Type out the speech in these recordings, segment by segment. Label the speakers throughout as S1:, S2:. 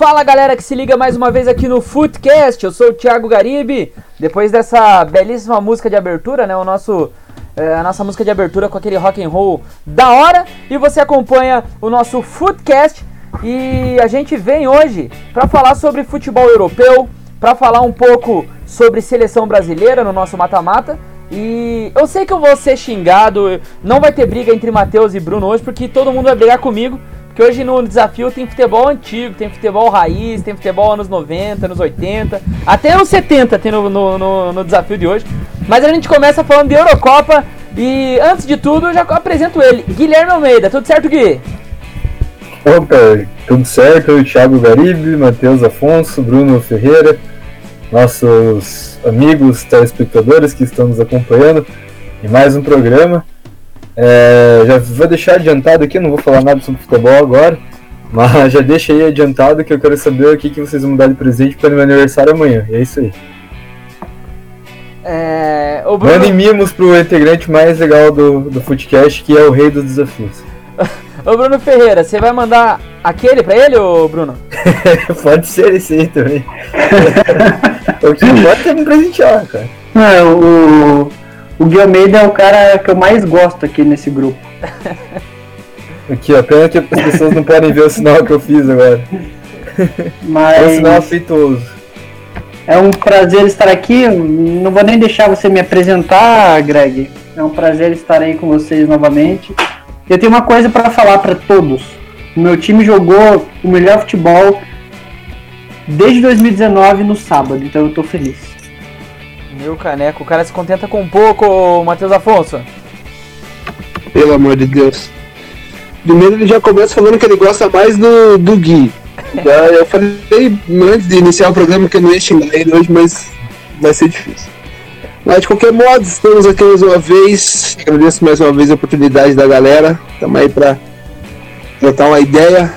S1: Fala galera que se liga mais uma vez aqui no Footcast, eu sou o Thiago Garibe. Depois dessa belíssima música de abertura, né, o nosso é, a nossa música de abertura com aquele rock and roll da hora, e você acompanha o nosso Footcast e a gente vem hoje para falar sobre futebol europeu, para falar um pouco sobre seleção brasileira no nosso mata-mata. E eu sei que eu vou ser xingado, não vai ter briga entre Matheus e Bruno hoje, porque todo mundo vai brigar comigo. Porque hoje no desafio tem futebol antigo, tem futebol raiz, tem futebol anos 90, anos 80, até anos 70 tem no, no, no, no desafio de hoje. Mas a gente começa falando de Eurocopa e antes de tudo eu já apresento ele, Guilherme Almeida. Tudo certo, Gui?
S2: Opa, tudo certo? Thiago Garibe, Matheus Afonso, Bruno Ferreira, nossos amigos telespectadores que estão nos acompanhando em mais um programa. É, já vou deixar adiantado aqui, não vou falar nada sobre futebol agora, mas já deixa aí adiantado que eu quero saber o que, que vocês vão dar de presente para o meu aniversário amanhã. E é isso aí. É, o Bruno... Mandem mimos pro integrante mais legal do, do Footcast, que é o rei dos desafios.
S1: Ô Bruno Ferreira, você vai mandar aquele pra ele, ô Bruno?
S2: pode ser esse aí também. o que pode me presentear, cara.
S3: Não, o, o Gui Almeida é o cara que eu mais gosto aqui nesse grupo.
S2: Aqui, ó, pena que as pessoas não podem ver o sinal que eu fiz agora.
S3: Mas... É
S2: um sinal afeituoso.
S3: É um prazer estar aqui. Não vou nem deixar você me apresentar, Greg. É um prazer estar aí com vocês novamente. Eu tenho uma coisa para falar para todos. O meu time jogou o melhor futebol desde 2019 no sábado, então eu tô feliz.
S1: Meu caneco, o cara se contenta com pouco, Matheus Afonso.
S4: Pelo amor de Deus. Primeiro ele já começa falando que ele gosta mais do, do Gui. Já, eu falei antes de iniciar o programa que eu não ia xingar ele hoje, mas vai ser difícil. Mas de qualquer modo, estamos aqui mais uma vez. Agradeço mais uma vez a oportunidade da galera. Estamos aí para trocar uma ideia.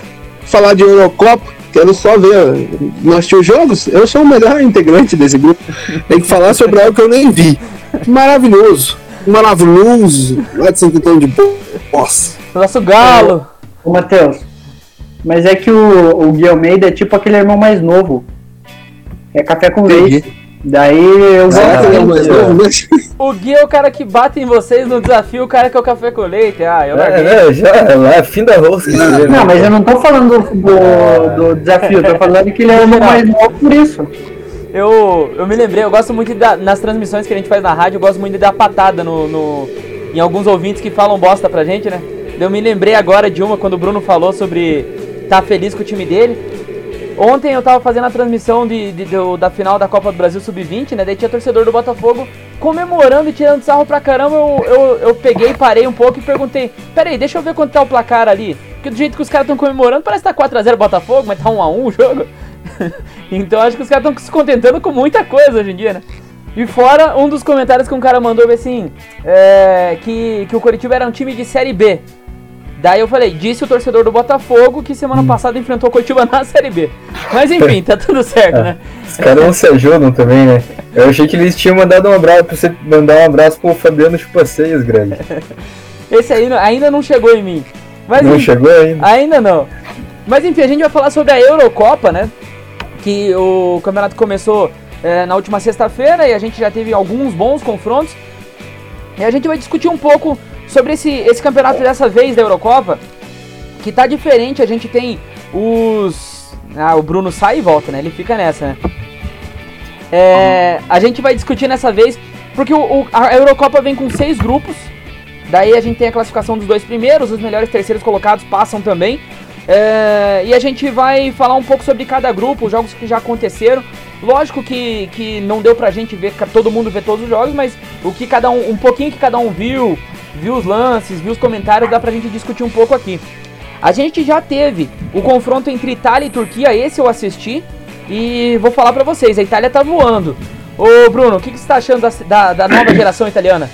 S4: Falar de Eurocopa quero só ver. Não assistiu jogos? Eu sou o melhor integrante desse grupo. Tem que falar sobre algo que eu nem vi. Maravilhoso. Maravilhoso. Lá de Santo Antônio de Poça.
S1: Nosso galo.
S3: Ô, Matheus. Mas é que o, o Gui Almeida é tipo aquele irmão mais novo. É café com Entendi. leite. Daí eu
S1: gosto. É, o Gui é o cara que bate em vocês no desafio, o cara que é o café com leite. Ah, eu
S2: é, é, já, é fim da rosca.
S3: Não, né? não, mas eu não tô falando do, do desafio, tô falando que ele é o mais novo por isso.
S1: Eu, eu me lembrei, eu gosto muito dar, nas transmissões que a gente faz na rádio, eu gosto muito de dar patada no, no, em alguns ouvintes que falam bosta pra gente, né? Eu me lembrei agora de uma quando o Bruno falou sobre estar tá feliz com o time dele. Ontem eu tava fazendo a transmissão de, de, de, da final da Copa do Brasil Sub-20, né? Daí tinha torcedor do Botafogo comemorando e tirando sarro pra caramba. Eu, eu, eu peguei, parei um pouco e perguntei: Peraí, deixa eu ver quanto tá o placar ali. Porque do jeito que os caras estão comemorando, parece que tá 4x0 Botafogo, mas tá 1x1 o jogo. então acho que os caras estão se contentando com muita coisa hoje em dia, né? E fora, um dos comentários que um cara mandou assim: é, que, que o Curitiba era um time de Série B. Daí eu falei, disse o torcedor do Botafogo que semana hum. passada enfrentou o Curitiba na Série B. Mas enfim, tá tudo certo, né?
S2: Os caras não se ajudam também, né? Eu achei que eles tinham mandado um abraço pra você mandar um abraço pro Fabiano Chupaceias, Greg.
S1: Esse aí ainda não chegou em mim. Mas,
S2: não
S1: enfim,
S2: chegou ainda?
S1: Ainda não. Mas enfim, a gente vai falar sobre a Eurocopa, né? Que o campeonato começou é, na última sexta-feira e a gente já teve alguns bons confrontos. E a gente vai discutir um pouco Sobre esse, esse campeonato dessa vez da Eurocopa, que tá diferente, a gente tem os. Ah, o Bruno sai e volta, né? Ele fica nessa, né? É, a gente vai discutir nessa vez, porque o, o, a Eurocopa vem com seis grupos. Daí a gente tem a classificação dos dois primeiros, os melhores terceiros colocados passam também. É, e a gente vai falar um pouco sobre cada grupo, os jogos que já aconteceram. Lógico que, que não deu pra gente ver, todo mundo ver todos os jogos, mas o que cada um, um pouquinho que cada um viu, viu os lances, viu os comentários, dá pra gente discutir um pouco aqui. A gente já teve o confronto entre Itália e Turquia, esse eu assisti, e vou falar pra vocês, a Itália tá voando. Ô Bruno, o que, que você tá achando da, da, da nova geração italiana?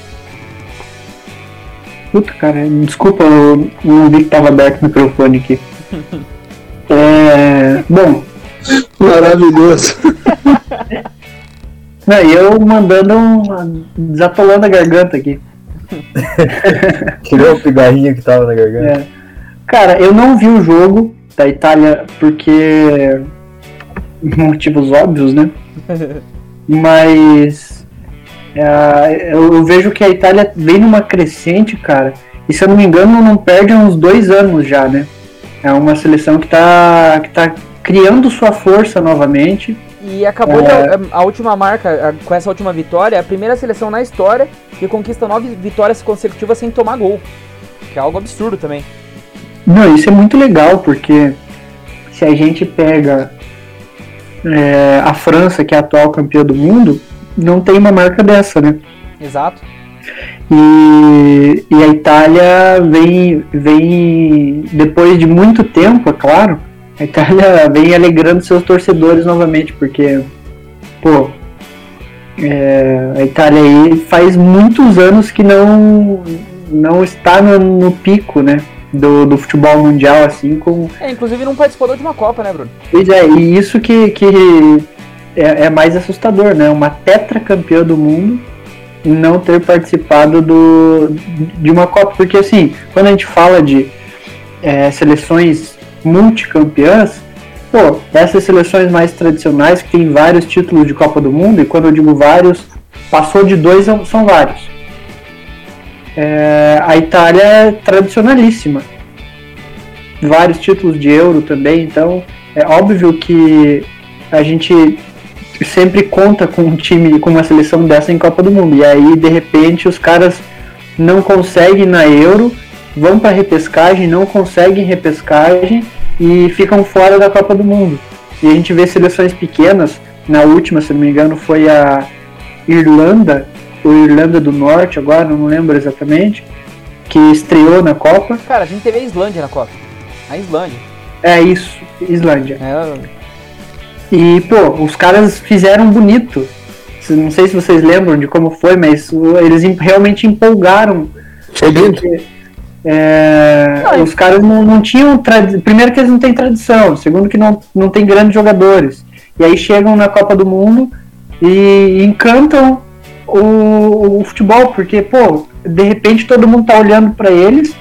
S3: Puta, cara, desculpa, eu não vi que tava aberto o microfone aqui. é, bom.
S4: Maravilhoso.
S3: Não, e eu mandando um. desatolando a garganta aqui.
S2: Tirou o pigarrinho que tava na garganta. É.
S3: Cara, eu não vi o jogo da Itália porque motivos óbvios, né? Mas é, eu, vejo que a Itália vem numa crescente, cara. E se eu não me engano, não perde há uns dois anos já, né? É uma seleção que tá, que tá criando sua força novamente.
S1: E acabou
S3: É.
S1: de- a, última marca, a- com essa última vitória, é a primeira seleção na história que conquista nove vitórias consecutivas sem tomar gol. Que é algo absurdo também.
S3: Não, isso é muito legal, porque se a gente pega é, a França, que é a atual campeã do mundo, não tem uma marca dessa, né?
S1: Exato.
S3: E, e a Itália vem, vem, depois de muito tempo, é claro, Itália vem alegrando seus torcedores novamente, porque, pô, é, a Itália aí faz muitos anos que não, não está no, no pico, né, do, do futebol mundial, assim, com,
S1: É, inclusive não participou da última Copa, né, Bruno?
S3: Pois é, e isso que, que é, é mais assustador, né? Uma tetracampeã do mundo não ter participado do, de uma Copa. Porque, assim, quando a gente fala de é, seleções multicampeãs, pô, essas seleções mais tradicionais que tem vários títulos de Copa do Mundo, e quando eu digo vários, passou de dois, são vários. É, a Itália é tradicionalíssima vários títulos de euro também, então é óbvio que a gente sempre conta com um time, com uma seleção dessa em Copa do Mundo. E aí, de repente, os caras não conseguem na euro, vão para repescagem, não conseguem repescagem e ficam fora da Copa do Mundo. E a gente vê seleções pequenas, na última, se não me engano, foi a Irlanda, ou Irlanda do Norte, agora não lembro exatamente, que estreou na Copa.
S1: Cara, a gente teve a Islândia na Copa. A Islândia.
S3: É isso, Islândia.
S1: É,
S3: E, pô, os caras fizeram bonito. Não sei se vocês lembram de como foi, mas eles realmente empolgaram.
S4: Foi lindo.
S3: É, os caras não, não tinham. Primeiro que eles não têm tradição, segundo que não, não tem grandes jogadores. E aí chegam na Copa do Mundo e encantam o, o futebol, porque, pô, de repente todo mundo tá olhando pra eles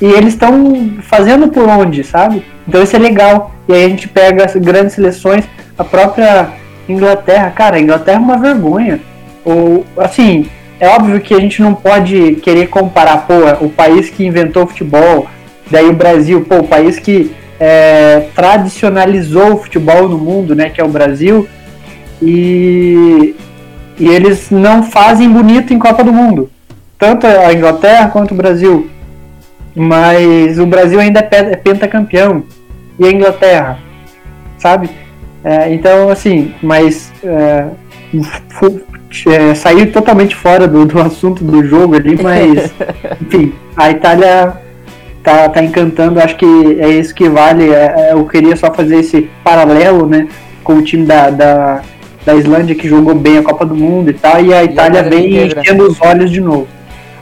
S3: e eles estão fazendo por onde, sabe? Então isso é legal. E aí a gente pega as grandes seleções, a própria Inglaterra, cara, a Inglaterra é uma vergonha. Ou assim, é óbvio que a gente não pode querer comparar, pô, o país que inventou o futebol, daí o Brasil, pô, o país que é, tradicionalizou o futebol no mundo, né, que é o Brasil, e, e eles não fazem bonito em Copa do Mundo. Tanto a Inglaterra quanto o Brasil. Mas o Brasil ainda é é pentacampeão. E a Inglaterra, sabe? É, então, assim, mas é, é, sair totalmente fora do, do assunto do jogo ali, mas enfim, a Itália tá, tá encantando, acho que é isso que vale. é- é, eu queria só fazer esse paralelo, né, com o time da, da, da Islândia que jogou bem a Copa do Mundo e tal, e a Itália
S1: Itália
S3: vem
S1: inteira.
S3: enchendo os olhos de novo.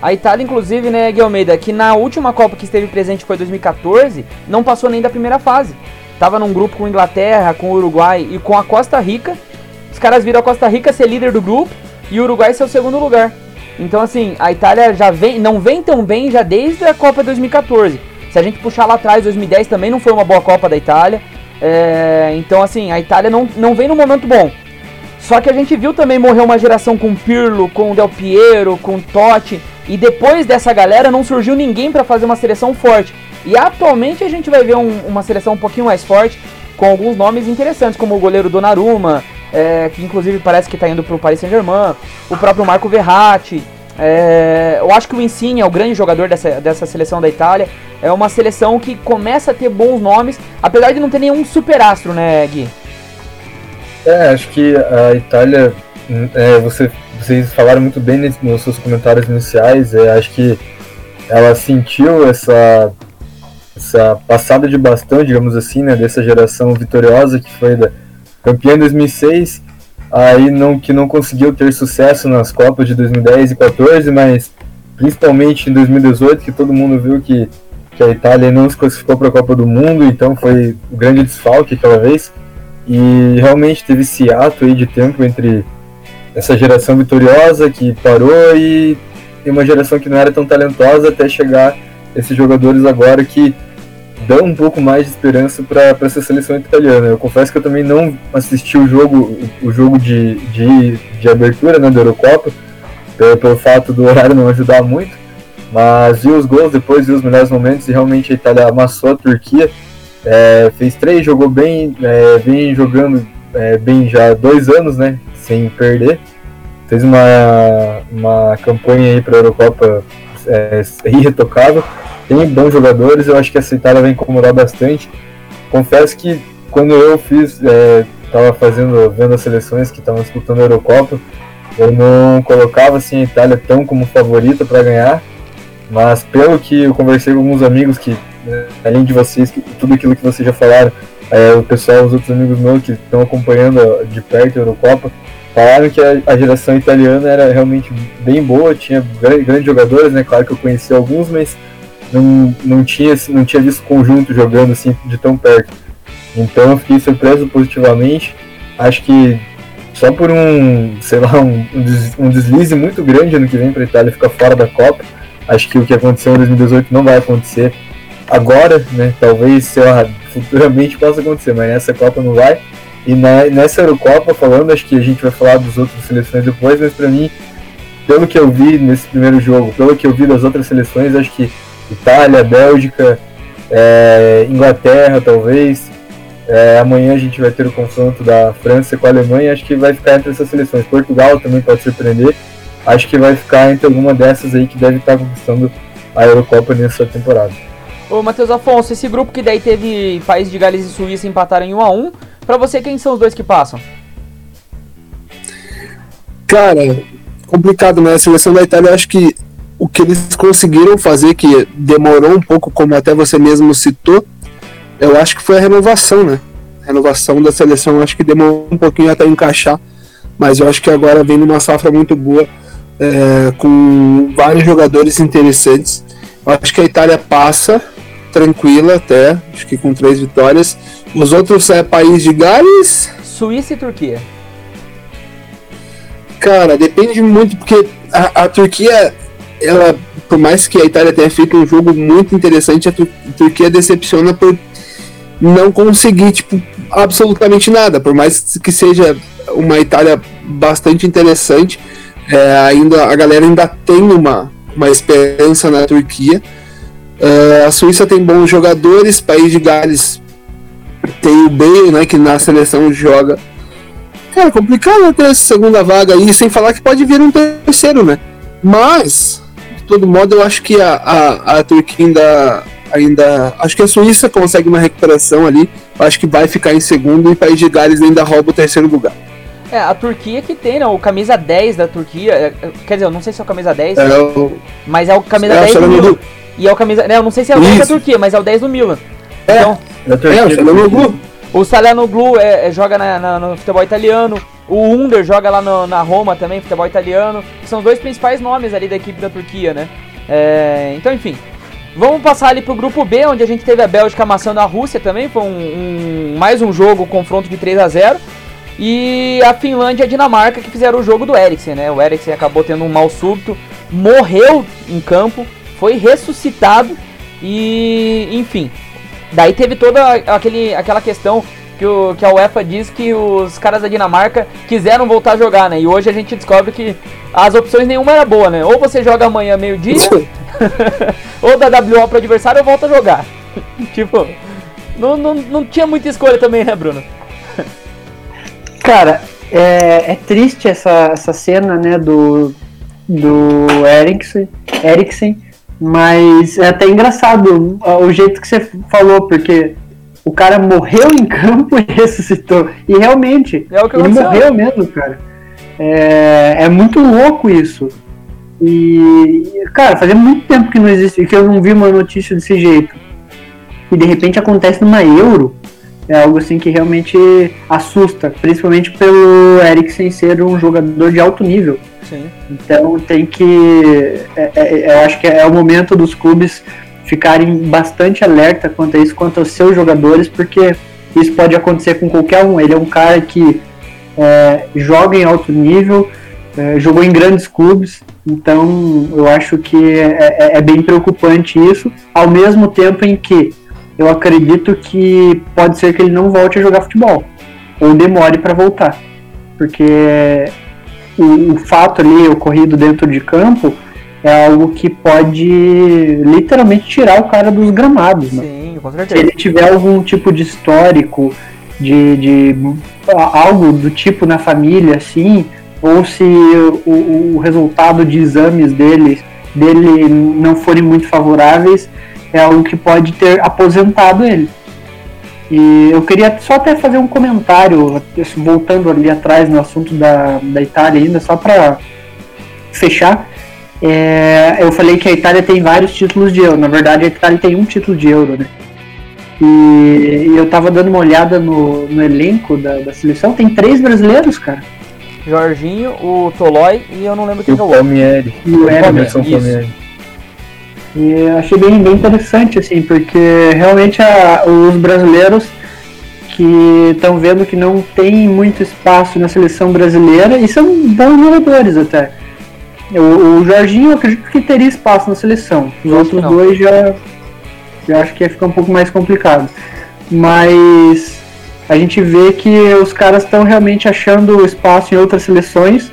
S1: A Itália, inclusive, né, Gui Almeida, que na última Copa que esteve presente, foi 2014, não passou nem da primeira fase. Tava num grupo com Inglaterra, com Uruguai e com a Costa Rica. Os caras viram a Costa Rica ser líder do grupo e o Uruguai ser o segundo lugar. Então, assim, a Itália já vem, não vem tão bem já desde a Copa 2014. Se a gente puxar lá atrás, 2010 também não foi uma boa Copa da Itália. É, então, assim, a Itália não, não vem num momento bom. Só que a gente viu também morrer uma geração com Pirlo, com Del Piero, com Totti. E depois dessa galera não surgiu ninguém para fazer uma seleção forte. E atualmente a gente vai ver um- uma seleção um pouquinho mais forte, com alguns nomes interessantes, como o goleiro Donnarumma, é, que inclusive parece que está indo para o Paris Saint-Germain, o próprio Marco Verratti. é, eu acho que o Insigne é o grande jogador dessa, dessa seleção da Itália. É uma seleção que começa a ter bons nomes, apesar de não ter nenhum superastro, né, Gui?
S2: É, acho que a Itália, é, você, vocês falaram muito bem nos seus comentários iniciais, é, acho que ela sentiu essa, essa passada de bastão, digamos assim, né, dessa geração vitoriosa que foi da campeã em 2006, aí não, que não conseguiu ter sucesso nas Copas de 2010 e 14, mas principalmente em 2018, que todo mundo viu que, que a Itália não se classificou para a Copa do Mundo, então foi o grande desfalque aquela vez. E realmente teve esse ato aí de tempo entre essa geração vitoriosa que parou e, e uma geração que não era tão talentosa até chegar esses jogadores agora que dão um pouco mais de esperança para essa seleção italiana. Eu confesso que eu também não assisti o jogo, o jogo de, de, de abertura né, da Eurocopa, pelo, pelo fato do horário não ajudar muito, mas vi os gols depois, vi os melhores momentos e realmente a Itália amassou a Turquia. É, fez três, jogou bem, é, vem jogando é, bem já dois anos, né, sem perder. Fez uma, uma campanha aí para a Eurocopa é, irretocável tem bons jogadores, eu acho que essa Itália vai incomodar bastante. Confesso que quando eu fiz, é, fazendo, vendo as seleções que estavam disputando a Eurocopa, eu não colocava assim a Itália tão como favorita para ganhar, mas pelo que eu conversei com alguns amigos que, né, além de vocês, que, tudo aquilo que vocês já falaram, é, o pessoal, os outros amigos meus que estão acompanhando de perto a Eurocopa, falaram que a, a, geração italiana era realmente bem boa, tinha grandes jogadores, né? Claro que eu conheci alguns, mas não, não, tinha, não tinha visto conjunto jogando assim de tão perto. Então eu fiquei surpreso positivamente. Acho que só por um, sei lá, um, um deslize muito grande ano que vem para a Itália ficar fora da Copa. Acho que o que aconteceu em 2018 não vai acontecer agora, né? Talvez, sei lá, futuramente possa acontecer, mas nessa Copa não vai. E na, nessa Eurocopa, falando, acho que a gente vai falar das outras seleções depois, mas para mim, pelo que eu vi nesse primeiro jogo, pelo que eu vi das outras seleções, acho que Itália, Bélgica, é, Inglaterra, talvez. É, amanhã a gente vai ter o confronto da França com a Alemanha. Acho que vai ficar entre essas seleções. Portugal também pode surpreender. Acho que vai ficar entre alguma dessas aí que deve estar conquistando a Eurocopa nessa temporada.
S1: Ô Matheus Afonso, esse grupo que daí teve País de Gales e Suíça empataram em 1 a 1 Pra você, quem são os dois que passam?
S4: Cara, complicado, né? A seleção da Itália, acho que o que eles conseguiram fazer, que demorou um pouco, como até você mesmo citou, eu acho que foi a renovação, né? A renovação da seleção, acho que demorou um pouquinho até encaixar, mas eu acho que agora vem numa safra muito boa, é, com vários jogadores interessantes. Eu acho que a Itália passa tranquila até, acho que com três vitórias. Os outros é País de Gales,
S1: Suíça e Turquia.
S4: Cara, depende muito, porque a, a Turquia ela, por mais que a Itália tenha feito um jogo muito interessante, a, Tur a Turquia decepciona por não conseguir, tipo, absolutamente nada. Por mais que seja uma Itália bastante interessante, é, ainda a galera ainda tem uma, uma esperança na Turquia. É, a Suíça tem bons jogadores, País de Gales tem o Bale, né, que na seleção joga. Cara, complicado ter essa segunda vaga aí, sem falar que pode vir um terceiro, né? Mas todo modo, eu acho que a, a, a Turquia ainda, ainda. Acho que a Suíça consegue uma recuperação ali. Eu acho que vai ficar em segundo e o País de Gales ainda rouba o terceiro lugar.
S1: É, a Turquia que tem, né? O camisa 10 da Turquia. É, é, quer dizer, eu não sei se é o camisa 10,
S4: é o...
S1: mas é o camisa é 10 do Milan. E é o camisa. Né, eu não sei se é o 10 da Turquia, mas é o 10 do Milan.
S4: É, então, é, o Salanoglu.
S1: O Salanoglu é, é, joga na, na, no futebol italiano. O Under joga lá no, na Roma também, futebol italiano. São os dois principais nomes ali da equipe da Turquia, né? É, então, enfim. Vamos passar ali pro grupo B, onde a gente teve a Bélgica amassando a Rússia também. Foi um, um mais um jogo, confronto de 3 a 0 E a Finlândia e a Dinamarca que fizeram o jogo do Eriksen, né? O Eriksen acabou tendo um mal súbito, morreu em campo, foi ressuscitado e, enfim. Daí teve toda aquele, aquela questão que, o, que a UEFA diz que os caras da Dinamarca quiseram voltar a jogar, né? E hoje a gente descobre que as opções nenhuma era boa, né? Ou você joga amanhã meio-dia, ou dá WO pro adversário ou volta a jogar. tipo, não, não, não tinha muita escolha também, né, Bruno?
S3: Cara, é, é triste essa, essa cena, né, do, do Eriksen, Eriksen, mas é até engraçado o jeito que você falou, porque o cara morreu em campo e ressuscitou. E realmente, é ele morreu mesmo, cara. É, é muito louco isso. E, cara, fazia muito tempo que não existe, que eu não vi uma notícia desse jeito. E de repente acontece numa Euro. É algo assim que realmente assusta, principalmente pelo Eriksen ser um jogador de alto nível.
S1: Sim.
S3: Então tem que. É, é, eu acho que é o momento dos clubes ficarem bastante alerta quanto a isso, quanto aos seus jogadores, porque isso pode acontecer com qualquer um. Ele é um cara que é, joga em alto nível, é, jogou em grandes clubes, então eu acho que é, é, é, bem preocupante isso, ao mesmo tempo em que eu acredito que pode ser que ele não volte a jogar futebol ou demore para voltar, porque o, o, fato ali ocorrido dentro de campo é algo que pode literalmente tirar o cara dos gramados, né?
S1: Sim, com certeza.
S3: Se ele tiver algum tipo de histórico de, de algo do tipo na família, assim, ou se o, o resultado de exames dele, dele não forem muito favoráveis, é algo que pode ter aposentado ele. E eu queria só até fazer um comentário, voltando ali atrás no assunto da, da Itália ainda, só para fechar. É, eu falei que a Itália tem vários títulos de euro, na verdade a Itália tem um título de euro, né? E, e eu tava dando uma olhada no, no elenco da, da seleção, tem três brasileiros, cara.
S1: Jorginho, o Tolói e eu não lembro quem
S2: E
S1: é
S2: o
S1: o outro.
S2: Palmieri.
S3: E o Emerson.
S2: Palmieri.
S3: E eu achei bem, bem interessante, assim, porque realmente a- os brasileiros que estão vendo que não tem muito espaço na seleção brasileira, e são bons jogadores até. O, o Jorginho eu acredito que teria espaço na seleção. Os outros
S1: não.
S3: dois já, já acho que ia ficar um pouco mais complicado. Mas a gente vê que os caras estão realmente achando espaço em outras seleções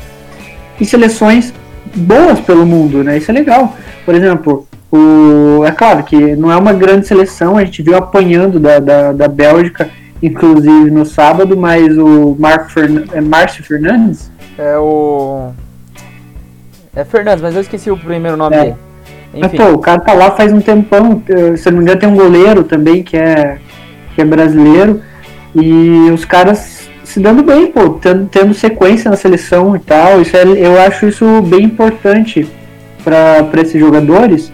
S3: e seleções boas pelo mundo, né? Isso é legal. Por exemplo, o, é claro que não é uma grande seleção, a gente viu apanhando da, da, da Bélgica, inclusive no sábado, mas o Marco Fern, é Márcio Fernandes,
S1: É o. É Fernandes, mas eu esqueci o primeiro nome.
S3: É.
S1: dele.
S3: mas
S1: Enfim,
S3: pô, o cara tá lá faz um tempão, se eu não me engano tem um goleiro também que é, que é brasileiro, e os caras se dando bem, pô, tendo, tendo sequência na seleção e tal, isso é, eu acho isso bem importante para esses jogadores,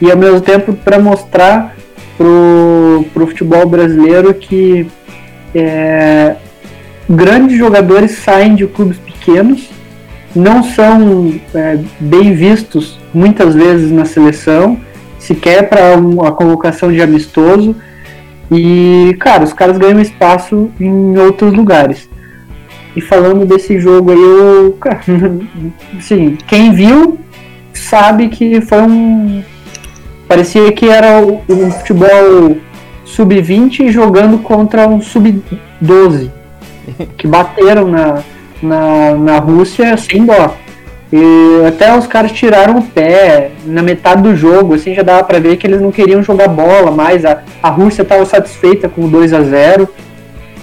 S3: e ao mesmo tempo para mostrar pro, pro futebol brasileiro que é, grandes jogadores saem de clubes pequenos, não são é, bem vistos muitas vezes na seleção, sequer para a convocação de amistoso. E, cara, os caras ganham espaço em outros lugares. E falando desse jogo aí, eu, cara, assim, quem viu sabe que foi um. Parecia que era um futebol sub-20 jogando contra um sub-12. Que bateram na, na, na Rússia sem dó. E até os caras tiraram o pé na metade do jogo, assim já dava pra ver que eles não queriam jogar bola mais. A, a Rússia estava satisfeita com o 2 a 0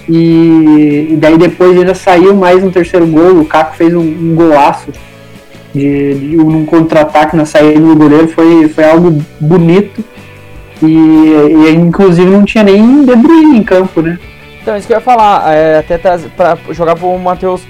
S3: e, e daí depois ainda saiu mais um terceiro gol. O Caco fez um, um golaço de, de um contra-ataque na saída do goleiro, foi, foi algo bonito. E, e inclusive não tinha nem De Bruyne em campo, né?
S1: Então, isso que eu ia falar, é, até pra jogar pro Matheus.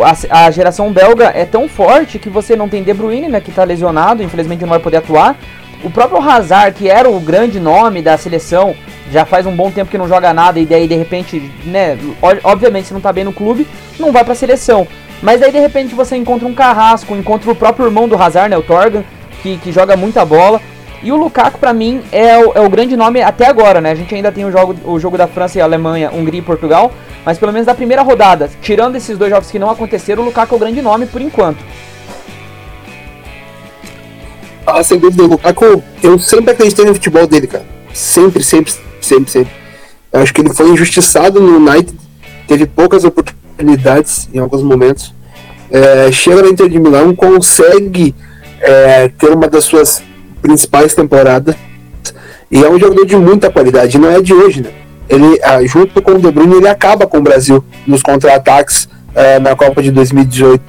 S1: A, a geração belga é tão forte que você não tem De Bruyne, né, que tá lesionado, infelizmente não vai poder atuar. O próprio Hazard, que era o grande nome da seleção, já faz um bom tempo que não joga nada e daí de repente, né, obviamente se não tá bem no clube, não vai pra seleção. Mas daí de repente você encontra um Carrasco, encontra o próprio irmão do Hazard, né, o Torgan, que, que joga muita bola. E o Lukaku, pra mim, é o, é o grande nome até agora, né? A gente ainda tem o jogo, o jogo da França e Alemanha, Hungria e Portugal, mas pelo menos da primeira rodada, tirando esses dois jogos que não aconteceram, o Lukaku é o grande nome por enquanto.
S4: Ah, sem dúvida, o Lukaku, eu sempre acreditei no futebol dele, cara. Sempre, sempre, sempre, sempre. Eu acho que ele foi injustiçado no United, teve poucas oportunidades em alguns momentos. É, chega na Inter de Milão, consegue é, ter uma das suas principais temporadas e é um jogador de muita qualidade, não é de hoje, né? Ele, ah, junto com o De Bruyne, ele acaba com o Brasil nos contra-ataques ah, na Copa de 2018.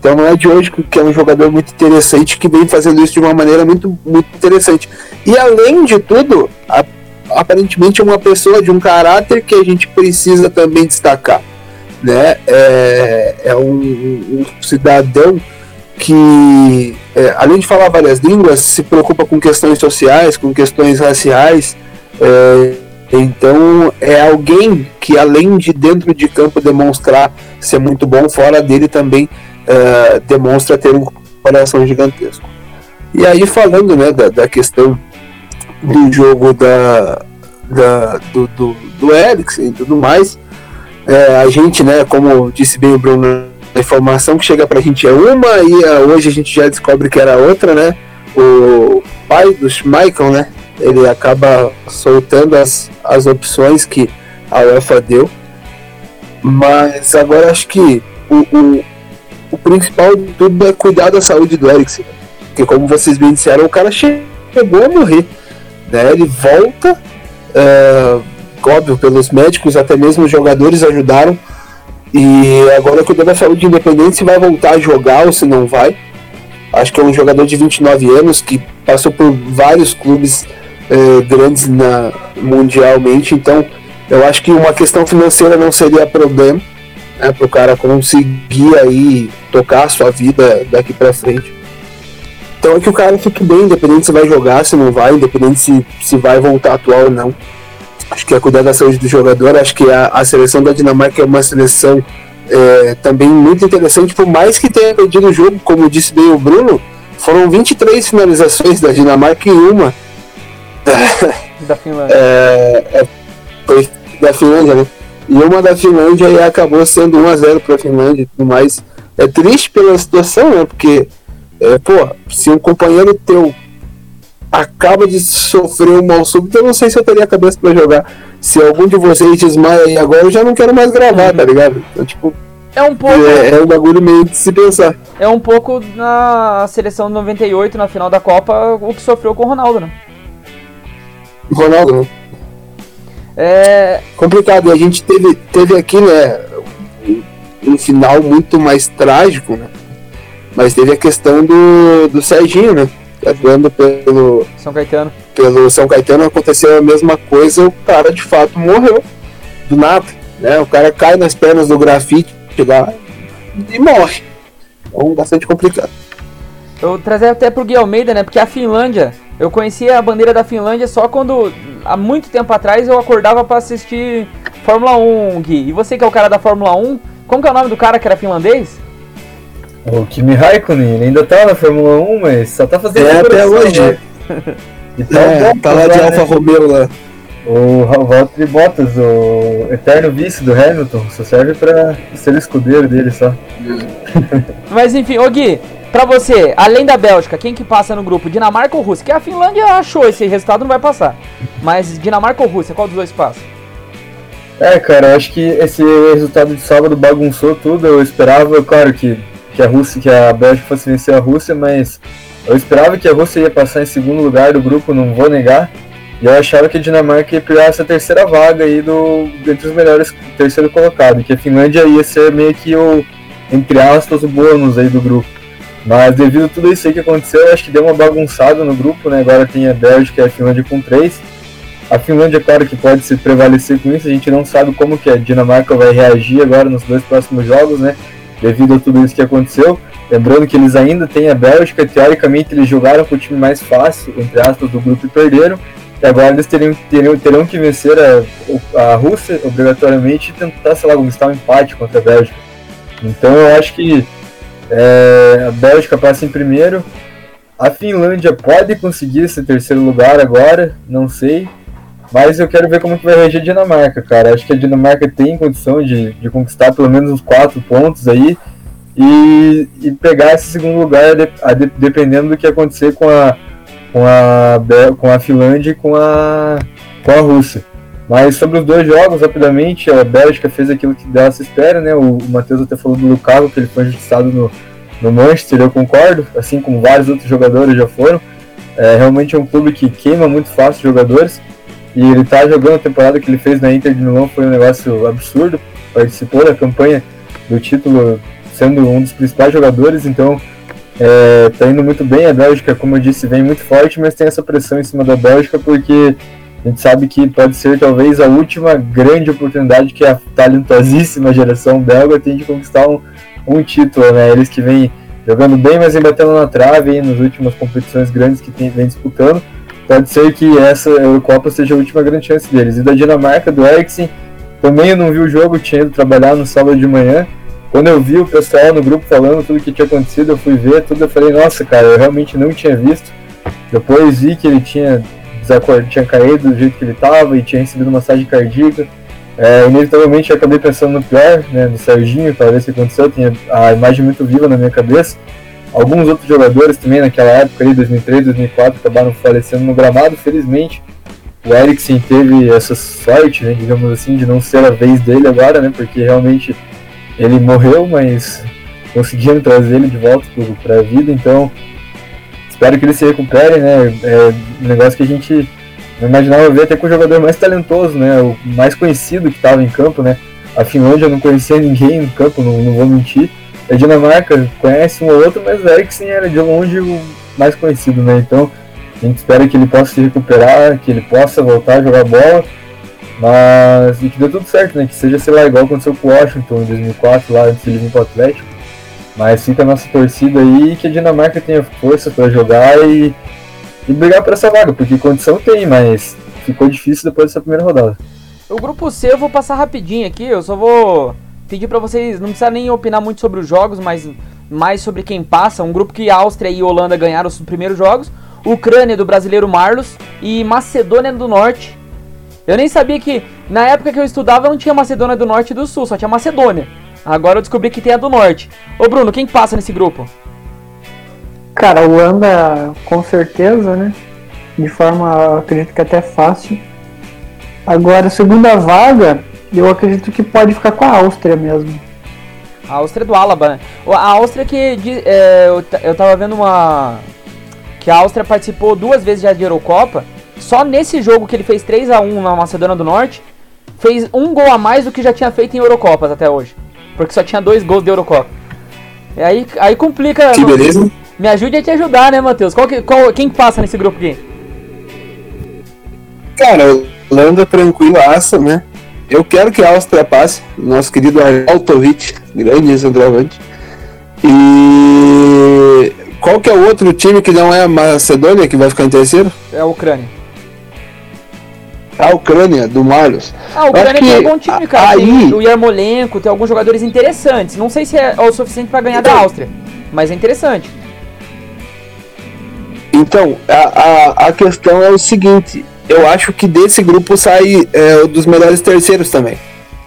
S4: Então não é de hoje que é um jogador muito interessante que vem fazendo isso de uma maneira muito, muito interessante. E além de tudo, a- aparentemente é uma pessoa de um caráter que a gente precisa também destacar. Né? É, é um, um cidadão que, é, além de falar várias línguas, se preocupa com questões sociais, com questões raciais. é, então é alguém que, além de dentro de campo demonstrar ser muito bom, fora dele também é, demonstra ter um coração gigantesco. E aí falando né, da, da questão do jogo da, da- do, do, do Eriksen e tudo mais, é, a gente, né, como disse bem o Bruno, a informação que chega pra gente é uma e ah, hoje a gente já descobre que era outra, né? O pai do Schmeichel, né? ele acaba soltando as, as opções que a UEFA deu. Mas agora acho que o, o, o principal de tudo é cuidar da saúde do Eriksen. Porque como vocês bem disseram, o cara chegou a morrer. Né? Ele volta, uh, óbvio, pelos médicos, até mesmo os jogadores ajudaram. E agora cuidar da saúde independente se vai voltar a jogar ou se não vai. Acho que é um jogador de 29 anos que passou por vários clubes uh, grandes na, mundialmente, então eu acho que uma questão financeira não seria problema né, para o cara conseguir aí tocar a sua vida daqui para frente. Então é que o cara fique bem, independente se vai jogar, se não vai, independente se, se vai voltar atual ou não. Acho que é cuidar da saúde do jogador. Acho que a, a seleção da Dinamarca é uma seleção é, também muito interessante, por mais que tenha perdido o jogo, como disse bem o Bruno, foram 23 finalizações da Dinamarca e uma
S1: da Finlândia.
S4: É, é, foi da Finlândia, né? E uma da Finlândia e acabou sendo 1x0 para a Finlândia e tudo mais. É triste pela situação, né? Porque, é, pô, se um companheiro teu acaba de sofrer um mal súbito, eu não sei se eu teria a cabeça para jogar. Se algum de vocês desmaia aí agora, eu já não quero mais gravar, uhum. tá ligado? Então, tipo.
S1: É um pouco.
S4: É, é um bagulho meio de se pensar.
S1: É um pouco na seleção de 98, na final da Copa, o que sofreu com o Ronaldo, né?
S4: Ronaldo, né?
S1: É
S4: complicado. E a gente teve, teve aqui, né, um final muito mais trágico, né? Mas teve a questão do, do Serginho, né? Atuando pelo
S1: São Caetano.
S4: Pelo São Caetano aconteceu a mesma coisa, o cara de fato morreu do nada, né? O cara cai nas pernas do grafite lá e morre. Então, bastante complicado.
S1: Eu trazer até pro Gui Almeida, né? Porque a Finlândia, eu conhecia a bandeira da Finlândia só quando há muito tempo atrás eu acordava para assistir Fórmula 1, Gui. E você que é o cara da Fórmula 1, como que é o nome do cara que era finlandês?
S2: O Kimi Raikkonen, ele ainda tá na Fórmula 1, mas só tá fazendo
S4: É até hoje. Né?
S2: Então,
S4: é, tá lá de né? Alfa Romeo lá.
S2: O Valtteri Bottas, o eterno vice do Hamilton, só serve pra ser escudeiro dele só.
S1: Mas enfim, ô Gui, Pra você, além da Bélgica, quem que passa no grupo? Dinamarca ou Rússia? Que a Finlândia achou esse resultado, não vai passar. Mas Dinamarca ou Rússia, qual dos dois passa?
S2: É, cara, eu acho que esse resultado de sábado bagunçou tudo. Eu esperava, claro, que, que a Rússia, que a Bélgica fosse vencer a Rússia, mas eu esperava que a Rússia ia passar em segundo lugar do grupo, não vou negar. E eu achava que a Dinamarca ia pegar essa terceira vaga aí do, entre os melhores, terceiro colocado, que a Finlândia ia ser meio que o, entre aspas, o bônus aí do grupo. Mas devido a tudo isso aí que aconteceu, acho que deu uma bagunçada no grupo, né? Agora tem a Bélgica e a Finlândia com três. A Finlândia, claro que pode se prevalecer com isso, a gente não sabe como que a Dinamarca vai reagir agora nos dois próximos jogos, né? Devido a tudo isso que aconteceu. Lembrando que eles ainda têm a Bélgica, teoricamente eles jogaram com o time mais fácil, entre aspas, do grupo e perderam. E agora eles teriam, teriam, terão que vencer a, a Rússia obrigatoriamente e tentar, sei lá, conquistar um empate contra a Bélgica. Então eu acho que é, a Bélgica passa em primeiro. A Finlândia pode conseguir esse terceiro lugar agora, não sei. Mas eu quero ver como que vai reagir a Dinamarca, cara. Acho que a Dinamarca tem condição de, de conquistar pelo menos uns quatro pontos aí e, e pegar esse segundo lugar de, de, dependendo do que acontecer com a, com a, com a Finlândia e com a, com a Rússia. Mas sobre os dois jogos, rapidamente, a Bélgica fez aquilo que dela se espera, né? O, o Matheus até falou do Lukaku, que ele foi injustiçado no, no Manchester, eu concordo, assim como vários outros jogadores já foram. É realmente é um clube que queima muito fácil jogadores. E ele tá jogando a temporada que ele fez na Inter de Milão foi um negócio absurdo. Participou da campanha do título sendo um dos principais jogadores, então é, tá indo muito bem. A Bélgica, como eu disse, vem muito forte, mas tem essa pressão em cima da Bélgica porque a gente sabe que pode ser talvez a última grande oportunidade que a talentosíssima geração belga tem de conquistar um, um título, né? Eles que vêm jogando bem, mas vem batendo na trave aí nas últimas competições grandes que tem, vem disputando. Pode ser que essa Eurocopa seja a última grande chance deles. E da Dinamarca, do Eriksen, também eu não vi o jogo, tinha ido trabalhar no sábado de manhã. Quando eu vi o pessoal no grupo falando tudo que tinha acontecido, eu fui ver tudo, eu falei, nossa, cara, eu realmente não tinha visto. Depois vi que ele tinha tinha caído do jeito que ele estava e tinha recebido massagem cardíaca. É, inevitavelmente eu acabei pensando no pior, né, no Serginho, talvez que aconteceu, tinha a imagem muito viva na minha cabeça. Alguns outros jogadores também naquela época, ali, 2003, 2004, acabaram falecendo no gramado. Felizmente, o Eriksen teve essa sorte, né, digamos assim, de não ser a vez dele agora, né, porque realmente ele morreu, mas conseguiram trazer ele de volta para a vida. Então, espero que ele se recupere, né? É um negócio que a gente não imaginava ver até com o jogador mais talentoso, né? O mais conhecido que estava em campo, né? A Finlândia não conhecia ninguém no campo, não, não vou mentir. A Dinamarca conhece um ou outro, mas o Eriksen era de longe o mais conhecido, né? Então a gente espera que ele possa se recuperar, que ele possa voltar a jogar bola, mas e que dê tudo certo, né? Que seja, sei lá, igual aconteceu com o Washington em 2004, lá antes ele vir para o Atlético. Mas fica a nossa torcida aí que a Dinamarca tenha força para jogar e, e brigar por essa vaga, porque condição tem, mas ficou difícil depois dessa primeira rodada.
S1: O grupo C eu vou passar rapidinho aqui, eu só vou pedir para vocês, não precisa nem opinar muito sobre os jogos, mas mais sobre quem passa. Um grupo que Áustria e Holanda ganharam os primeiros jogos, Ucrânia do brasileiro Marlos e Macedônia do Norte. Eu nem sabia que na época que eu estudava não tinha Macedônia do Norte e do Sul, só tinha Macedônia. Agora eu descobri que tem a do Norte. Ô Bruno, quem passa nesse grupo?
S3: Cara, Holanda com certeza, né? De forma, acredito que até fácil. Agora, segunda vaga, eu acredito que pode ficar com a Áustria mesmo.
S1: A Áustria do Alaba, né? A Áustria que é, eu, eu tava vendo uma. Que a Áustria participou duas vezes já de Eurocopa. Só nesse jogo que ele fez 3 a 1 na Macedônia do Norte, fez um gol a mais do que já tinha feito em Eurocopas até hoje. Porque só tinha dois gols de Eurocopa. E aí, aí complica.
S4: Que beleza.
S1: Me ajude a te ajudar, né, Matheus? Qual que, qual, quem passa nesse grupo aqui?
S4: Cara, Holanda tranquilaça, né? Eu quero que a Áustria passe, nosso querido Arnautovic, grande centroavante. E qual que é o outro time que não é a Macedônia que vai ficar em terceiro?
S1: É a Ucrânia.
S4: A Ucrânia, do Marlos.
S1: A Ucrânia tem um bom time, cara. Aí... Tem o Yarmolenko, tem alguns jogadores interessantes. Não sei se é o suficiente para ganhar então... da Áustria, mas é interessante.
S4: Então, a, a, a questão é o seguinte: eu acho que desse grupo sai é, dos melhores terceiros também.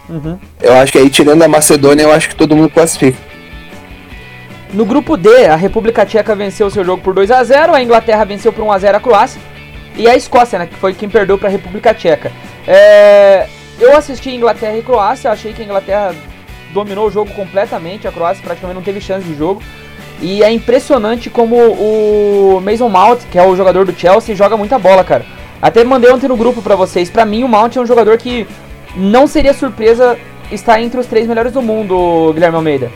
S4: Uhum. Eu acho que aí, tirando a Macedônia, eu acho que todo mundo classifica.
S1: No grupo D, a República Tcheca venceu seu jogo por 2 a 0 a Inglaterra venceu por 1 a 0 a Croácia e a Escócia, né, que foi quem perdeu para a República Tcheca. É, eu assisti Inglaterra e Croácia, achei que a Inglaterra dominou o jogo completamente, a Croácia praticamente não teve chance de jogo. E é impressionante como o Mason Mount, que é o jogador do Chelsea, joga muita bola, cara. Até mandei ontem no grupo para vocês. Para mim, o Mount é um jogador que não seria surpresa estar entre os três melhores do mundo, Guilherme Almeida.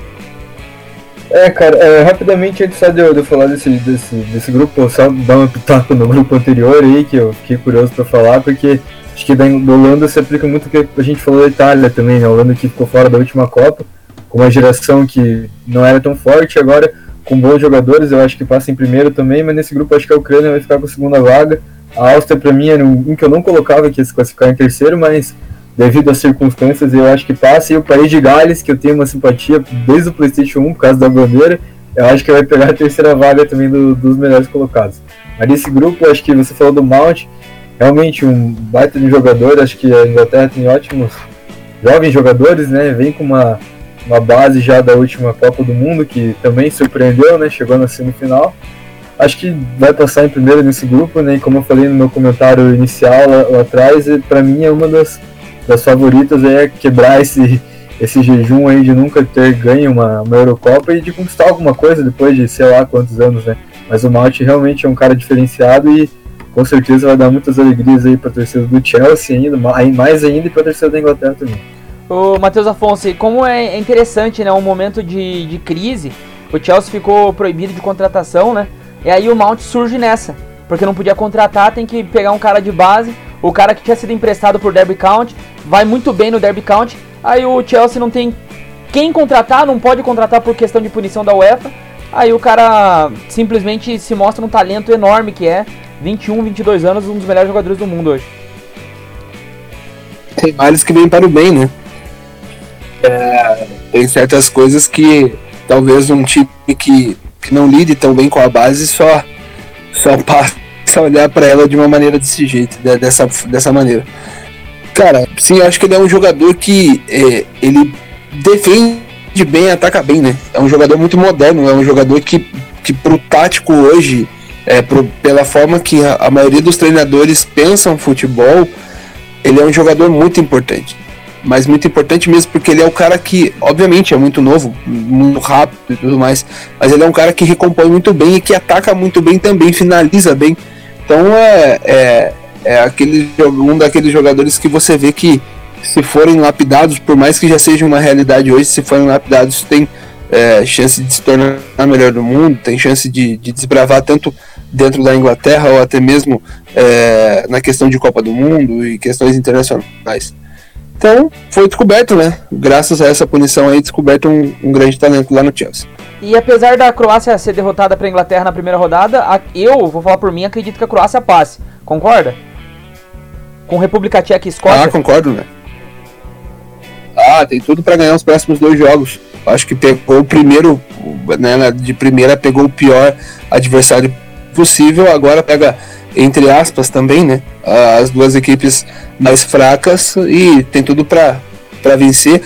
S2: É, cara, é, rapidamente antes de eu, falar desse, desse, desse grupo, só dar uma pitaco no grupo anterior aí, que eu fiquei curioso para falar, porque acho que da Holanda se aplica muito o que a gente falou da Itália também, né? A Holanda que ficou fora da última Copa, com uma geração que não era tão forte, agora com bons jogadores, eu acho que passa em primeiro também, mas nesse grupo acho que a Ucrânia vai ficar com a segunda vaga. A Áustria, para mim, era um que eu não colocava que ia se classificar em terceiro, mas devido às circunstâncias, eu acho que passa. E o País de Gales, que eu tenho uma simpatia desde o PlayStation 1 por causa da bandeira, eu acho que vai pegar a terceira vaga também do, dos melhores colocados. Mas nesse grupo, acho que você falou do Mount, realmente um baita de jogador. Acho que a Inglaterra tem ótimos jovens jogadores, né? Vem com uma, uma base já da última Copa do Mundo, que também surpreendeu, né? Chegou na semifinal acho que vai passar em primeiro nesse grupo, né? E como eu falei no meu comentário inicial lá, lá atrás, para mim é uma das, das favoritas é quebrar esse, esse jejum aí de nunca ter ganho uma, uma Eurocopa e de conquistar alguma coisa depois de sei lá quantos anos, né? Mas o Malte realmente é um cara diferenciado e com certeza vai dar muitas alegrias aí para torcida do Chelsea ainda, mais ainda e para torcida da Inglaterra também.
S1: O Matheus Afonso, como é interessante, né, um momento de, de crise, o Chelsea ficou proibido de contratação, né? E aí o Mount surge nessa, porque não podia contratar, tem que pegar um cara de base, o cara que tinha sido emprestado por Derby County, vai muito bem no Derby County, aí o Chelsea não tem quem contratar, não pode contratar por questão de punição da UEFA, aí o cara simplesmente se mostra um talento enorme que é, 21, 22 anos, um dos melhores jogadores do mundo hoje.
S4: Tem males que vêm para o bem, né? É, tem certas coisas que talvez um time que que não lide tão bem com a base só, só passa a olhar para ela de uma maneira desse jeito, dessa, dessa maneira. Cara, sim, acho que ele é um jogador que é, ele defende bem, ataca bem, né? É um jogador muito moderno, é um jogador que, que pro tático hoje, é, pro, pela forma que a, a maioria dos treinadores pensam futebol, ele é um jogador muito importante. Mas muito importante mesmo porque ele é o cara que, obviamente, é muito novo, muito rápido e tudo mais, mas ele é um cara que recompõe muito bem e que ataca muito bem também, finaliza bem. Então é, é, é aquele, um daqueles jogadores que você vê que se forem lapidados, por mais que já seja uma realidade hoje, se forem lapidados, tem é, chance de se tornar melhor do mundo, tem chance de, de desbravar tanto dentro da Inglaterra ou até mesmo é, na questão de Copa do Mundo e questões internacionais. Então, foi descoberto, né? Graças a essa punição aí, descoberto um, um grande talento lá no Chelsea.
S1: E apesar da Croácia ser derrotada para a Inglaterra na primeira rodada, eu, vou falar por mim, acredito que a Croácia passe. Concorda? Com República Tcheca e Escócia?
S4: Ah, concordo, né? Ah, tem tudo para ganhar os próximos dois jogos. Acho que pegou o primeiro, né, de primeira pegou o pior adversário possível, agora pega entre aspas também, né? As duas equipes mais fracas e tem tudo para vencer.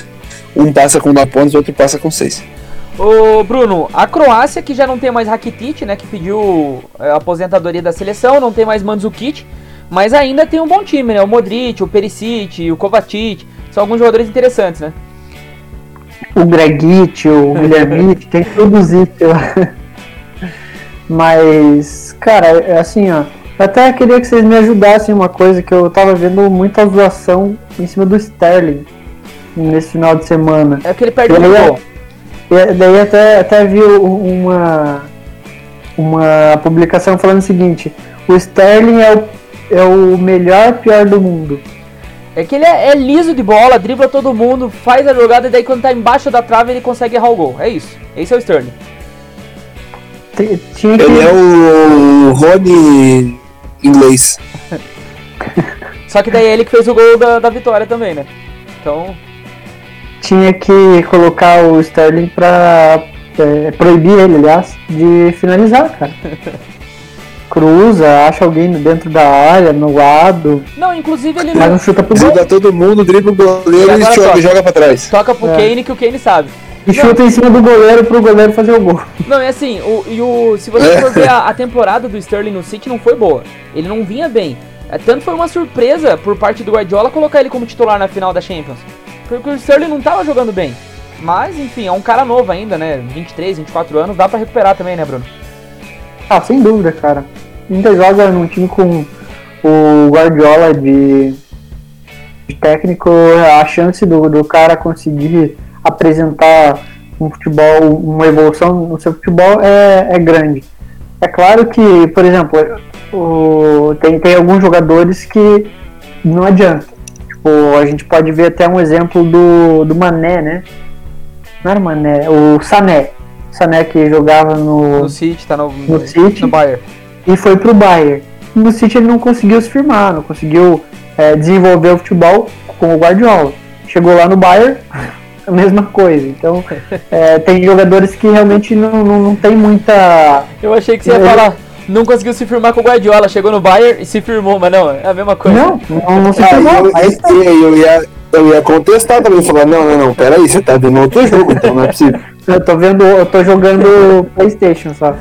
S4: Um passa com 9 pontos, o outro passa com 6.
S1: Ô Bruno, a Croácia que já não tem mais Rakitic, né, que pediu é, a aposentadoria da seleção, não tem mais Mandzukic, mas ainda tem um bom time, né? O Modric, o Perisic, o Kovacic, são alguns jogadores interessantes, né?
S3: O Gregic, o Guilherme, tem todos isso. Mas, cara, é assim, ó. Eu até queria que vocês me ajudassem uma coisa que eu tava vendo muita zoação em cima do Sterling nesse final de semana.
S1: É que ele perde o gol.
S3: Daí até, até vi uma, uma publicação falando o seguinte, o Sterling é o, é o melhor pior do mundo.
S1: É que ele é, é, liso de bola, dribla todo mundo, faz a jogada e daí quando tá embaixo da trave ele consegue errar o gol. É isso. Esse é o Sterling.
S4: Tinha que... Ele é o Rony inglês.
S1: Só que daí é ele que fez o gol da, da vitória também, né? Então.
S3: Tinha que colocar o Sterling pra é, proibir ele, aliás, de finalizar, cara. Cruza, acha alguém dentro da área, no lado.
S1: Não, inclusive ele
S3: não. chuta pro gol.
S4: todo mundo, dribla o goleiro e, e joga, joga pra trás.
S1: Toca pro é. Kane que o Kane sabe.
S3: E não. chuta em cima do goleiro pro goleiro fazer o gol.
S1: Não, é assim, o, e o, se você for ver a, a, temporada do Sterling no City, não foi boa. Ele não vinha bem. É, tanto foi uma surpresa por parte do Guardiola colocar ele como titular na final da Champions. Porque o Sterling não tava jogando bem. Mas, enfim, é um cara novo ainda, né? 23, 24 anos, dá pra recuperar também, né, Bruno?
S3: Ah, sem dúvida, cara. Ainda joga num time com o Guardiola de, de técnico, a chance do, do cara conseguir apresentar um futebol, uma evolução no seu futebol é, é grande. É claro que, por exemplo, o, tem, tem alguns jogadores que não adianta. Tipo, a gente pode ver até um exemplo do, do Mané, né? Não era o Mané, o Sané. Sané que jogava no.
S1: No City, tá no,
S3: no, City,
S1: no Bayern.
S3: E foi pro Bayern. No City ele não conseguiu se firmar, não conseguiu é, desenvolver o futebol com o Guardiola. Chegou lá no Bayern, a mesma coisa. Então, é, tem jogadores que realmente não, não, não tem muita.
S1: Eu achei que você ia falar. Não conseguiu se firmar com o Guardiola, chegou no Bayern e se firmou, mas não, é a mesma coisa.
S3: Não, não, não se ah, firmou.
S4: Eu,
S3: Aí,
S4: eu, eu, ia, eu ia contestar também, falar, não, não, não, peraí, você tá vendo outro jogo, então não é possível.
S3: Eu tô vendo, eu tô jogando Playstation só.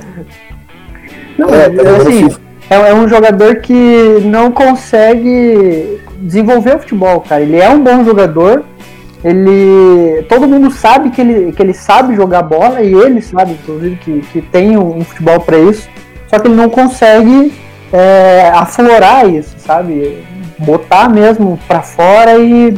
S3: Não, é, é assim, é, é um jogador que não consegue desenvolver o futebol, cara. Ele é um bom jogador, ele todo mundo sabe que ele, que ele sabe jogar bola e ele sabe inclusive que, que tem um, um futebol para isso. Só que ele não consegue é, aflorar isso sabe? Botar mesmo para fora e,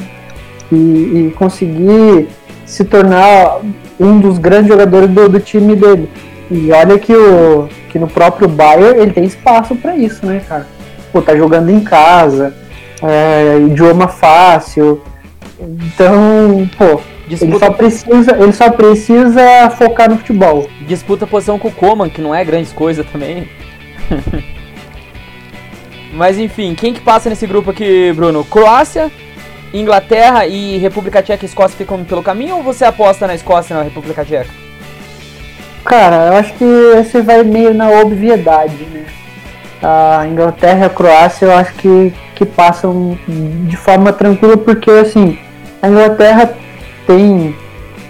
S3: e, e, conseguir se tornar um dos grandes jogadores do, do, time dele. E olha que o que no próprio Bayern ele tem espaço para isso né cara? Pô tá jogando em casa é, idioma fácil então, pô, Disputa... ele, só precisa, ele só precisa focar no futebol.
S1: Disputa posição com o Coman, que não é grande coisa também. Mas enfim, quem que passa nesse grupo aqui, Bruno? Croácia, Inglaterra e República Tcheca e Escócia ficam pelo caminho ou você aposta na Escócia e na República Tcheca?
S3: Cara, eu acho que você vai meio na obviedade, né? A Inglaterra e a Croácia eu acho que, que passam de forma tranquila porque assim, a Inglaterra tem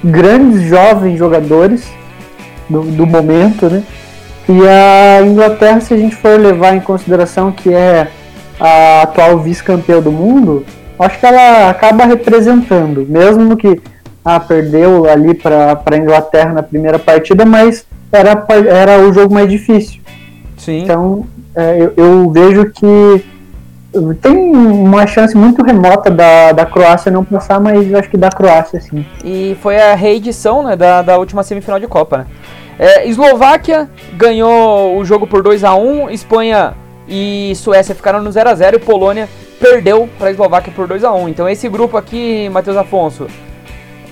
S3: grandes jovens jogadores do, do momento, né? E a Inglaterra, se a gente for levar em consideração que é a atual vice-campeã do mundo, acho que ela acaba representando, mesmo que ah, perdeu ali para a Inglaterra na primeira partida, mas era, era o jogo mais difícil.
S1: Sim.
S3: Então é, eu, eu, vejo que tem uma chance muito remota da, da Croácia não passar, mas eu acho que da Croácia sim.
S1: E foi a reedição né, da, da última semifinal de Copa, né? É, Eslováquia ganhou o jogo por 2 a 1 Espanha e Suécia ficaram no 0 a 0 e Polônia perdeu para a Eslováquia por 2 a 1 Então esse grupo aqui, Matheus Afonso,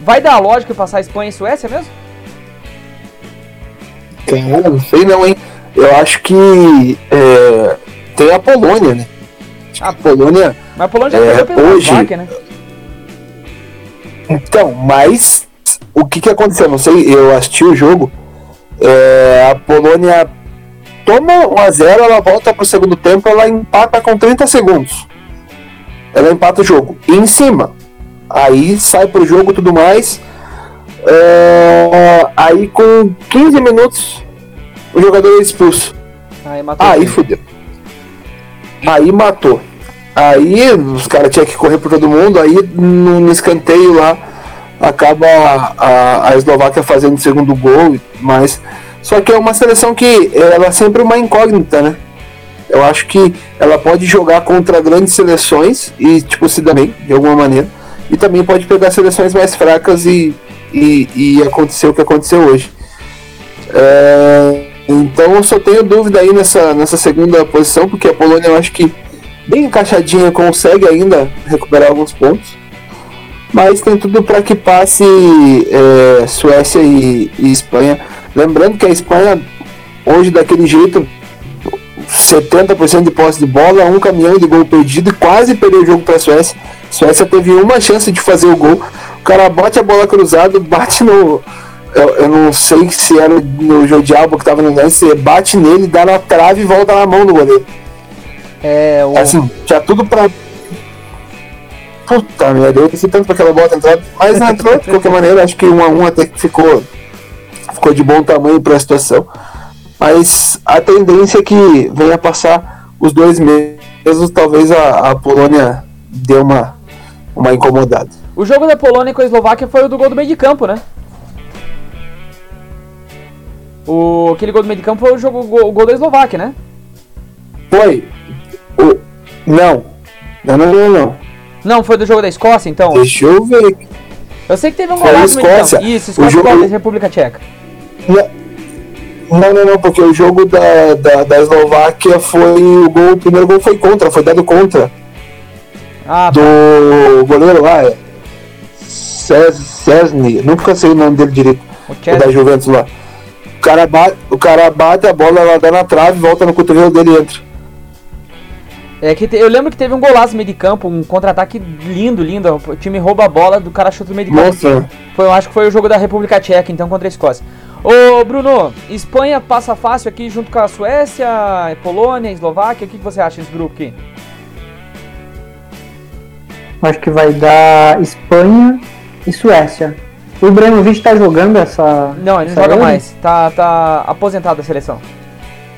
S1: vai dar a lógica passar Espanha e Suécia mesmo?
S4: Cara, não sei não, hein? Eu acho que é, tem a Polônia, né? A Polônia.
S1: Mas a Polônia já é, perdeu
S4: hoje, né? Então, mas o que que aconteceu? Não sei, eu assisti o jogo. É, a Polônia toma 1 a 0 ela volta para o segundo tempo, ela empata com 30 segundos. Ela empata o jogo. E em cima. Aí sai pro jogo tudo mais. É, aí com 15 minutos o jogador é expulso.
S1: Aí, matou
S4: aí fudeu. Aí matou. Aí os caras tinham que correr por todo mundo. Aí no, no escanteio lá acaba a, a Eslováquia fazendo o segundo gol. Mas só que é uma seleção que ela é sempre uma incógnita, né? Eu acho que ela pode jogar contra grandes seleções e, tipo, se dar bem, de alguma maneira. E também pode pegar seleções mais fracas e, e, e acontecer o que aconteceu hoje. É, então eu só tenho dúvida aí nessa, nessa segunda posição, porque a Polônia eu acho que bem encaixadinha consegue ainda recuperar alguns pontos. Mas tem tudo para que passe é, Suécia e, e Espanha Lembrando que a Espanha, hoje daquele jeito, 70% de posse de bola, um caminhão de gol perdido e quase perdeu o jogo para a Suécia. Suécia teve uma chance de fazer o gol. O cara bate a bola cruzada, bate no. Eu, eu não sei se era no Jodialbo que estava no lance, bate nele, dá na trave e volta na mão do goleiro.
S1: É, o...
S4: Assim, tinha tudo pra. Puta merda, eu pensei tanto pra aquela bola entrar, mas entrou de qualquer maneira, acho que um a um até que ficou ficou de bom tamanho para a situação. Mas a tendência é que venha passar os dois meses, talvez a, a Polônia dê uma, uma incomodada.
S1: O jogo da Polônia com a Eslováquia foi o do gol do meio de campo, né? O, aquele gol do meio de campo foi o, jogo, o gol da Eslováquia, né?
S4: Foi. O, não. Não, não, não, não.
S1: Não, foi do jogo da Escócia, então?
S4: Deixa eu ver.
S1: Eu sei que teve um golaço
S4: meio de campo.
S1: Isso, Escócia
S4: o jogo...
S1: República Tcheca.
S4: Não, não, não, porque o jogo da, da, da Eslováquia foi. O, gol, o primeiro gol foi contra, foi dado contra.
S1: Ah,
S4: do goleiro lá, é. Cesny, nunca sei o nome dele direito. O, o da Juventus lá. O cara, bate, o cara bate a bola, ela dá na trave, volta no cotovelo dele e entra.
S1: É que te, eu lembro que teve um golaço no meio de campo, um contra-ataque lindo, lindo. O time rouba a bola do cara chuta no meio de campo.
S4: Nossa.
S1: Foi, eu acho que foi o jogo da República Tcheca, então, contra a Escócia. Ô, Bruno, Espanha passa fácil aqui junto com a Suécia, Polônia, Eslováquia. O que, que você acha desse grupo aqui?
S3: Acho que vai dar Espanha e Suécia. O Ibrahimovic tá jogando essa.
S1: Não, ele não joga mais. Tá, tá aposentado da seleção.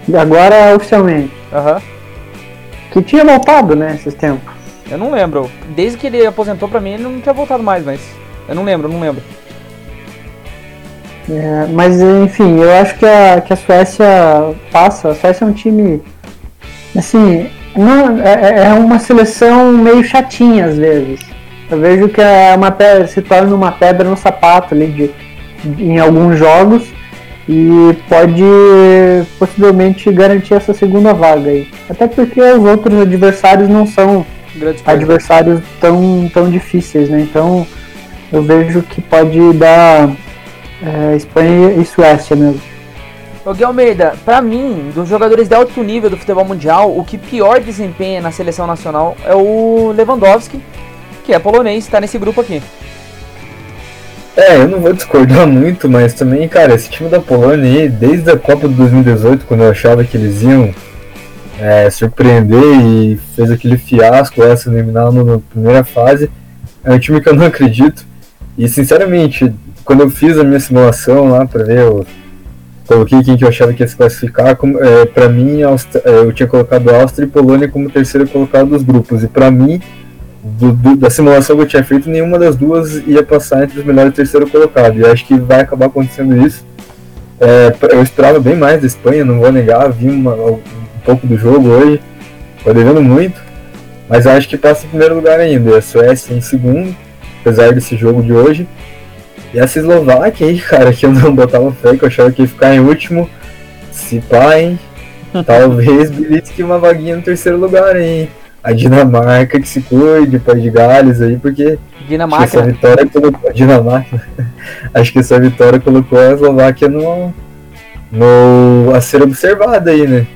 S3: E agora oficialmente.
S1: Aham. Uhum.
S3: Que tinha voltado, né, esses tempos.
S1: Eu não lembro. Desde que ele aposentou pra mim, ele não tinha voltado mais, mas. Eu não lembro, eu não lembro.
S3: É, mas enfim, eu acho que a, que a Suécia passa. A Suécia é um time. Assim, não, é, é, é uma seleção meio chatinha às vezes. Eu vejo que é uma pedra, se torna uma pedra no sapato ali de, de, em alguns jogos e pode possivelmente garantir essa segunda vaga aí. Até porque os outros adversários não são adversários tão, tão difíceis, né? Então eu vejo que pode dar é, Espanha e Suécia mesmo.
S1: Ô Gui Almeida, pra mim, dos jogadores de alto nível do futebol mundial, o que pior desempenha na seleção nacional é o Lewandowski, que é polonês, tá nesse grupo aqui.
S2: É, eu não vou discordar muito, mas também, cara, esse time da Polônia aí, desde a Copa de 2018, quando eu achava que eles iam é, surpreender e fez aquele fiasco se eliminar na primeira fase, é um time que eu não acredito. E sinceramente, quando eu fiz a minha simulação lá para ver o, coloquei quem que eu achava que ia se classificar. Como, é, para mim, é, eu tinha colocado Áustria e Polônia como terceiro colocado dos grupos. E para mim, do, do, da simulação que eu tinha feito, nenhuma das duas ia passar entre os melhores terceiro colocados. E acho que vai acabar acontecendo isso. É, eu esperava bem mais da Espanha, não vou negar, vi uma, um pouco do jogo hoje, tô devendo muito, mas acho que passa em primeiro lugar ainda. E a Suécia em segundo, apesar desse jogo de hoje. E essa Eslováquia aí, cara, que eu não botava fé, que eu achava que ia ficar em último. Se pá, hein? Talvez belisque uma vaguinha no terceiro lugar, hein? A Dinamarca que se cuide, País de Gales aí, porque
S1: Dinamarca.
S2: essa vitória colocou Dinamarca. acho que essa vitória colocou a Eslováquia no, no a ser observada aí, né?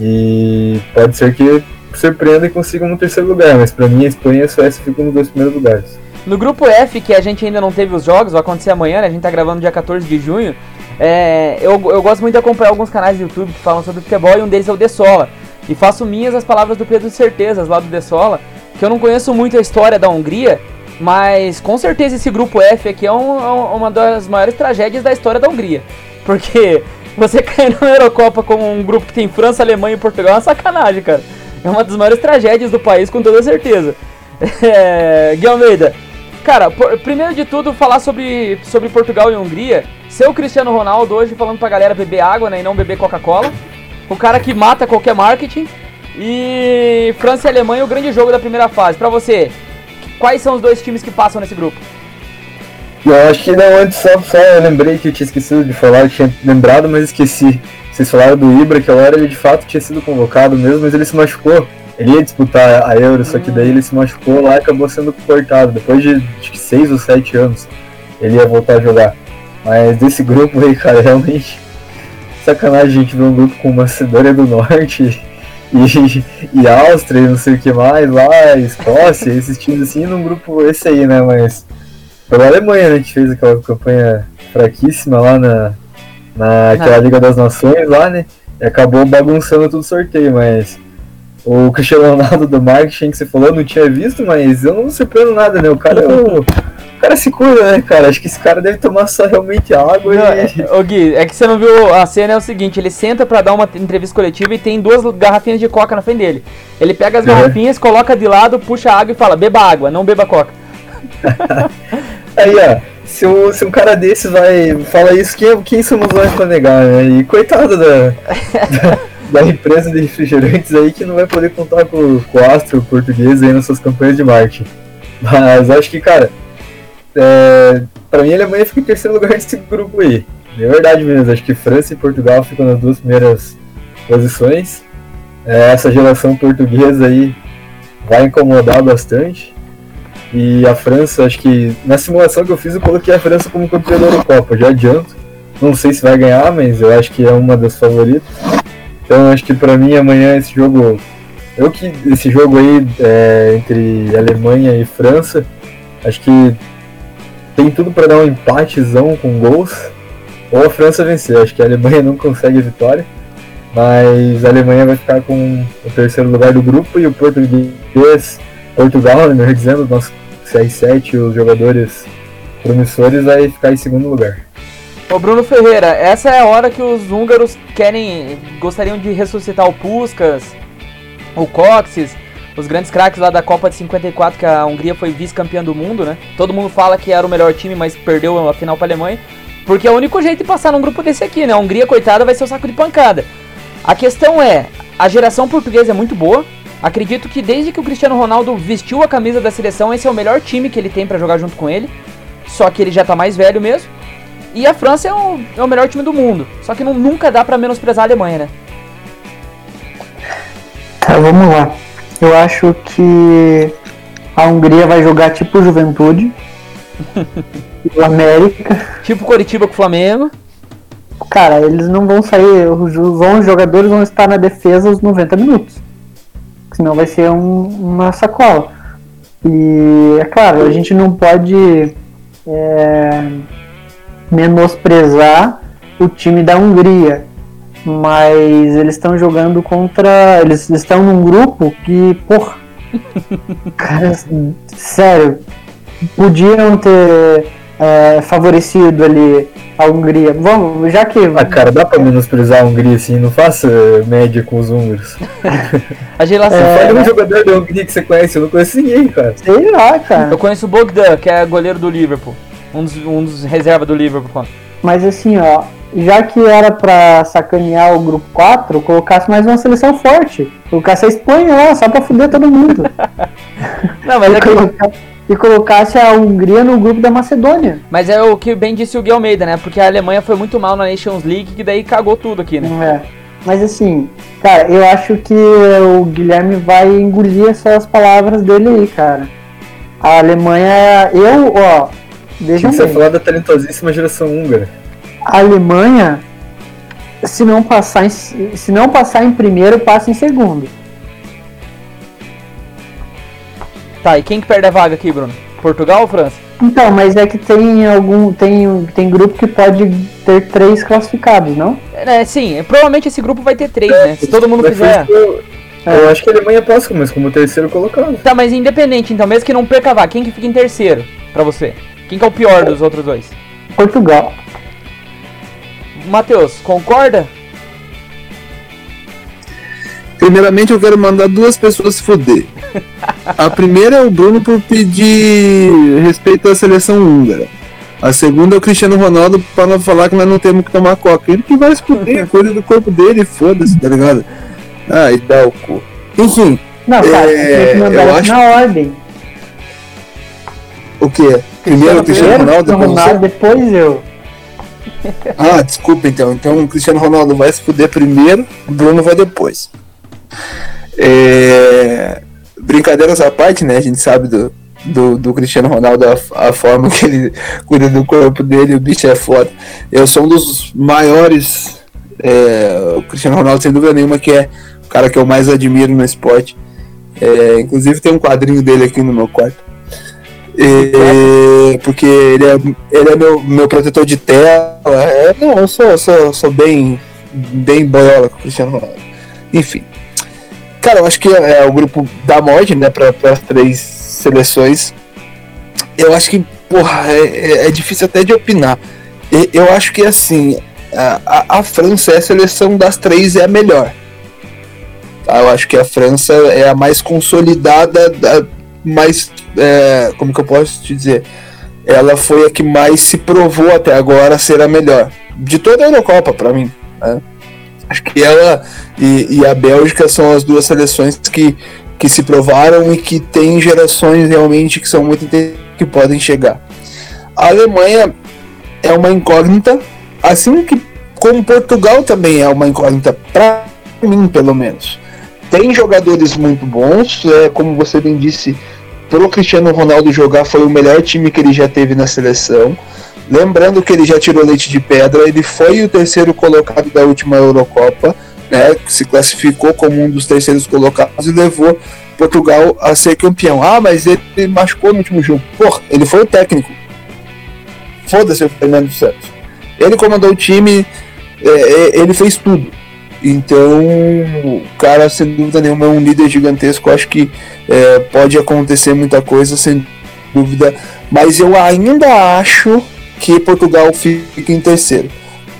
S2: E pode ser que surpreenda e consiga um terceiro lugar, mas para mim a Espanha e a Suécia ficam nos dois primeiros lugares.
S1: No grupo F, que a gente ainda não teve os jogos, vai acontecer amanhã, né? A gente tá gravando dia 14 de junho. É, eu, eu gosto muito de acompanhar alguns canais do YouTube que falam sobre futebol e um deles é o De Sola. E faço minhas as palavras do Pedro Certezas lá do De Sola, que eu não conheço muito a história da Hungria, mas com certeza esse grupo F aqui é um, é uma das maiores tragédias da história da Hungria. Porque você cair na Eurocopa com um grupo que tem França, Alemanha e Portugal é uma sacanagem, cara. É uma das maiores tragédias do país, com toda certeza. É, Gui Almeida, Cara, por, primeiro de tudo, falar sobre, sobre Portugal e Hungria. Ser o Cristiano Ronaldo hoje falando pra galera beber água né, e não beber Coca-Cola. O cara que mata qualquer marketing. E França e Alemanha, o grande jogo da primeira fase. Pra você, quais são os dois times que passam nesse grupo?
S2: Eu acho que não, antes só, só eu lembrei que eu tinha esquecido de falar, eu tinha lembrado, mas esqueci. Vocês falaram do Ibra, que agora ele de fato tinha sido convocado mesmo, mas ele se machucou. Ele ia disputar a Euro, só que daí ele se machucou lá e acabou sendo cortado. Depois de 6 ou 7 anos, ele ia voltar a jogar. Mas desse grupo aí, cara, realmente sacanagem a gente ver um grupo com Macedônia do Norte e, e Áustria e não sei o que mais lá, Escócia, esses times assim, num grupo esse aí, né? Mas pela Alemanha, né? A gente fez aquela campanha fraquíssima lá na, naquela Liga das Nações lá, né? E acabou bagunçando todo o sorteio, mas o Cristiano Ronaldo do marketing que você falou, eu não tinha visto, mas eu não surpreendo nada, né? O cara é o, o cara se cura, né, cara? Acho que esse cara deve tomar só realmente água
S1: não,
S2: e.
S1: É, ô Gui, é que você não viu a cena, é o seguinte, ele senta pra dar uma entrevista coletiva e tem duas garrafinhas de coca na frente dele. Ele pega as uhum. garrafinhas, coloca de lado, puxa a água e fala, beba água, não beba coca.
S2: Aí, ó, se um, se um cara desses vai fala isso, quem, quem somos nós pra negar, né? E coitado da, da da empresa de refrigerantes aí que não vai poder contar com, com o astro português aí nas suas campanhas de marketing. Mas acho que, cara, é, pra mim a Alemanha fica em terceiro lugar nesse grupo aí. É verdade mesmo, acho que França e Portugal ficam nas duas primeiras posições. É, essa geração portuguesa aí vai incomodar bastante. E a França, acho que na simulação que eu fiz eu coloquei a França como campeã da Eurocopa, já adianto. Não sei se vai ganhar, mas eu acho que é uma das favoritas. Então acho que para mim amanhã esse jogo, eu que esse jogo aí é, entre Alemanha e França, acho que tem tudo para dar um empatezão com gols ou a França vencer. Acho que a Alemanha não consegue a vitória, mas a Alemanha vai ficar com o terceiro lugar do grupo e o português, Portugal, melhor dizendo, nossos 6-7, os jogadores promissores, vai ficar em segundo lugar.
S1: Ô Bruno Ferreira, essa é a hora que os húngaros querem, gostariam de ressuscitar o Puskas, o Coxes, os grandes craques lá da Copa de 54, que a Hungria foi vice-campeã do mundo, né? Todo mundo fala que era o melhor time, mas perdeu a final para a Alemanha. Porque é o único jeito de passar num grupo desse aqui, né? A Hungria, coitada, vai ser o saco de pancada. A questão é, a geração portuguesa é muito boa. Acredito que desde que o Cristiano Ronaldo vestiu a camisa da seleção, esse é o melhor time que ele tem para jogar junto com ele. Só que ele já tá mais velho mesmo. E a França é o, é o melhor time do mundo. Só que não, nunca dá para menosprezar a Alemanha, né?
S3: Tá, vamos lá. Eu acho que a Hungria vai jogar tipo Juventude. o América.
S1: Tipo Coritiba com o Flamengo.
S3: Cara, eles não vão sair. Os 11 jogadores vão estar na defesa os 90 minutos. Senão vai ser um, uma sacola. E é claro, a gente não pode. É, menosprezar o time da Hungria, mas eles estão jogando contra. Eles estão num grupo que, porra. cara, sério, podiam ter é, favorecido ali a Hungria. Vamos, já que.
S2: Ah, cara, dá pra menosprezar a Hungria assim, não faça média com os húngaros.
S1: A geração.
S3: É,
S2: um jogador da Hungria que você conhece, eu não conheço ninguém, cara.
S3: Sei lá, cara.
S1: Eu conheço o Bogdan, que é goleiro do Liverpool. Um dos, um dos reserva do Liverpool.
S3: Mas assim, ó, já que era pra sacanear o grupo 4, colocasse mais uma seleção forte. Colocasse a Espanha lá, só pra fuder todo mundo.
S1: Não, mas
S3: e,
S1: é, que,
S3: coloca- e colocasse a Hungria no grupo da Macedônia.
S1: mas é o que bem disse o Gui Almeida, né? Porque a Alemanha foi muito mal na Nations League, que daí cagou tudo aqui, né?
S3: É. Mas assim, cara, eu acho que o Guilherme vai engolir essas palavras dele aí, cara. A Alemanha, eu, ó,
S2: Tinha
S3: vejam
S2: que você
S3: bem,
S2: falar da talentosíssima geração húngara.
S3: A Alemanha, se não passar em, se não passar em primeiro, passa em segundo.
S1: Tá, e quem que perde a vaga aqui, Bruno? Portugal ou França?
S3: Então, mas é que tem algum, tem, tem grupo que pode ter três classificados, não?
S1: É, sim, provavelmente esse grupo vai ter três, né? Se todo mundo fizer.
S2: Eu, eu acho que a Alemanha passa, mas como terceiro colocado.
S1: Tá, mas independente, então, mesmo que não perca a vaga, quem que fica em terceiro pra você? Quem que é o pior dos outros dois?
S3: Portugal.
S1: Matheus, concorda?
S4: Primeiramente, eu quero mandar duas pessoas se foder. A primeira é o Bruno por pedir respeito à seleção húngara. A segunda é o Cristiano Ronaldo para não falar que nós não temos que tomar coca. Ele que vai se fuder, é coisa do corpo dele, foda-se, tá ligado? Ah, e dá o cu. Enfim,
S3: Não, cara,
S4: É,
S3: tem que mandar
S4: acho-
S3: na ordem.
S4: o que? Primeiro o Cristiano Ronaldo, depois?
S3: Ronaldo, depois eu.
S4: Ah, desculpa então. Então o Cristiano Ronaldo vai se fuder primeiro, o Bruno vai depois. É... Brincadeiras à parte, né? A gente sabe do, do, do Cristiano Ronaldo, a, a forma que ele cuida do corpo dele, o bicho é foda. Eu sou um dos maiores. é, o Cristiano Ronaldo, sem dúvida nenhuma, que é o cara que eu mais admiro no esporte. É, inclusive tem um quadrinho dele aqui no meu quarto. É, porque ele é, ele é meu, meu protetor de tela. É, não, eu sou, sou, sou bem, bem boiola com o Cristiano Ronaldo. Enfim. Cara, eu acho que é, o grupo da morte, né, para as três seleções. Eu acho que, porra, é, é- é difícil até de opinar. E- Eu acho que, assim, a, a- a França é a seleção das três, é a melhor. Tá? Eu acho que a França é a mais consolidada, da, mais. é, como que eu posso te dizer? Ela foi a que mais se provou até agora ser a melhor. De toda a Eurocopa, pra mim. né? Acho que ela e, e a Bélgica são as duas seleções que, que se provaram e que têm gerações realmente que são muito que podem chegar. A Alemanha é uma incógnita, assim que como Portugal também é uma incógnita para mim, pelo menos. Tem jogadores muito bons, é, como você bem disse, pro Cristiano Ronaldo jogar foi o melhor time que ele já teve na seleção. Lembrando que ele já tirou leite de pedra, ele foi o terceiro colocado da última Eurocopa, né? Se classificou como um dos terceiros colocados e levou Portugal a ser campeão. Ah, mas ele machucou no último jogo. Porra, ele foi o técnico. Foda-se o Fernando Santos. Ele comandou o time, é, é, ele fez tudo. Então, o cara, sem dúvida nenhuma, é um líder gigantesco. Acho que é, pode acontecer muita coisa, sem dúvida. Mas eu ainda acho que Portugal fica em terceiro.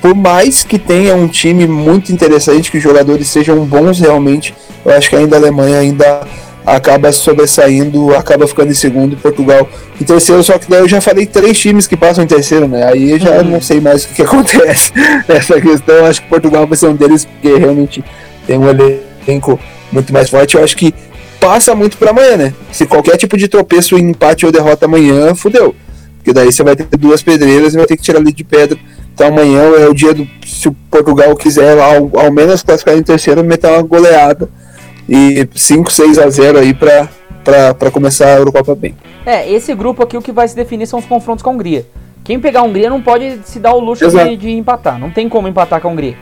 S4: Por mais que tenha um time muito interessante, que os jogadores sejam bons realmente, eu acho que ainda a Alemanha ainda acaba sobressaindo, acaba ficando em segundo e Portugal em terceiro, só que daí eu já falei três times que passam em terceiro, né? Aí eu já não sei mais o que, que acontece nessa questão. Acho que Portugal vai ser um deles, porque realmente tem um elenco muito mais forte. Eu acho que passa muito para amanhã, né? Se qualquer tipo de tropeço, empate ou derrota amanhã, fudeu. Porque daí você vai ter duas pedreiras e vai ter que tirar ali de pedra. Então amanhã é o dia do. Se o Portugal quiser ao, ao menos classificar em terceiro, meter uma goleada. E 5, 6 a 0 aí pra, pra, pra começar a Eurocopa bem.
S1: É, esse grupo aqui o que vai se definir são os confrontos com a Hungria. Quem pegar a Hungria não pode se dar o luxo de, de empatar. Não tem como empatar com a Hungria.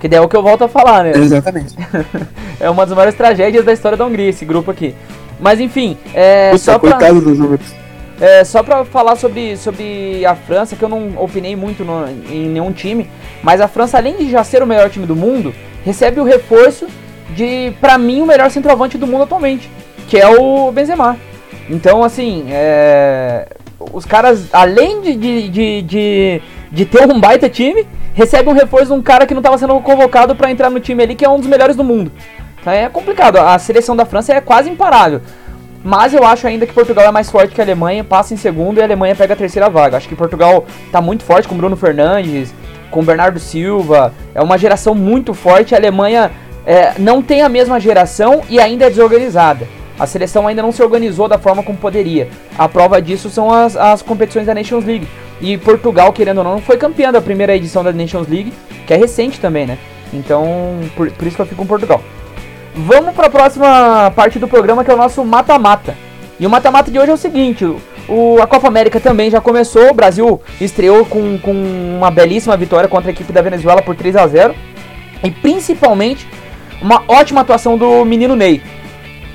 S1: Que daí é o que eu volto a falar, né?
S4: Exatamente.
S1: É uma das maiores tragédias da história da Hungria, esse grupo aqui. Mas enfim, é,
S4: Puta,
S1: só, pra,
S4: dos números.
S1: é, só pra falar sobre, sobre a França, que eu não opinei muito no- em nenhum time, mas a França, além de já ser o melhor time do mundo, recebe o reforço de, pra mim, o melhor centroavante do mundo atualmente, que é o Benzema. Então, assim, é, os caras, além de, de, de, de, de ter um baita time, recebem um reforço de um cara que não estava sendo convocado para entrar no time ali, que é um dos melhores do mundo. Então é complicado. A seleção da França é quase imparável. Mas eu acho ainda que Portugal é mais forte que a Alemanha, passa em segundo e a Alemanha pega a terceira vaga. Acho que Portugal tá muito forte com Bruno Fernandes, com Bernardo Silva. É uma geração muito forte. A Alemanha é, não tem a mesma geração e ainda é desorganizada. A seleção ainda não se organizou da forma como poderia. A prova disso são as, as competições da Nations League. E Portugal, querendo ou não, foi campeã da primeira edição da Nations League, que é recente também, né? Então, por, por isso que eu fico com Portugal. Vamos para a próxima parte do programa, que é o nosso mata-mata. E o mata-mata de hoje é o seguinte: o, a Copa América também já começou. O Brasil estreou com, com uma belíssima vitória contra a equipe da Venezuela por 3 a 0 E principalmente uma ótima atuação do menino Ney.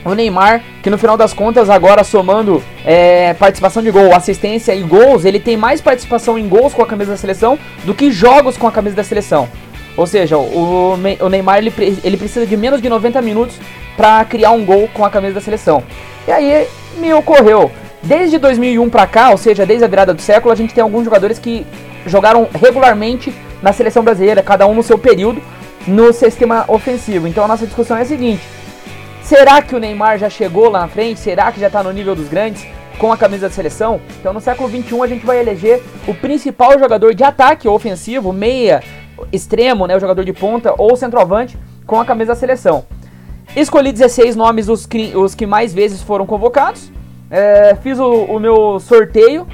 S1: O Neymar, que no final das contas, agora somando é, participação de gol, assistência e gols, ele tem mais participação em gols com a camisa da seleção do que jogos com a camisa da seleção. Ou seja, o, o Neymar ele, ele precisa de menos de 90 minutos para criar um gol com a camisa da seleção. E aí me ocorreu, desde 2001 para cá, ou seja, desde a virada do século, a gente tem alguns jogadores que jogaram regularmente na seleção brasileira, cada um no seu período, no sistema ofensivo. Então a nossa discussão é a seguinte: será que o Neymar já chegou lá na frente? Será que já está no nível dos grandes? Com a camisa da seleção, então no século 21 a gente vai eleger o principal jogador de ataque ofensivo, meia, extremo, né, o jogador de ponta ou centroavante com a camisa da seleção. Escolhi 16 nomes, os que, os que mais vezes foram convocados. É, fiz o, o meu sorteio.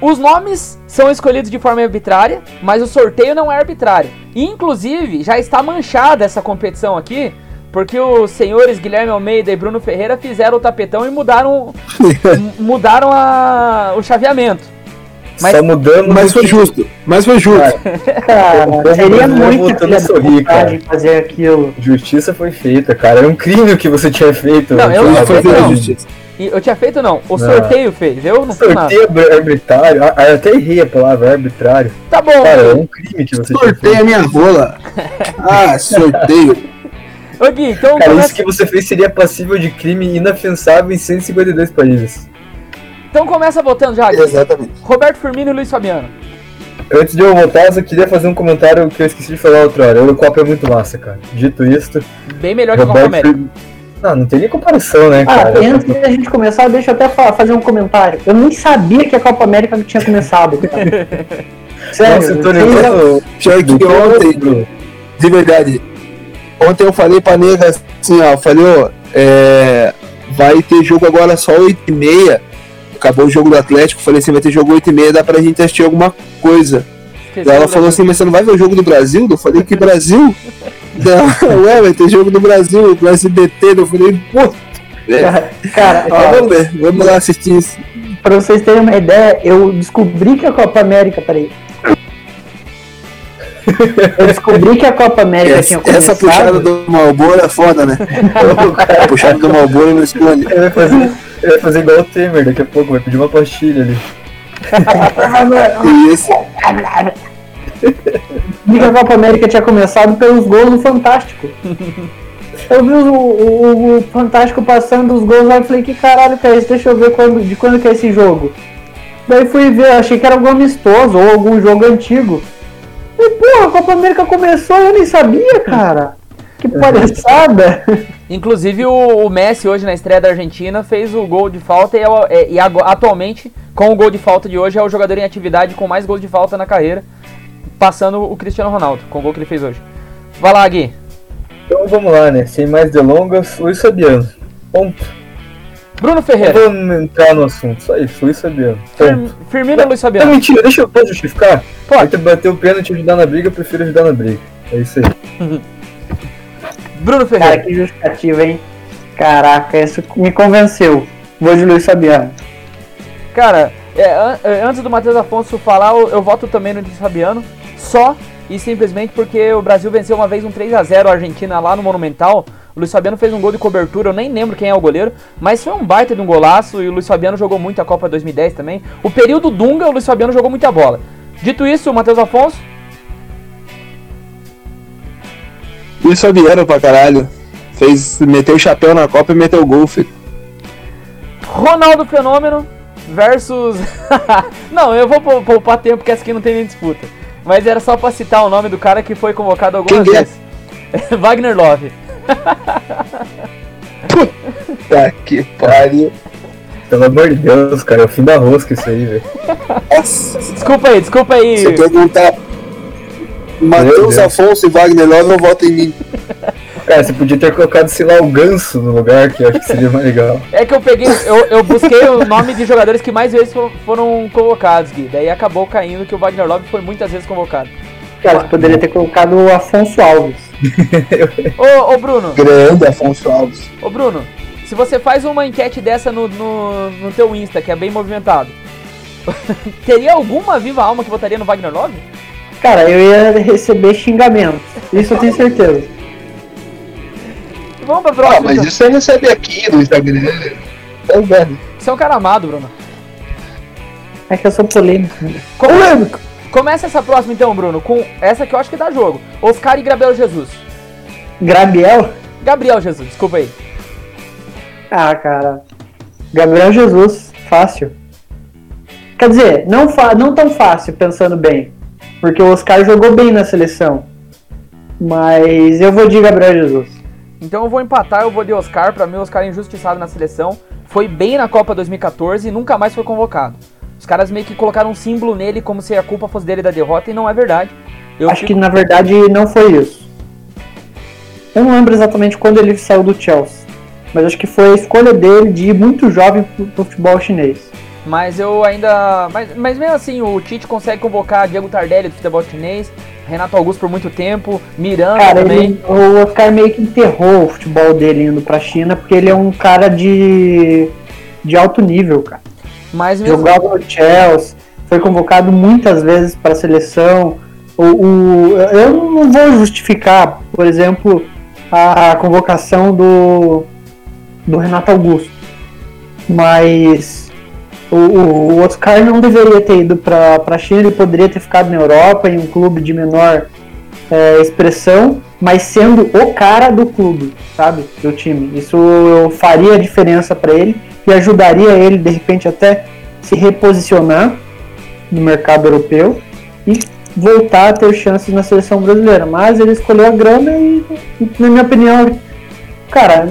S1: Os nomes são escolhidos de forma arbitrária, mas o sorteio não é arbitrário. Inclusive, já está manchada essa competição aqui, porque os senhores Guilherme Almeida e Bruno Ferreira fizeram o tapetão e mudaram, mudaram a, o chaveamento.
S2: Mas, Só mudamos.
S4: Mas foi justo. Mas foi justo.
S3: Cara, seria muito filha sorrir, cara. fazer aquilo.
S2: Justiça foi feita, cara. É um crime o que você tinha feito.
S1: Não, eu não feito, justiça. Eu tinha feito não, o não. sorteio fez, eu não
S2: fiz nada. Sorteio arbitrário, ah, eu até errei a palavra arbitrário.
S1: Tá bom.
S2: Cara, é um crime que você
S4: Sorteio a minha rola. ah, sorteio.
S1: Ô Gui, então...
S2: Cara, começa... isso que você fez seria passível de crime inafensável em 152 países.
S1: Então começa votando já.
S4: Exatamente.
S1: Roberto Firmino e Luiz Fabiano.
S2: Antes de eu votar, eu só queria fazer um comentário que eu esqueci de falar outra hora. A Eurocopa é muito massa, cara. Dito isto.
S1: Bem melhor que a Copa América.
S2: Não, não tem nem comparação, né,
S3: ah, cara? Ah, antes da gente começar, deixa eu até falar, fazer um comentário. Eu nem sabia que a Copa América não tinha começado.
S4: Sério, Nossa, eu tô que ontem, de verdade. Ontem eu falei pra nega assim, ó, falei, ó, é, vai ter jogo agora só 8 e meia acabou o jogo do Atlético, falei assim, vai ter jogo 8 e meia, dá pra gente assistir alguma coisa. Ela falou assim, mas você não vai ver o jogo do Brasil? Eu falei, que Brasil? Não, ué, vai ter jogo do Brasil, do SBT, eu falei, pô.
S3: É. Cara, ó,
S4: vamos ver, vamos lá assistir isso.
S3: Pra vocês terem uma ideia, eu descobri que a Copa América, peraí. Eu descobri que a Copa América essa, tinha começado.
S4: Essa puxada do Malboro é foda, né? a puxada do Malboro não esconde.
S2: Ele vai fazer, ele vai fazer igual o Temer daqui a pouco, vai pedir uma pastilha ali.
S3: Isso. que a Copa América tinha começado pelos gols do Fantástico. Eu vi o, o, o Fantástico passando os gols lá e falei, que caralho que é isso? Deixa eu ver quando, de quando que é esse jogo. Daí fui ver, achei que era algum amistoso ou algum jogo antigo. E, porra, a Copa América começou e eu nem sabia, cara. Que palhaçada.
S1: Inclusive o, o, Messi hoje na estreia da Argentina fez o gol de falta e, é, e atualmente, com o gol de falta de hoje, é o jogador em atividade com mais gols de falta na carreira, passando o Cristiano Ronaldo, com o gol que ele fez hoje. Vai lá, Gui.
S2: Então vamos lá, né? Sem mais delongas, Luiz Fabiano. Ponto.
S1: Bruno Ferreira.
S2: Vamos entrar no assunto, só isso, Luiz Fabiano.
S1: Fir Firmino ou Luiz Fabiano?
S2: Não, mentira, deixa eu posso justificar? Pode. bater o pênalti e ajudar na briga, eu prefiro ajudar na briga. É isso aí.
S1: Bruno Ferreira.
S3: Cara, que justificativa, hein? Caraca, isso me convenceu. Vou de Luiz Fabiano.
S1: Cara, é, é, antes do Matheus Afonso falar, eu, eu voto também no Luiz Fabiano. Só e simplesmente porque o Brasil venceu uma vez um 3 a 0 a Argentina lá no Monumental. O Luiz Fabiano fez um gol de cobertura, eu nem lembro quem é o goleiro, mas foi um baita de um golaço e o Luiz Fabiano jogou muito a Copa 2010 também. O período Dunga, o Luiz Fabiano jogou muita bola. Dito isso, o Matheus Afonso.
S4: Luiz Fabiano pra caralho. Fez, meteu o chapéu na Copa e meteu o gol, filho.
S1: Ronaldo Fenômeno, versus. não, eu vou pou- poupar tempo porque essa aqui não tem nem disputa. Mas era só pra citar o nome do cara que foi convocado algumas
S4: Quem que é?
S1: vezes. Wagner Love.
S4: Tá que pariu.
S2: Pelo amor de Deus, cara, é o fim da rosca isso aí, velho.
S4: Nossa,
S1: Desculpa aí, desculpa aí.
S4: se eu perguntar Matheus. Afonso e Wagner Love, não vota em mim.
S2: Cara, você podia ter colocado, sei lá, o ganso no lugar, que eu acho que seria mais legal.
S1: É que eu peguei, eu, eu busquei o nome de jogadores que mais vezes fo- foram convocados, Gui. Daí acabou caindo que o Wagner Love foi muitas vezes convocado.
S3: Cara, você poderia ter colocado o Afonso Alves.
S1: Ô, ô Bruno,
S4: Grande Afonso Alves.
S1: ô Bruno, se você faz uma enquete dessa no, no, no teu Insta, que é bem movimentado, teria alguma viva alma que votaria no Wagner Love?
S3: Cara, eu ia receber xingamentos. Isso eu tenho certeza.
S1: Vamos pra
S4: Ah,
S1: próxima.
S4: mas
S1: então.
S4: isso você recebe aqui no Instagram. Então, velho.
S1: Você é um cara amado, Bruno.
S3: É que eu sou polêmico. né?
S1: Come- Começa essa próxima então, Bruno, com essa que eu acho que dá jogo. Oscar e Gabriel Jesus.
S3: Grabiel?
S1: Gabriel Jesus, desculpa aí.
S3: Ah, cara. Gabriel Jesus, fácil. Quer dizer, não, fa não tão fácil, pensando bem. Porque o Oscar jogou bem na seleção. Mas eu vou de Gabriel Jesus.
S1: Então eu vou empatar, eu vou de Oscar. Pra mim, o Oscar é injustiçado na seleção. Foi bem na Copa 2014 e nunca mais foi convocado. Os caras meio que colocaram um símbolo nele como se a culpa fosse dele da derrota e não é verdade. Eu
S3: Acho que
S1: fico-
S3: na verdade não foi isso. Eu não lembro exatamente quando ele saiu do Chelsea. Mas acho que foi a escolha dele de ir muito jovem pro, pro futebol chinês.
S1: Mas eu ainda. Mas, mas mesmo assim, o Tite consegue convocar Diego Tardelli do futebol chinês, Renato Augusto por muito tempo, Miranda
S3: Cara,
S1: também.
S3: ele, o Oscar meio que enterrou o futebol dele indo pra China, porque ele é um cara de, de alto nível, cara.
S1: Mas mesmo.
S3: Jogava no Chelsea, foi convocado muitas vezes para a seleção. O, o- eu não vou justificar, por exemplo, a, a convocação do, do Renato Augusto, mas o, o, Oscar não deveria ter ido para a China, ele poderia ter ficado na Europa, em um clube de menor é, expressão, mas sendo o cara do clube, sabe? Do time. Isso faria diferença para ele e ajudaria ele, de repente, até se reposicionar no mercado europeu e voltar a ter chances na seleção brasileira. Mas ele escolheu a grana e, na minha opinião, cara,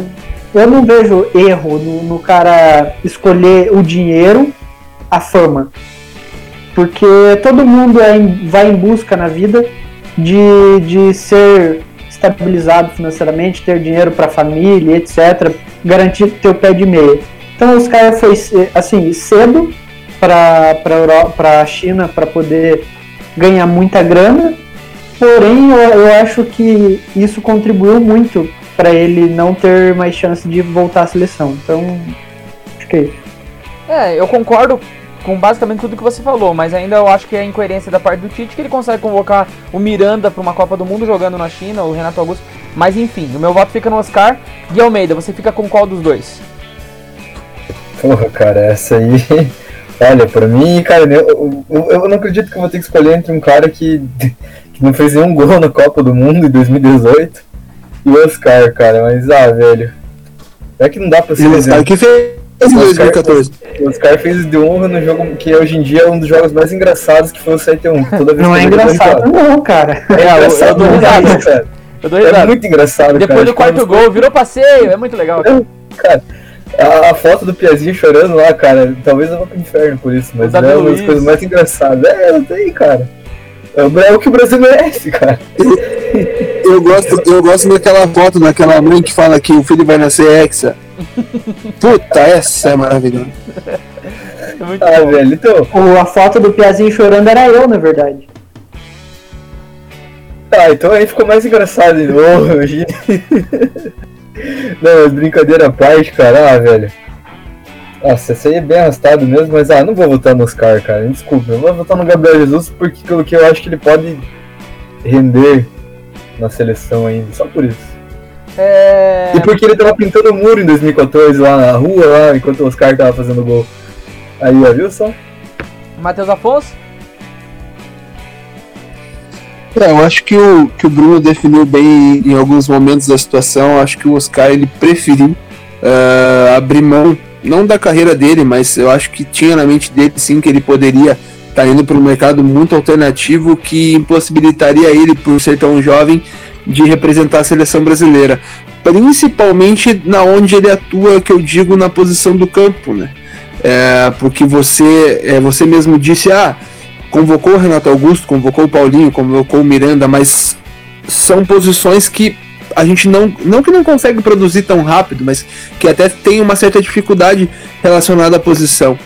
S3: eu não vejo erro no, no cara escolher o dinheiro, a fama. Porque todo mundo é vai em busca na vida de, de ser estabilizado financeiramente, ter dinheiro para a família, etc. Garantir ter o pé de meia. Então os caras foi assim cedo para para a China para poder ganhar muita grana. Porém, eu, eu acho que isso contribuiu muito para ele não ter mais chance de voltar à seleção. Então, acho que é isso.
S1: É, eu concordo com basicamente tudo que você falou, mas ainda eu acho que é incoerência da parte do Tite que ele consegue convocar o Miranda para uma Copa do Mundo jogando na China, o Renato Augusto. Mas enfim, o meu voto fica no Oscar. Gui Almeida, você fica com qual dos dois?
S2: Porra, cara, essa aí. Olha, pra mim, cara, eu, eu, eu não acredito que eu vou ter que escolher entre um cara que, que não fez nenhum gol na Copa do Mundo em 2018 e o Oscar, cara, mas ah, velho. É que não dá pra ser
S4: o Oscar
S2: exemplo.
S4: que fez em
S2: Oscar-
S4: 2014.
S2: O Oscar fez de honra no jogo que hoje em dia é um dos jogos mais engraçados que foi o 7-1. que Toda vez
S3: Não
S2: que
S3: é engraçado, não, cara.
S2: É
S1: eu- eu
S2: engraçado demais, cara.
S1: Eu dou
S2: É muito engraçado,
S1: Depois
S2: cara.
S1: do quarto gol, virou passeio, é muito legal. cara.
S2: Cara, a, a foto do Piazinho chorando lá, cara, talvez eu vá pro inferno por isso, mas
S1: Davi
S2: é uma das coisas mais engraçadas. É, não tem, cara. É o, é o que o Brasil merece, cara.
S4: Eu gosto, eu gosto daquela foto daquela mãe que fala que o filho vai nascer hexa. Puta, essa é maravilhosa.
S1: É muito
S2: Ah,
S1: bom.
S2: velho, então.
S3: A foto do Piazinho chorando era eu, na verdade.
S2: Ah, então aí ficou mais engraçado de novo. imagina. não, mas brincadeira à parte, cara, ah, velho. Nossa, esse aí é bem arrastado mesmo, mas ah, não vou votar no Oscar, cara. Desculpa, eu vou votar no Gabriel Jesus porque pelo que eu acho que ele pode render na seleção ainda, só por isso.
S1: É...
S2: E porque ele tava pintando o muro em 2014 lá na rua, lá, enquanto o Oscar tava fazendo gol. Aí, ó, viu só?
S1: Matheus Afonso?
S4: É, eu acho que o, que o Bruno definiu bem em alguns momentos da situação. Acho que o Oscar ele preferiu eh, abrir mão não da carreira dele, mas eu acho que tinha na mente dele sim que ele poderia tá indo para um mercado muito alternativo que impossibilitaria ele, por ser tão jovem, de representar a seleção brasileira. Principalmente na onde ele atua, que eu digo na posição do campo, né? É, porque você, é, você mesmo disse, ah, convocou o Renato Augusto, convocou o Paulinho, convocou o Miranda, mas são posições que a gente não, não que não consegue produzir tão rápido, mas que até tem uma certa dificuldade relacionada à posição,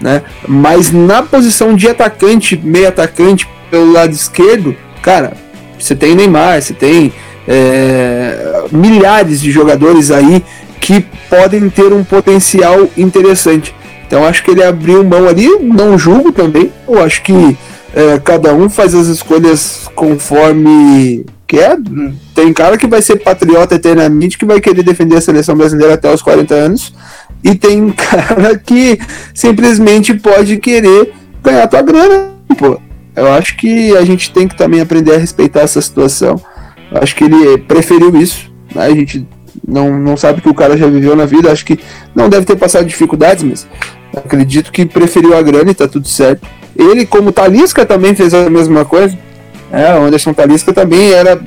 S4: né? Mas na posição de atacante, meio atacante pelo lado esquerdo, cara, você tem Neymar, você tem é, milhares de jogadores aí que podem ter um potencial interessante. Então acho que ele abriu mão ali, não julgo também. Eu acho que é, cada um faz as escolhas conforme quer. Tem cara que vai ser patriota eternamente, que vai querer defender a seleção brasileira até os 40 anos. E tem cara que simplesmente pode querer ganhar tua grana, pô. Eu acho que a gente tem que também aprender a respeitar essa situação. Eu acho que ele preferiu isso. Né? A gente não, não sabe que o cara já viveu na vida. Acho que não deve ter passado dificuldades, mas acredito que preferiu a grana e tá tudo certo. Ele, como Talisca, também fez a mesma coisa. É, o Anderson Talisca também era,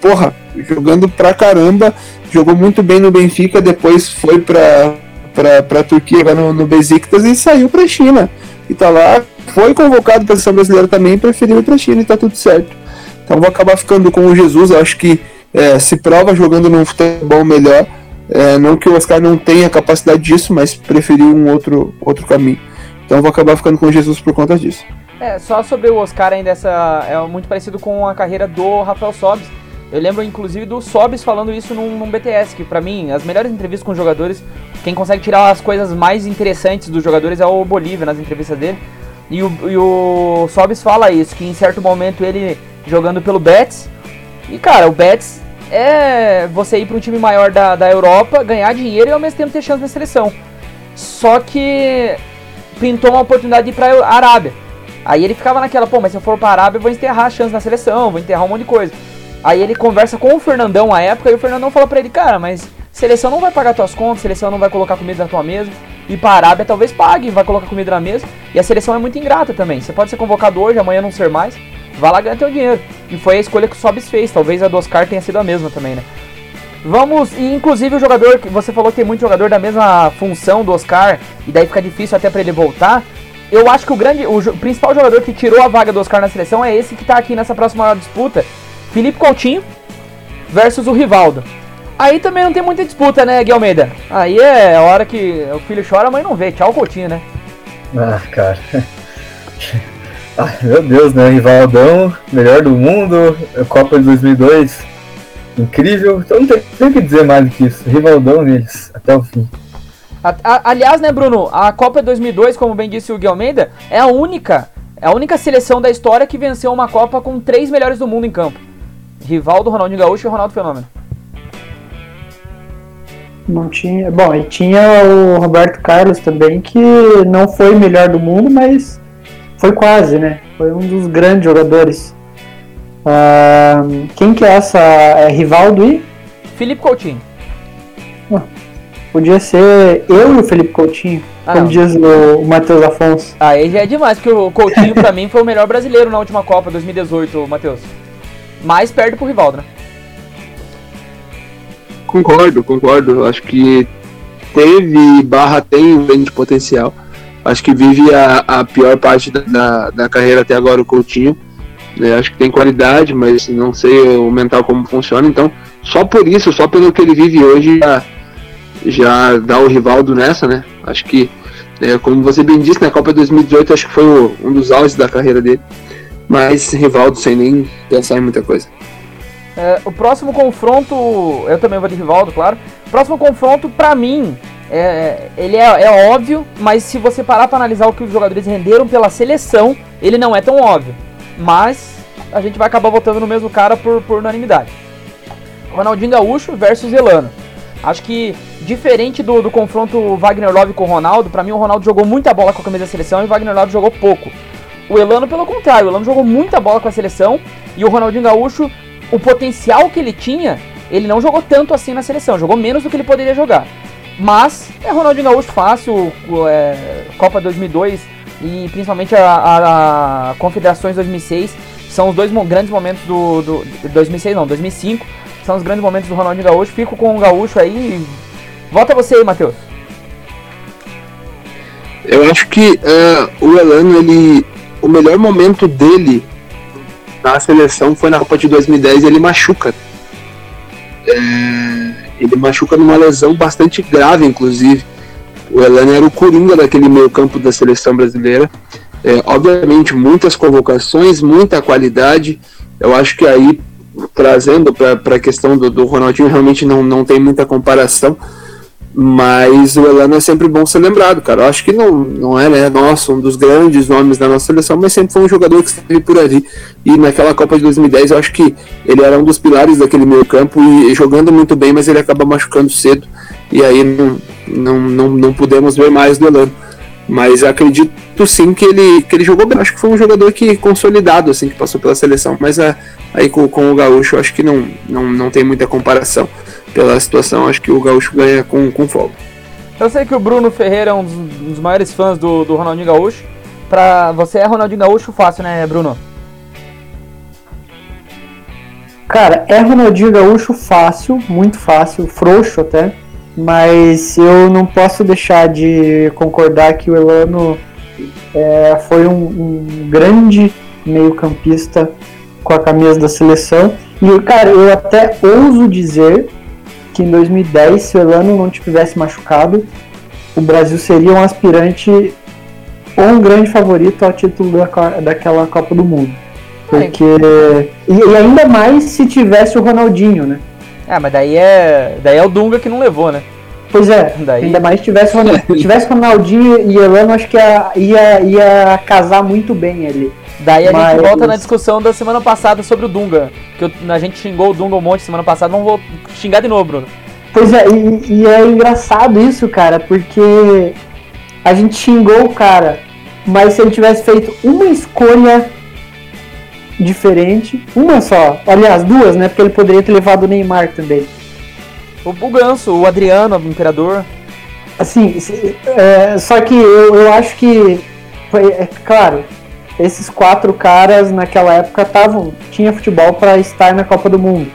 S4: porra, jogando pra caramba, jogou muito bem no Benfica, depois foi pra, pra, pra Turquia, no, no Besiktas e saiu pra China. E tá lá, foi convocado pra seleção brasileira também, preferiu ir pra China e tá tudo certo. Então vou acabar ficando com o Jesus, eu acho que é, se prova jogando num futebol melhor. É, não que o Oscar não tenha capacidade disso, mas preferiu um outro, outro caminho. Então vou acabar ficando com Jesus por conta disso.
S1: É, só sobre o Oscar ainda, essa é muito parecido com a carreira do Rafael Sobis. Eu lembro inclusive do Sobis falando isso num, num BTS, que para mim, as melhores entrevistas com jogadores, quem consegue tirar as coisas mais interessantes dos jogadores é o Bolívia nas entrevistas dele. E o, e o Sobis fala isso, que em certo momento ele jogando pelo Betis, e cara, o Betis é você ir para um time maior da, da Europa, ganhar dinheiro e ao mesmo tempo ter chance na seleção. Só que pintou uma oportunidade de ir para Arábia. Aí ele ficava naquela, pô, mas se eu for para Arábia eu vou enterrar a chance na seleção, vou enterrar um monte de coisa. Aí ele conversa com o Fernandão à época e o Fernandão fala para ele, cara, mas seleção não vai pagar tuas contas, seleção não vai colocar comida na tua mesa. E para a Arábia talvez pague, vai colocar comida na mesa. E a seleção é muito ingrata também. Você pode ser convocado hoje, amanhã não ser mais. Vai lá ganhar teu dinheiro. E foi a escolha que o Sobis fez. Talvez a do Oscar tenha sido a mesma também, né? Vamos, e inclusive o jogador, que você falou que tem muito jogador da mesma função do Oscar, e daí fica difícil até para ele voltar. Eu acho que o grande, o principal jogador que tirou a vaga do Oscar na seleção é esse que tá aqui nessa próxima disputa, Felipe Coutinho versus o Rivaldo. Aí também não tem muita disputa, né, Gui Almeida? Aí é a hora que o filho chora, a mãe não vê. Tchau, Coutinho, né?
S2: Ah, cara. Ai, meu Deus, né? Rivaldão, melhor do mundo, Copa de 2002, incrível. Então não tem, tem o que dizer mais do que isso. Rivaldão neles, até o fim.
S1: A, a, aliás, né, Bruno, a Copa de 2002, como bem disse o Gui Almeida, é a única, é a única seleção da história que venceu uma Copa com três melhores do mundo em campo. Rivaldo, Ronaldinho Gaúcho e Ronaldo Fenômeno.
S3: Não tinha. Bom, e tinha o Roberto Carlos também, que não foi o melhor do mundo, mas foi quase, né? Foi um dos grandes jogadores. Quem que é essa? É Rivaldo e?
S1: Felipe Coutinho.
S3: Ah, podia ser eu e o Felipe Coutinho, ah, como não. diz o, o Matheus Afonso.
S1: Aí já é demais, porque o Coutinho pra mim foi o melhor brasileiro na última Copa 2018, Matheus. Mais perto pro Rivaldo, né?
S4: Concordo, concordo. Acho que teve barra tem um grande potencial acho que vive a, a pior parte da, da, da, carreira até agora o Coutinho. Né? Acho que tem qualidade, mas não sei o mental como funciona. Então, só por isso, só pelo que ele vive hoje, já, já dá o Rivaldo nessa, né? Acho que, é, como você bem disse, na né, Copa 2018 acho que foi o, um dos auges da carreira dele. Mas Rivaldo sem nem pensar em muita coisa.
S1: É, o próximo confronto, eu também vou de Rivaldo, claro. Próximo confronto, para mim, é, ele é, é, óbvio, mas se você parar para analisar o que os jogadores renderam pela seleção, ele não é tão óbvio. Mas a gente vai acabar votando no mesmo cara por, por unanimidade. Ronaldinho Gaúcho versus Elano. Acho que diferente do, do confronto Wagner Love com o Ronaldo, para mim o Ronaldo jogou muita bola com a camisa da seleção e o Wagner Love jogou pouco. O Elano, pelo contrário, o Elano jogou muita bola com a seleção e o Ronaldinho Gaúcho, o potencial que ele tinha, ele não jogou tanto assim na seleção, jogou menos do que ele poderia jogar. Mas é Ronaldinho Gaúcho fácil, é, Copa 2002 e principalmente a, a, a Confederações 2006 são os dois grandes momentos do, do 2006 não, 2005 são os grandes momentos do Ronaldinho Gaúcho. Fico com o Gaúcho aí. Volta você aí, Matheus.
S4: Eu acho que uh, o Elano, ele, o melhor momento dele na seleção foi na Copa de 2010 ele machuca. É, ele machuca numa lesão bastante grave, inclusive. O Elano era o coringa daquele meio campo da seleção brasileira. É, obviamente, muitas convocações, muita qualidade. Eu acho que aí, trazendo para a questão do, do Ronaldinho, realmente não, não tem muita comparação. Mas o Elano é sempre bom ser lembrado, cara. Eu acho que não, não é, né, nossa, um dos grandes nomes da nossa seleção, mas sempre foi um jogador que esteve por ali. E naquela Copa de 2010, eu acho que ele era um dos pilares daquele meio campo e jogando muito bem, mas ele acaba machucando cedo. E aí não, não, não, não pudemos ver mais do Elano. Mas acredito sim que ele, que ele jogou bem. Acho que foi um jogador que consolidado, assim, que passou pela seleção. Mas a, aí com, com o Gaúcho, acho que não, não, não tem muita comparação pela situação, acho que o Gaúcho ganha com, com folga.
S1: Eu sei que o Bruno Ferreira é um dos, um dos maiores fãs do, do Ronaldinho Gaúcho. Pra você é Ronaldinho Gaúcho fácil, né, Bruno?
S3: Cara, é Ronaldinho Gaúcho fácil, muito fácil, frouxo até. Mas eu não posso deixar de concordar que o Elano é, foi um, um grande meio-campista com a camisa da seleção. E, cara, eu até ouso dizer que em 2010, se o Elano não tivesse machucado, o Brasil seria um aspirante ou um grande favorito ao título da, daquela Copa do Mundo. Porque. E, e, ainda mais se tivesse o Ronaldinho, né?
S1: Ah, mas daí é. Daí é o Dunga que não levou, né?
S3: Pois é, daí... ainda mais se tivesse, tivesse Ronaldinho e Elano, acho que ia, ia, ia casar muito bem ali.
S1: Daí a Mas... gente volta na discussão da semana passada sobre o Dunga. Que eu, a gente xingou o Dunga um monte semana passada, vamos vou xingar de novo, Bruno.
S3: Pois é, e, e, é engraçado isso, cara, porque a gente xingou o cara, mas se ele tivesse feito uma escolha diferente, uma só, aliás, duas, né? Porque ele poderia ter levado o Neymar também.
S1: O, o Ganso, o Adriano, o Imperador.
S3: Assim, é, só que eu, eu acho que, é, claro, esses quatro caras naquela época estavam tinha futebol para estar na Copa do Mundo.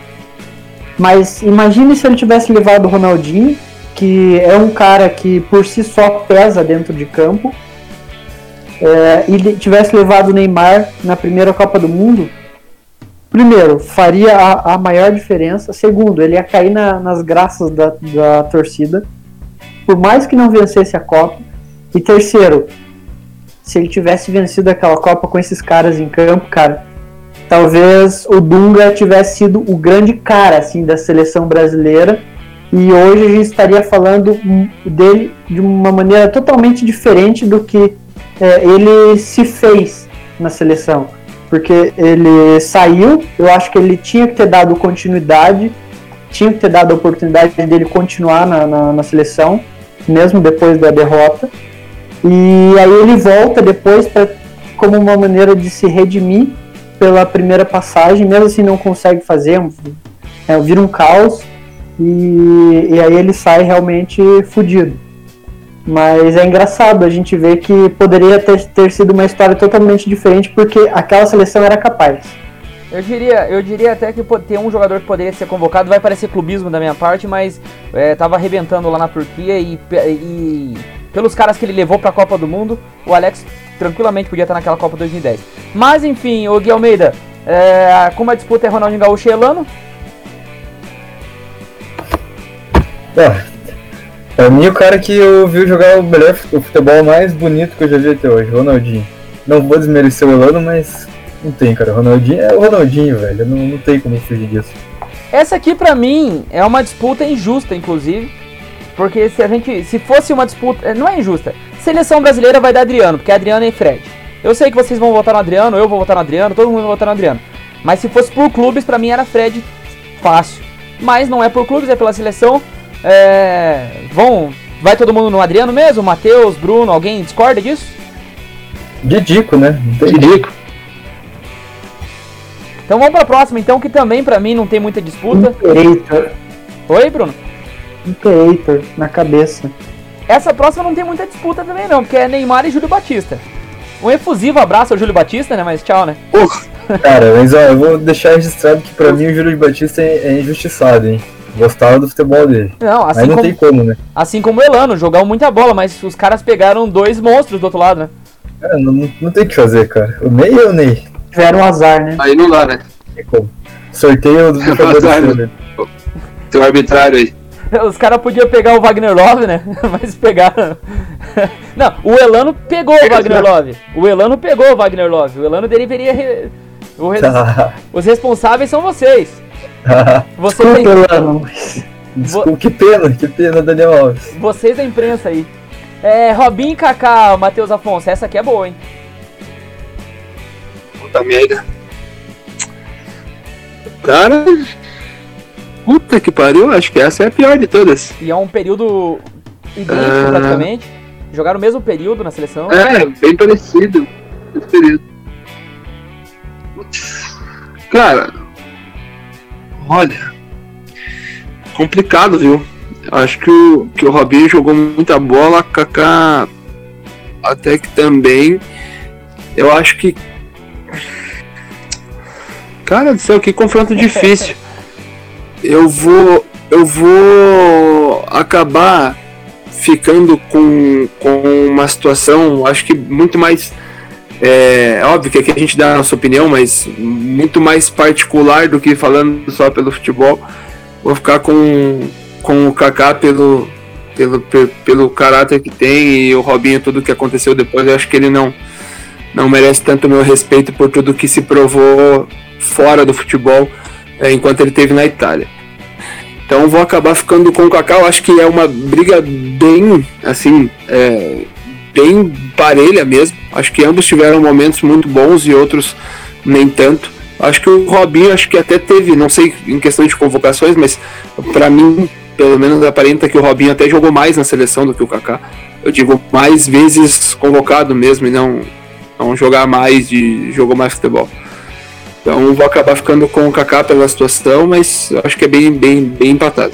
S3: Mas imagine se ele tivesse levado o Ronaldinho, que é um cara que por si só pesa dentro de campo, é, e tivesse levado o Neymar na primeira Copa do Mundo. Primeiro, faria a, a maior diferença. Segundo, ele ia cair na, nas graças da, da torcida, por mais que não vencesse a Copa. E terceiro, se ele tivesse vencido aquela Copa com esses caras em campo, cara, talvez o Dunga tivesse sido o grande cara assim da seleção brasileira e hoje a gente estaria falando dele de uma maneira totalmente diferente do que é, ele se fez na seleção, porque ele saiu, eu acho que ele tinha que ter dado continuidade, tinha que ter dado a oportunidade dele continuar na, na, na seleção, mesmo depois da derrota. E aí ele volta depois pra, como uma maneira de se redimir pela primeira passagem, mesmo assim não consegue fazer, é, vira um caos e, e aí ele sai realmente fudido. Mas é engraçado a gente ver que poderia ter, ter sido uma história totalmente diferente porque aquela seleção era capaz.
S1: Eu diria, eu diria até que tem um jogador que poderia ser convocado, vai parecer clubismo da minha parte, mas é, tava arrebentando lá na Turquia e, e pelos caras que ele levou para a Copa do Mundo, o Alex tranquilamente podia estar naquela Copa 2010. Mas enfim, o Gui Almeida, é, como a disputa é Ronaldinho Gaúcho e Elano?
S2: É, é mim o cara que eu vi jogar o melhor o futebol mais bonito que eu já vi até hoje, Ronaldinho. Não vou desmerecer o Elano, mas não tem, cara. Ronaldinho é o Ronaldinho, velho. Não, não tem como fugir disso.
S1: Essa aqui, pra mim, é uma disputa injusta, inclusive porque se a gente. Se fosse uma disputa. Não é injusta. Seleção brasileira vai dar Adriano, porque é Adriano e Fred. Eu sei que vocês vão votar no Adriano, eu vou votar no Adriano, todo mundo vai votar no Adriano. Mas se fosse por clubes, pra mim era Fred fácil. Mas não é por clubes, é pela seleção. É. Vão. Vai todo mundo no Adriano mesmo? Matheus, Bruno, alguém discorda disso?
S2: Didico, né?
S4: Didico.
S1: Então vamos pra próxima, então, que também pra mim não tem muita disputa. Oi, Bruno?
S3: creator na cabeça.
S1: Essa próxima não tem muita disputa também não, porque é Neymar e Júlio Batista. Um efusivo abraço ao Júlio Batista, né? Mas tchau, né?
S4: Porra,
S2: Cara, mas ó, eu vou deixar registrado que pra mim o Júlio Batista é, é injustiçado, hein? Gostava do futebol dele.
S1: Não, assim
S2: mas não
S1: como,
S2: tem como, né?
S1: assim como o Elano, jogaram muita bola, mas os caras pegaram dois monstros do outro lado, né?
S2: É, não, não, tem o que fazer, cara. O Ney é o Ney.
S3: Tiveram azar, né?
S4: aí não dá, né?
S2: Não tem como. Sorteio do
S4: Azar,
S2: favoreceu, né?
S4: Tem um arbitrário aí.
S1: Os caras podiam pegar o Wagner Love, né? Mas pegaram. Não, o Elano pegou o Wagner Love. O Elano pegou o Wagner Love. O Elano deveria. re- o res- Os responsáveis são vocês. Vocês
S3: Desculpa, Elano, mas
S2: Desculpa, que pena, que pena, Daniel Alves.
S1: vocês da imprensa aí. É, Robin e Kaká, Matheus Afonso. Essa aqui é boa, hein?
S4: Puta merda. Cara. Puta que pariu, acho que essa é a pior de todas.
S1: E é um período idêntico
S4: Ah.
S1: praticamente. Jogaram o mesmo período na seleção.
S4: É, bem parecido. Esse período. Cara. Olha. Complicado, viu? Acho que o, que o Robinho jogou muita bola, Kaká até que também. Eu acho que. Cara do céu, que confronto difícil. Eu vou. Eu vou acabar ficando com, com uma situação, acho que muito mais. É óbvio que aqui a gente dá a nossa opinião, mas muito mais particular do que falando só pelo futebol. Vou ficar com, com o Kaká pelo, pelo, pe- pelo caráter que tem e o Robinho, tudo que aconteceu depois. Eu acho que ele não, não merece tanto meu respeito por tudo que se provou fora do futebol é, enquanto ele teve na Itália. Então vou acabar ficando com o Kaká. Eu acho que é uma briga bem, assim, é, bem parelha mesmo. Acho que ambos tiveram momentos muito bons e outros nem tanto. Acho que o Robinho, acho que até teve, não sei em questão de convocações, mas para mim, pelo menos aparenta que o Robinho até jogou mais na seleção do que o Kaká. Eu digo mais vezes convocado mesmo e não, não jogar mais de jogou mais futebol. Então vou acabar ficando com o Kaká pela situação, mas acho que é bem, bem, bem empatado.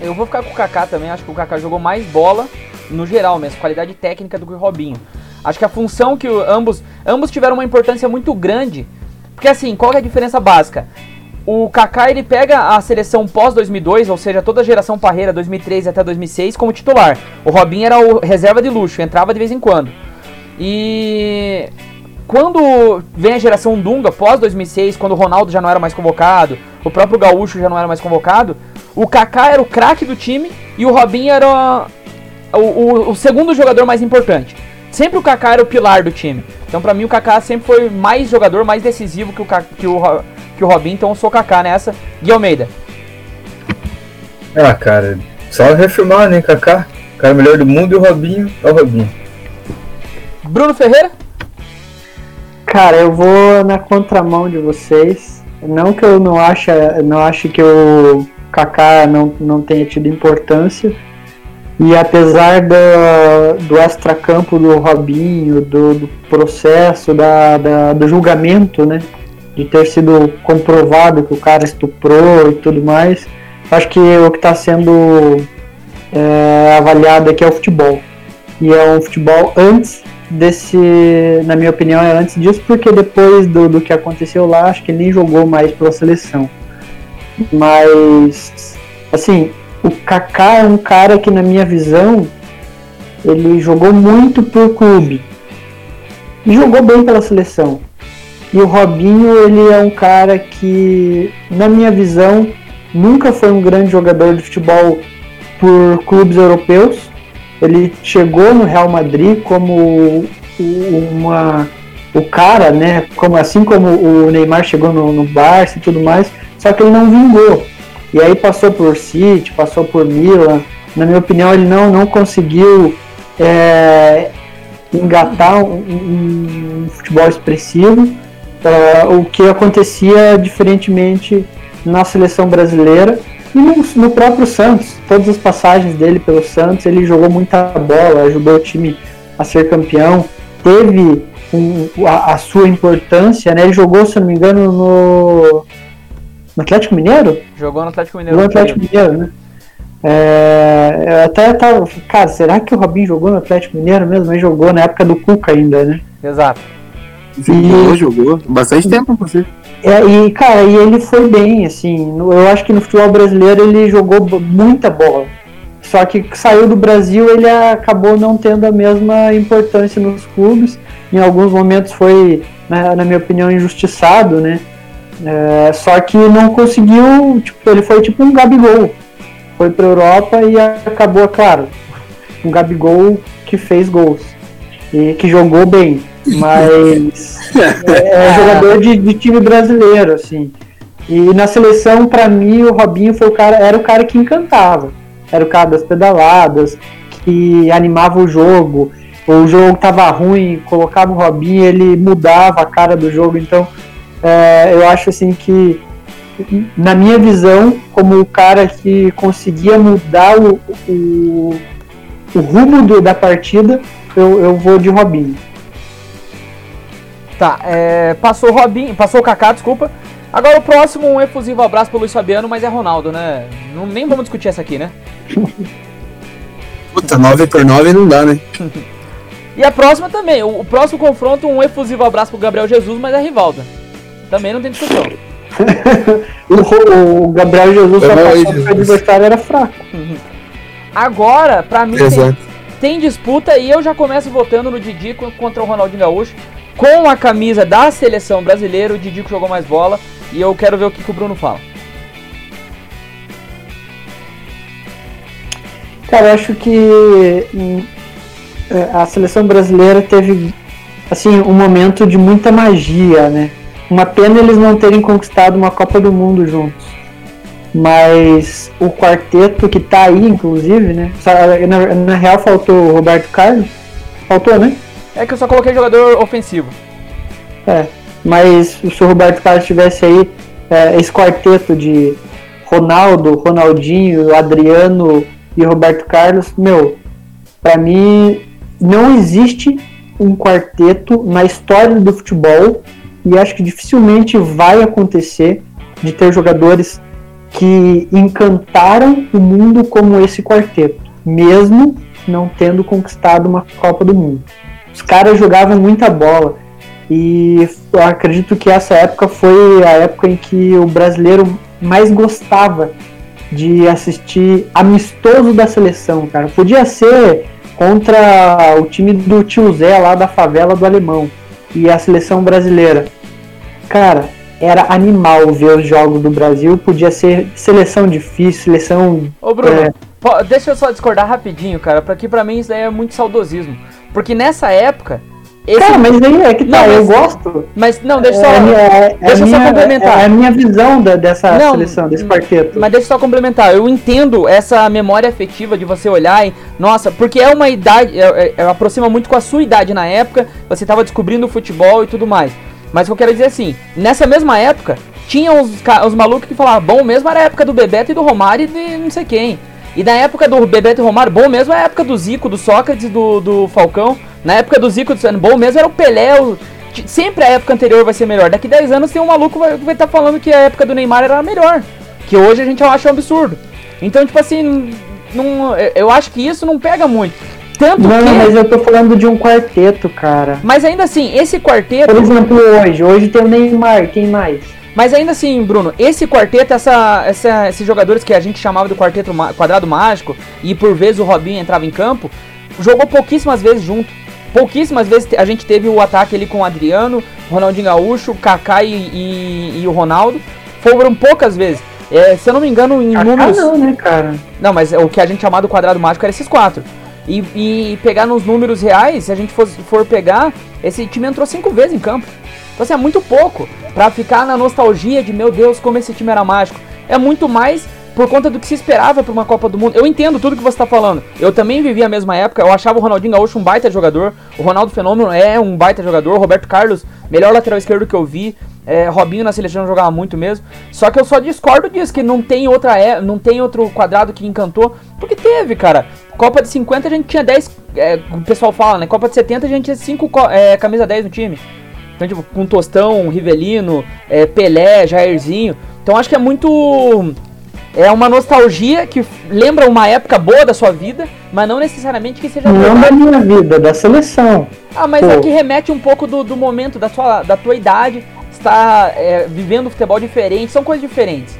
S1: Eu vou ficar com o Kaká também, acho que o Kaká jogou mais bola no geral mesmo, qualidade técnica do que o Robinho. Acho que a função que o- ambos ambos tiveram uma importância muito grande, porque assim, qual é a diferença básica? O Kaká ele pega a seleção pós 2002, ou seja, toda a geração Parreira 2003 até 2006 como titular. O Robinho era o reserva de luxo, entrava de vez em quando. E quando vem a geração Dunga, pós 2006, quando o Ronaldo já não era mais convocado, o próprio Gaúcho já não era mais convocado, o Kaká era o craque do time e o Robinho era o, o- o segundo jogador mais importante. Sempre o Kaká era o pilar do time. Então pra mim o Kaká sempre foi mais jogador, mais decisivo que o, que o, que o Robinho, então eu sou o Kaká nessa. Gui Almeida.
S2: Ah, cara, só reafirmar, né, Kaká? O cara melhor do mundo e o Robinho é o Robinho.
S1: Bruno Ferreira?
S3: Cara, eu vou na contramão de vocês. Não que eu não ache, não ache que o Kaká não, não tenha tido importância. E apesar do, do extracampo do Robinho, do, do processo, da, da- do julgamento, né? De ter sido comprovado que o cara estuprou e tudo mais, acho que o que está sendo é, avaliado aqui é o futebol. E é um futebol antes desse, na minha opinião, é antes disso, porque depois do, do que aconteceu lá, acho que ele nem jogou mais pela seleção. Mas, assim, o Kaká é um cara que, na minha visão, ele jogou muito por clube e jogou bem pela seleção. E o Robinho, ele é um cara que, na minha visão, nunca foi um grande jogador de futebol por clubes europeus. Ele chegou no Real Madrid como uma o cara, né? Como assim como o Neymar chegou no, no Barça e tudo mais, só que ele não vingou. E aí passou por City, passou por Milan. Na minha opinião, ele não não conseguiu é, engatar um, um- futebol expressivo. é, o que acontecia diferentemente na seleção brasileira e no, no próprio Santos. Todas as passagens dele pelo Santos, ele jogou muita bola, ajudou o time a ser campeão, teve um- a, a sua importância, né? Ele jogou, se não me engano, no, no Atlético Mineiro?
S1: Jogou no Atlético Mineiro.
S3: Jogou no Atlético Mineiro, né? É, eu até tava. Cara, será que o Robinho jogou no Atlético Mineiro mesmo? Mas jogou na época do Cuca ainda, né?
S1: Exato.
S4: Jogou, jogou. Bastante tempo, você.
S3: É, e, cara, e ele foi bem, assim. no- eu acho que no futebol brasileiro ele jogou muita bola. Só que saiu do Brasil, ele acabou não tendo a mesma importância nos clubes. Em alguns momentos foi, na, na minha opinião, injustiçado, né? É, só que não conseguiu, tipo, ele foi tipo um Gabigol. Foi pra Europa e acabou, claro, um Gabigol que fez gols. E que jogou bem. Mas é, é jogador de, de time brasileiro, assim. E na seleção, pra mim, o Robinho foi o cara, era o cara que encantava. Era o cara das pedaladas, que animava o jogo. O jogo tava ruim, colocava o Robinho, ele mudava a cara do jogo. Então, é, eu acho assim que, na minha visão, como o cara que conseguia mudar o, o, o rumo do- da partida, eu, eu vou de Robinho.
S1: Tá, é, passou o Robinho, passou o Kaká, desculpa. Agora o próximo, um efusivo abraço pro Luiz Fabiano, mas é Ronaldo, né? Não, nem vamos discutir essa aqui, né?
S4: Puta, 9 por 9 não dá, né?
S1: E a próxima também, o, o próximo confronto, um efusivo abraço pro Gabriel Jesus, mas é Rivalda. Também não tem discussão.
S3: O, o Gabriel Jesus só passou porque o adversário era fraco.
S1: Agora, pra mim, tem, tem disputa e eu já começo votando no Didico contra o Ronaldinho Gaúcho. Com a camisa da seleção brasileira, o Didico jogou mais bola. E eu quero ver o que, que o Bruno fala.
S3: Cara, eu acho que hum, é, a seleção brasileira teve assim um momento de muita magia, né? Uma pena eles não terem conquistado uma Copa do Mundo juntos. Mas o quarteto que tá aí, inclusive, né? Na, na real faltou o Roberto Carlos. Faltou, né?
S1: É que eu só coloquei jogador ofensivo.
S3: É. Mas se o Roberto Carlos tivesse aí é, esse quarteto de Ronaldo, Ronaldinho, Adriano e Roberto Carlos, meu, pra mim não existe um quarteto na história do futebol e acho que dificilmente vai acontecer de ter jogadores que encantaram o mundo como esse quarteto, mesmo não tendo conquistado uma Copa do Mundo. Os caras jogavam muita bola. E acredito que essa época foi a época em que o brasileiro mais gostava de assistir amistoso da seleção, cara. Podia ser contra o time do tio Zé lá da favela do Alemão e a seleção brasileira. Cara, era animal ver os jogos do Brasil. Podia ser seleção difícil, seleção.
S1: Ô Bruno,
S3: É.
S1: deixa eu só discordar rapidinho, cara, porque pra mim isso daí é muito saudosismo. Porque nessa época. Esse...
S3: Cara, mas aí é que tá,
S1: Não,
S3: eu
S1: mas-
S3: gosto.
S1: Mas não, deixa eu
S3: É,
S1: só.
S3: minha- é
S1: deixa eu
S3: a
S1: só
S3: minha-
S1: complementar.
S3: É a minha visão da- dessa
S1: Não,
S3: seleção, desse quarteto.
S1: Mas deixa eu só complementar, eu entendo essa memória afetiva de você olhar e. Nossa, porque é uma idade. É, é- é- aproxima muito com a sua idade na época, você tava descobrindo o futebol e tudo mais. Mas o que eu quero dizer é assim, nessa mesma época, tinha os, os malucos que falavam, bom mesmo era a época do Bebeto e do Romário e de não sei quem. E na época do Bebeto e Romário, bom mesmo é a época do Zico, do Sócrates, do, do Falcão. Na época do Zico, do Sano, bom mesmo era o Pelé. o- Sempre a época anterior vai ser melhor. Daqui 10 anos tem um maluco que vai estar falando que a época do Neymar era a melhor. Que hoje a gente acha um absurdo. Então, tipo assim, não, eu acho que isso não pega muito. Tanto
S3: Não,
S1: que.
S3: mas eu tô falando de um quarteto, cara.
S1: Mas ainda assim, esse quarteto.
S3: Por exemplo, hoje. Hoje tem o Neymar, quem mais?
S1: Mas ainda assim, Bruno, esse quarteto, essa, essa- esses jogadores que a gente chamava do quarteto quadrado mágico, e por vezes o Robinho entrava em campo, jogou pouquíssimas vezes junto. Pouquíssimas vezes a gente teve o ataque ali com o Adriano, Ronaldinho Gaúcho, Kaká e, e- e o Ronaldo. Foram poucas vezes. É, se eu não me engano, em
S3: Ah,
S1: números.
S3: não, né, cara?
S1: Não, mas o que a gente chamava do quadrado mágico era esses quatro. E, e pegar nos números reais, se a gente for, for pegar, esse time entrou cinco vezes em campo. Então assim, é muito pouco pra ficar na nostalgia de meu Deus, como esse time era mágico. É muito mais por conta do que se esperava pra uma Copa do Mundo. Eu entendo tudo que você tá falando. Eu também vivi a mesma época. Eu achava o Ronaldinho Gaúcho um baita jogador. O Ronaldo Fenômeno é um baita jogador. Roberto Carlos, melhor lateral esquerdo que eu vi. É, Robinho na seleção jogava muito mesmo. Só que eu só discordo disso, que não tem outra é, não tem outro quadrado que encantou. Porque teve, cara. Copa de 50 a gente tinha 10. é, o pessoal fala, né? Copa de 70 a gente tinha 5 camisa 10 no time. Então, tipo, com Tostão, Rivelino, é, Pelé, Jairzinho. Então acho que é muito. é uma nostalgia que lembra uma época boa da sua vida, mas não necessariamente que seja
S3: Não da minha vida, da seleção.
S1: Ah, mas
S3: Pô.
S1: é que remete um pouco do, do momento, da tua, da tua idade, está é, vivendo futebol diferente, são coisas diferentes.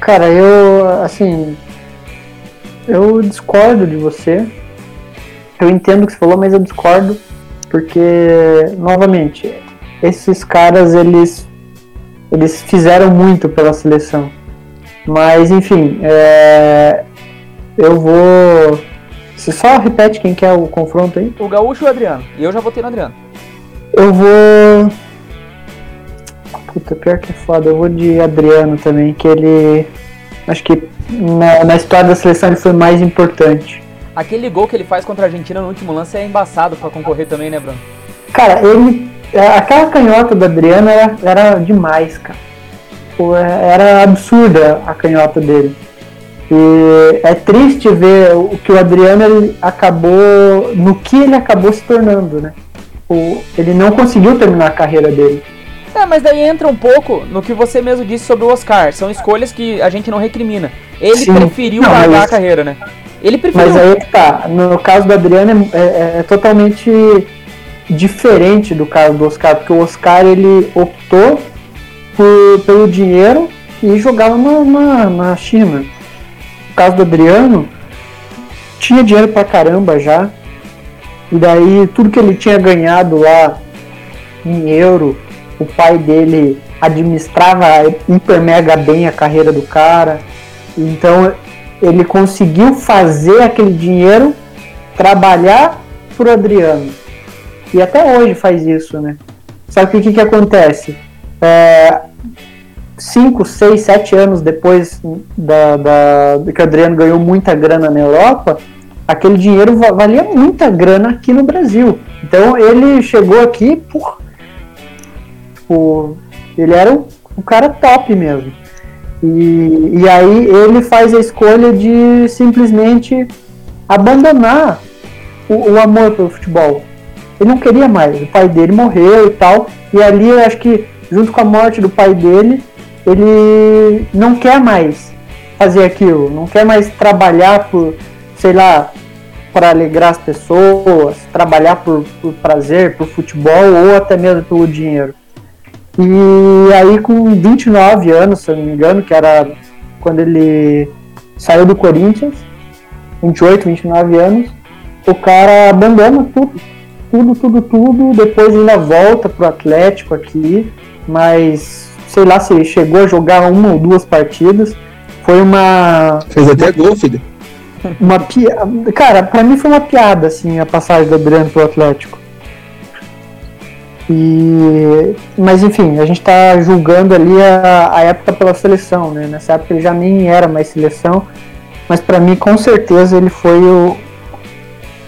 S3: Cara, eu, assim, eu discordo de você. Eu entendo o que você falou, mas eu discordo porque, novamente, esses caras, eles, eles fizeram muito pela seleção. Mas, enfim, é, eu vou... Você só repete quem quer o confronto aí?
S1: O Gaúcho e o Adriano. E eu já votei no Adriano.
S3: Eu vou... Puta, pior que é foda. Eu vou de Adriano também, que ele... Acho que na, na história da seleção ele foi mais importante.
S1: Aquele gol que ele faz contra a Argentina no último lance é embaçado pra concorrer também, né, Bruno?
S3: Cara, ele. é, Aquela canhota do Adriano era, era demais, cara. Pô, é- Era absurda a canhota dele. E é triste ver o que o Adriano ele acabou. no que ele acabou se tornando, né? O, ele não conseguiu terminar a carreira dele.
S1: É, mas daí entra um pouco no que você mesmo disse sobre o Oscar. São escolhas que a gente não recrimina. Ele
S3: Sim.
S1: preferiu
S3: Não,
S1: largar
S3: mas-
S1: a carreira, né? Ele preferiu.
S3: Mas aí que tá. No caso do Adriano é, é- é totalmente diferente do caso do Oscar, porque o Oscar ele optou por- pelo dinheiro e jogava na, na, na China. No caso do Adriano, tinha dinheiro pra caramba já. E daí tudo que ele tinha ganhado lá em euro, o pai dele administrava hiper mega bem a carreira do cara. Então ele conseguiu fazer aquele dinheiro trabalhar pro Adriano. E até hoje faz isso, né? Que o que, que acontece? É, cinco, seis, sete anos depois da, da, que o Adriano ganhou muita grana na Europa, aquele dinheiro va- valia muita grana aqui no Brasil. Então ele chegou aqui por. Por ele era o, o cara top mesmo. E, e aí ele faz a escolha de simplesmente abandonar o, o amor pelo futebol. Ele não queria mais, o pai dele morreu e tal, e ali eu acho que junto com a morte do pai dele, ele não quer mais fazer aquilo, não quer mais trabalhar por, sei lá, para alegrar as pessoas, trabalhar por, por prazer, por futebol ou até mesmo pelo dinheiro. E aí com 29 anos, se eu não me engano, que era quando ele saiu do Corinthians, 28, 29 anos, o cara abandona tudo. Tudo, tudo, tudo, depois ainda volta pro Atlético aqui, mas sei lá se chegou a jogar uma ou duas partidas. Foi uma
S4: Fez até gol, filho.
S3: uma piada. Cara, pra mim foi uma piada, assim, a passagem do Adriano pro Atlético. E... Mas enfim, a gente tá julgando ali a, a época pela seleção, né? Nessa época ele já nem era mais seleção, mas pra mim com certeza ele foi o.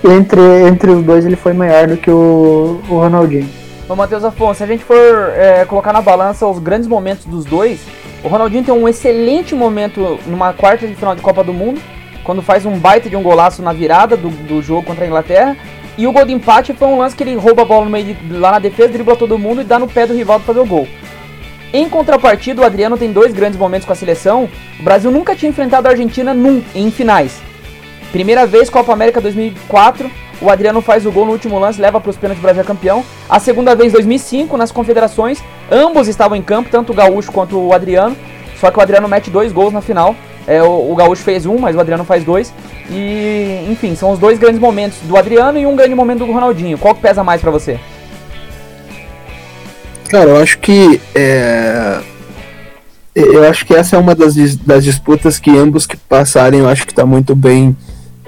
S3: Entre, entre os dois ele foi maior do que o, o Ronaldinho.
S1: Ô, Matheus Afonso, se a gente for é, colocar na balança os grandes momentos dos dois, o Ronaldinho tem um excelente momento numa quarta de final de Copa do Mundo, quando faz um baita de um golaço na virada do, do jogo contra a Inglaterra. E o gol de empate foi um lance que ele rouba a bola no meio de, lá na defesa, dribla todo mundo e dá no pé do rival pra fazer o gol. Em contrapartida, o Adriano tem dois grandes momentos com a seleção. O Brasil nunca tinha enfrentado a Argentina num, em finais. Primeira vez, Copa América 2004, o Adriano faz o gol no último lance, leva para os pênaltis, o Brasil é campeão. A segunda vez, 2005, nas confederações, ambos estavam em campo, tanto o Gaúcho quanto o Adriano. Só que o Adriano mete dois gols na final. É, o, o Gaúcho fez um, mas o Adriano faz dois. E, enfim, são os dois grandes momentos do Adriano e um grande momento do Ronaldinho. Qual que pesa mais para você?
S4: Cara, eu acho que é, eu acho que essa é uma das, das disputas que ambos que passarem, eu acho que tá muito bem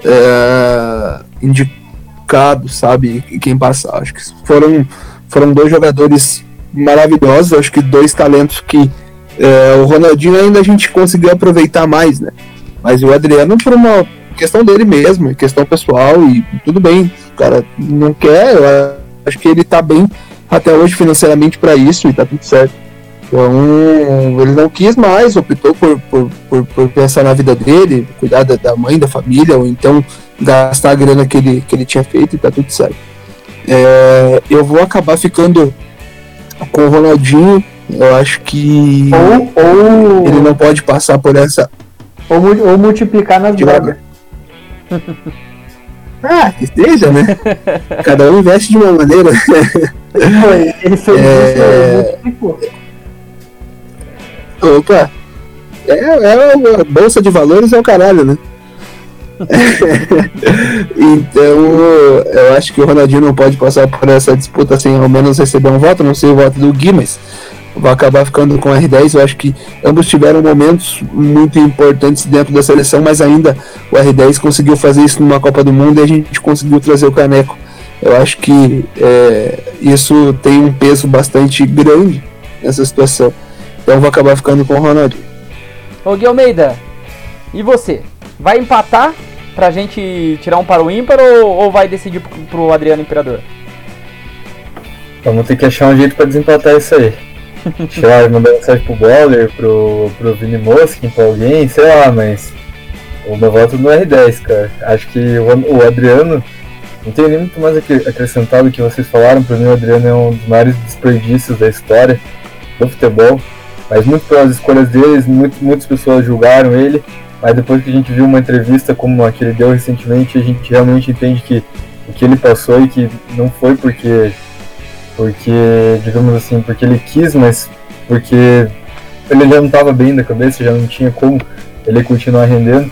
S4: é, indicado, sabe? Quem passar. Acho que foram, foram dois jogadores maravilhosos, acho que dois talentos que é, o Ronaldinho ainda a gente conseguiu aproveitar mais, né? Mas o Adriano por uma questão dele mesmo, questão pessoal e tudo bem, o cara não quer, acho que ele tá bem até hoje financeiramente para isso e tá tudo certo. Então, ele não quis mais, optou por, por, por, por pensar na vida dele, cuidar da, da mãe, da família, ou então gastar a grana que ele, que ele tinha feito e tá tudo certo. É, eu vou acabar ficando com o Ronaldinho Eu acho que
S3: Ou, ou,
S4: ele não pode passar por essa.
S3: ou, ou multiplicar nas drogas.
S4: Ah, que seja, né? Cada um investe de uma maneira.
S3: Ele fez
S4: É.
S3: isso.
S4: Opa! É, é a bolsa de valores é o caralho, né? então, eu acho que o Ronaldinho não pode passar por essa disputa sem ao menos receber um voto. Não sei o voto do Gui, mas vai acabar ficando com o R10. Eu acho que ambos tiveram momentos muito importantes dentro da seleção, mas ainda o R10 conseguiu fazer isso numa Copa do Mundo e a gente conseguiu trazer o caneco. Eu acho que é, isso tem um peso bastante grande nessa situação. Então eu vou acabar ficando com o Ronaldinho.
S1: Ô Gui Almeida, e você? Vai empatar pra gente tirar um para o ímpar ou, ou vai decidir pro, pro Adriano Imperador?
S2: Vamos ter que achar um jeito pra desempatar isso aí. Sei lá, mandar mensagem pro Boller, pro, pro Vini Mosquin, pra alguém, sei lá, mas o meu voto no R10, cara. Acho que o, o Adriano, não tenho nem muito mais acrescentado que vocês falaram, pra mim o Adriano é um dos maiores desperdícios da história do futebol, mas muito pelas escolhas deles, muito, muitas pessoas julgaram ele, mas depois que a gente viu uma entrevista como a que ele deu recentemente, a gente realmente entende que o que ele passou e que não foi porque porque, digamos assim, porque ele quis, mas porque ele já não estava bem da cabeça, já não tinha como ele continuar rendendo.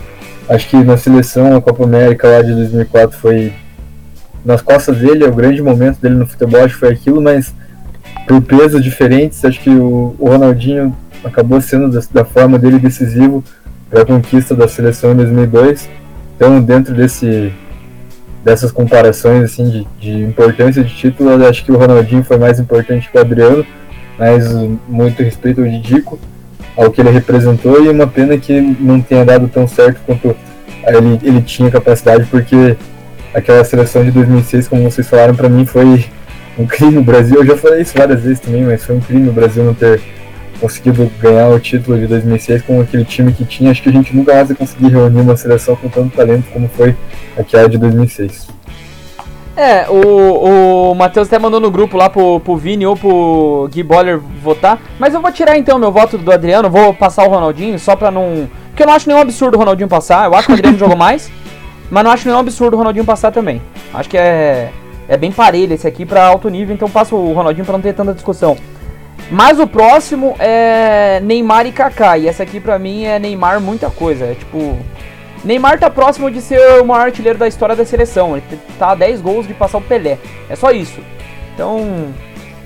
S2: Acho que na seleção, a Copa América lá de 2004 foi nas costas dele, é o grande momento dele no futebol, acho que foi aquilo, mas por pesos diferentes, acho que o, Ronaldinho acabou sendo da forma dele decisivo para a conquista da seleção em 2002. Então, dentro desse dessas comparações assim de, de importância de título, acho que o Ronaldinho foi mais importante que o Adriano, mas muito respeito ao Didico, ao que ele representou e uma pena que não tenha dado tão certo quanto ele, ele tinha capacidade, porque aquela seleção de 2006, como vocês falaram, para mim foi um crime o Brasil. Eu já falei isso várias vezes também, mas foi um crime o Brasil não ter conseguido ganhar o título de 2006 com aquele time que tinha. Acho que a gente nunca mais vai conseguir reunir uma seleção com tanto talento como foi aquela de 2006.
S1: É, o, o Matheus até mandou no grupo lá pro, pro Vini ou pro Gui Boller votar. Mas eu vou tirar então meu voto do Adriano, vou passar o Ronaldinho só pra não. Porque eu não acho nenhum absurdo o Ronaldinho passar. Eu acho que o Adriano jogou mais, mas não acho nenhum absurdo o Ronaldinho passar também. Acho que é, é bem parelho esse aqui pra alto nível, então passo o Ronaldinho pra não ter tanta discussão. Mas o próximo é Neymar e Kaká. E essa aqui pra mim é Neymar muita coisa. É tipo. Neymar tá próximo de ser o maior artilheiro da história da seleção. Ele tá a 10 gols de passar o Pelé. É só isso. Então.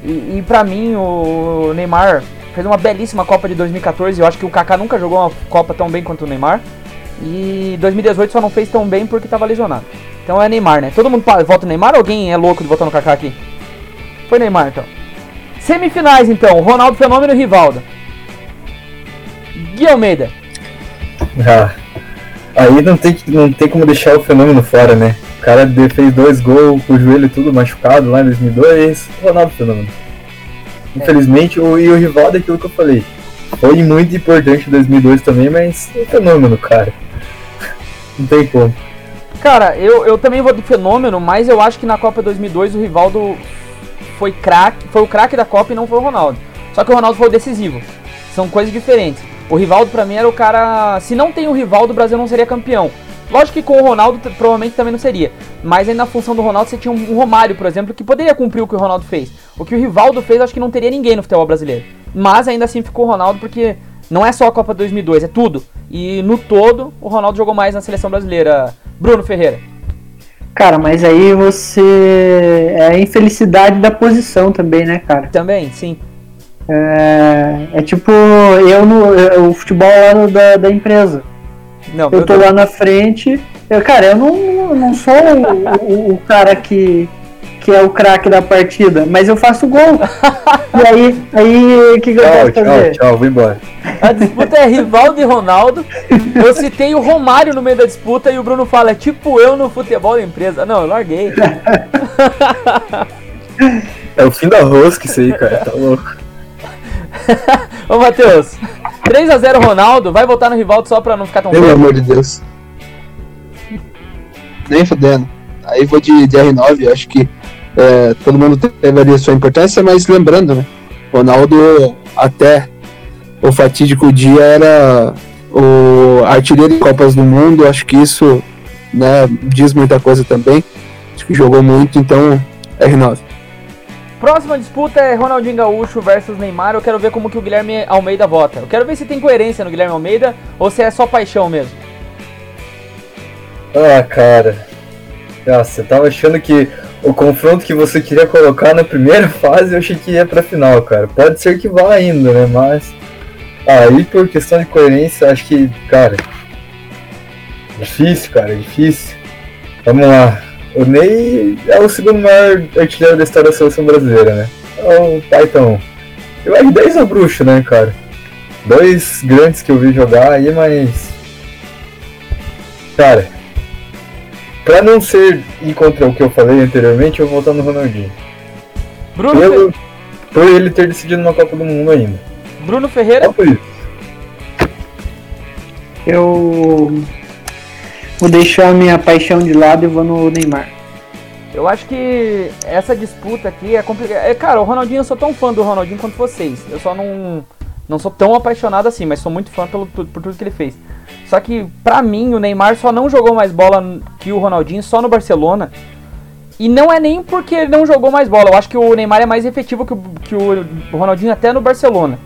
S1: E, e pra mim, o Neymar fez uma belíssima Copa de 2014. Eu acho que o Kaká nunca jogou uma Copa tão bem quanto o Neymar. E 2018 só não fez tão bem porque tava lesionado. Então é Neymar, né? Todo mundo vota Neymar ou alguém é louco de votar no Kaká aqui? Foi Neymar então. Semifinais então, Ronaldo Fenômeno e Rivaldo. Gui Almeida.
S2: Ah, aí não tem, não tem como deixar o fenômeno fora, né? O cara fez dois gols com o joelho tudo machucado lá em 2002, Ronaldo Fenômeno. Infelizmente, o, e o Rivaldo é aquilo que eu falei. Foi muito importante em 2002 também, mas é um fenômeno, cara. Não tem como.
S1: Cara, eu, eu também vou de fenômeno, mas eu acho que na Copa 2002 o Rivaldo foi craque, foi o craque da Copa e não foi o Ronaldo. Só que o Ronaldo foi o decisivo. São coisas diferentes. O Rivaldo pra mim era o cara, se não tem o Rivaldo, o Brasil não seria campeão. Lógico que com o Ronaldo provavelmente também não seria. Mas aí na função do Ronaldo você tinha um Romário, por exemplo, que poderia cumprir o que o Ronaldo fez. O que o Rivaldo fez, acho que não teria ninguém no futebol brasileiro. Mas ainda assim ficou o Ronaldo porque não é só a Copa 2002, é tudo. E no todo, o Ronaldo jogou mais na seleção brasileira. Bruno Ferreira.
S3: Cara, mas aí você. É a infelicidade da posição também, né, cara?
S1: Também, sim.
S3: É, é tipo eu no é o futebol lá no- da, da empresa.
S1: Não,
S3: Eu tô
S1: Deus.
S3: lá na frente. Eu, cara, eu não, não sou o, o- o cara que, que é o craque da partida, mas eu faço gol. e aí, aí o que, que eu
S2: Tchau, tchau,
S3: fazer?
S2: tchau, vou embora.
S1: A disputa é Rivaldo e Ronaldo. Eu citei o Romário no meio da disputa e o Bruno fala, é tipo eu no futebol da empresa. Não, eu larguei.
S2: É o fim da rosca isso aí, cara. Tá louco.
S1: Ô, Matheus. 3x0 Ronaldo, vai votar no Rivaldo só pra não ficar tão
S4: Pelo amor de Deus. Nem fodendo. Aí vou de, de R9, acho que é, todo mundo teve ali a sua importância, mas lembrando, né? Ronaldo, até o fatídico dia, era o artilheiro de Copas do Mundo. Acho que isso né, diz muita coisa também. Acho que jogou muito, então R9.
S1: Próxima disputa é Ronaldinho Gaúcho versus Neymar. Eu quero ver como que o Guilherme Almeida vota. Eu quero ver se tem coerência no Guilherme Almeida ou se é só paixão mesmo.
S2: Ah, cara. Nossa, eu tava achando que o confronto que você queria colocar na primeira fase, eu achei que ia pra final, cara. Pode ser que vá ainda, né? Mas. Aí, por questão de coerência, acho que, cara. Difícil, cara, difícil. Vamos lá. O Ney é o segundo maior artilheiro da história da seleção brasileira, né? É o Python. Eu acho 10 é bruxo, né, cara? Dois grandes que eu vi jogar aí, mas. Cara. Pra não ser ir contra o que eu falei anteriormente, eu vou votar no Ronaldinho.
S1: Bruno,
S2: Pelo,
S1: Fe-
S2: por ele ter decidido uma Copa do Mundo ainda.
S1: Bruno Ferreira.
S2: Só por isso.
S3: Eu vou deixar a minha paixão de lado e vou no Neymar.
S1: Eu acho que essa disputa aqui é complicada. É, cara, o Ronaldinho, eu sou tão fã do Ronaldinho quanto vocês. Eu só não, não sou tão apaixonado assim, mas sou muito fã pelo, por, por tudo que ele fez. Só que, pra mim, o Neymar só não jogou mais bola que o Ronaldinho só no Barcelona. E não é nem porque ele não jogou mais bola. Eu acho que o Neymar é mais efetivo que o, que o Ronaldinho até no Barcelona.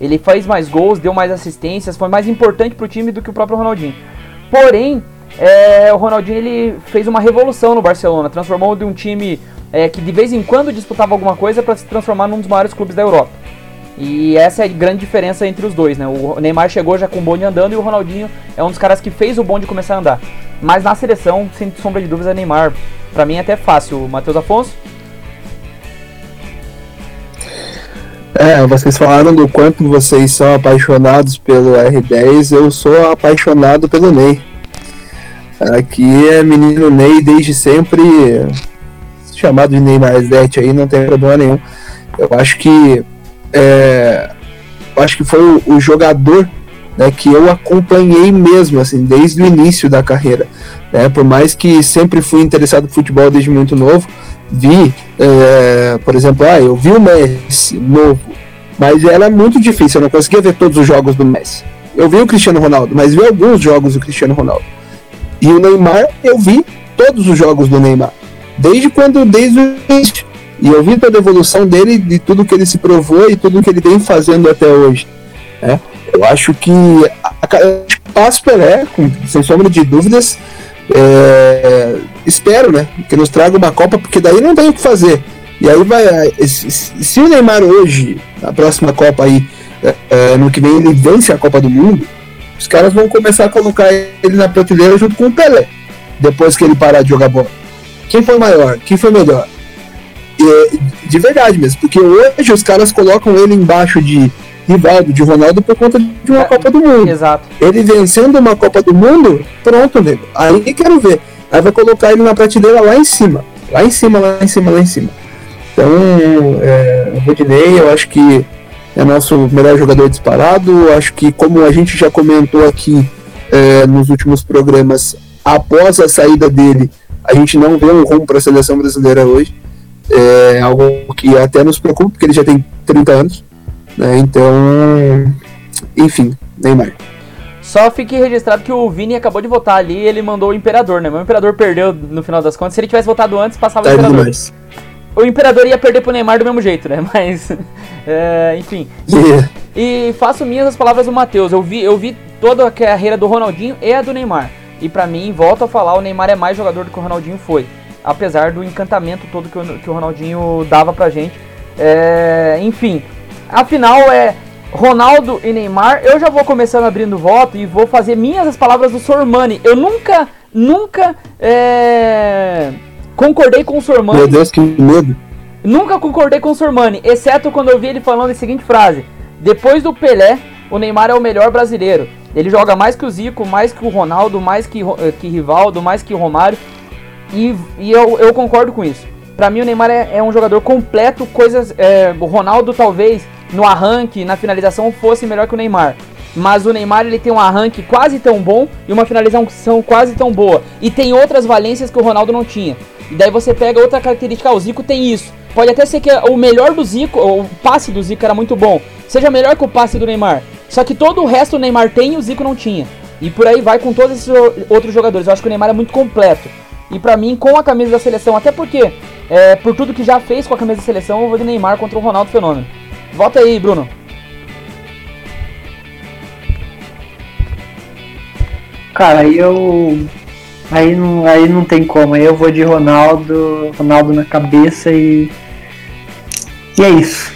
S1: Ele faz mais gols, deu mais assistências, foi mais importante pro time do que o próprio Ronaldinho. Porém, é, o Ronaldinho ele fez uma revolução no Barcelona, transformou de um time é, que de vez em quando disputava alguma coisa para se transformar num dos maiores clubes da Europa. E essa é a grande diferença entre os dois, né? O Neymar chegou já com o bonde andando e o Ronaldinho é um dos caras que fez o bonde começar a andar. Mas na seleção, sem sombra de dúvidas, é Neymar. Pra mim é até fácil. Matheus Afonso?
S4: É, vocês falaram do quanto vocês são apaixonados pelo R10, eu sou apaixonado pelo Ney. Aqui é menino Ney desde sempre, chamado de Neymar Zete aí, não tem problema nenhum. Eu acho que é, acho que foi o, o jogador né, que eu acompanhei mesmo, assim, desde o início da carreira. Né, por mais que sempre fui interessado em futebol desde muito novo, vi, é, por exemplo, ah, eu vi o Messi novo, mas era muito difícil, eu não conseguia ver todos os jogos do Messi. Eu vi o Cristiano Ronaldo, mas vi alguns jogos do Cristiano Ronaldo. E o Neymar, eu vi todos os jogos do Neymar, desde quando, desde o início. E eu vi toda a evolução dele, de tudo que ele se provou e tudo que ele vem fazendo até hoje. Né? Eu acho que passo Pelé, com, sem sombra de dúvidas, é, espero, né, que nos traga uma Copa, porque daí não tem o que fazer. E aí vai, se, se o Neymar hoje, na próxima Copa aí, é, é, no que vem ele vence a Copa do Mundo, os caras vão começar a colocar ele na prateleira junto com o Pelé, depois que ele parar de jogar bola. Quem foi maior? Quem foi melhor? E, de verdade mesmo, porque hoje os caras colocam ele embaixo de Rivaldo, de Ronaldo por conta de uma
S1: É,
S4: Copa do Mundo.
S1: Exato.
S4: Ele vencendo uma Copa do Mundo, pronto, nego. Aí quero ver. Aí vai colocar ele na prateleira lá em cima. Lá em cima, lá em cima, lá em cima. Então, é, o Rodinei, eu acho que é nosso melhor jogador disparado. Acho que, como a gente já comentou aqui é, nos últimos programas, após a saída dele, a gente não vê um rumo para a seleção brasileira hoje. É algo que até nos preocupa, porque ele já tem 30 anos. Né? Então, enfim, Neymar.
S1: Só fique registrado que o Vini acabou de votar ali e ele mandou o Imperador, né? Mas o Imperador perdeu no final das contas. Se ele tivesse votado antes, passava o
S4: Tarde
S1: Imperador.
S4: demais.
S1: O Imperador ia perder pro Neymar do mesmo jeito, né? Mas, é, enfim.
S4: Yeah.
S1: E faço minhas as palavras do Matheus. Eu vi, eu vi toda a carreira do Ronaldinho e a do Neymar. E pra mim, volto a falar, o Neymar é mais jogador do que o Ronaldinho foi. Apesar do encantamento todo que o, que o Ronaldinho dava pra gente. É, enfim, afinal é Ronaldo e Neymar. Eu já vou começando abrindo voto e vou fazer minhas as palavras do Sormani. Eu nunca, nunca é, concordei com o Sormani.
S4: Meu Deus, que medo.
S1: Nunca concordei com o Sormani, exceto quando eu vi ele falando a seguinte frase: Depois do Pelé, o Neymar é o melhor brasileiro. Ele joga mais que o Zico, mais que o Ronaldo, mais que, eh, que Rivaldo, mais que o Romário. E, e eu, eu concordo com isso. Pra mim, o Neymar é, é um jogador completo. Coisas. é, o Ronaldo, talvez, no arranque, na finalização, fosse melhor que o Neymar. Mas o Neymar ele tem um arranque quase tão bom e uma finalização quase tão boa. E tem outras valências que o Ronaldo não tinha. E daí você pega outra característica, ah, o Zico tem isso. Pode até ser que o melhor do Zico, o passe do Zico era muito bom, seja melhor que o passe do Neymar. Só que todo o resto o Neymar tem e o Zico não tinha. E por aí vai com todos esses outros jogadores. Eu acho que o Neymar é muito completo. E para mim, com a camisa da seleção, até porque, é, por tudo que já fez com a camisa da seleção, eu vou de Neymar contra o Ronaldo Fenômeno. Volta aí, Bruno.
S3: Cara, aí eu. Aí não, aí não tem como. Aí eu vou de Ronaldo, Ronaldo na cabeça e. E é isso.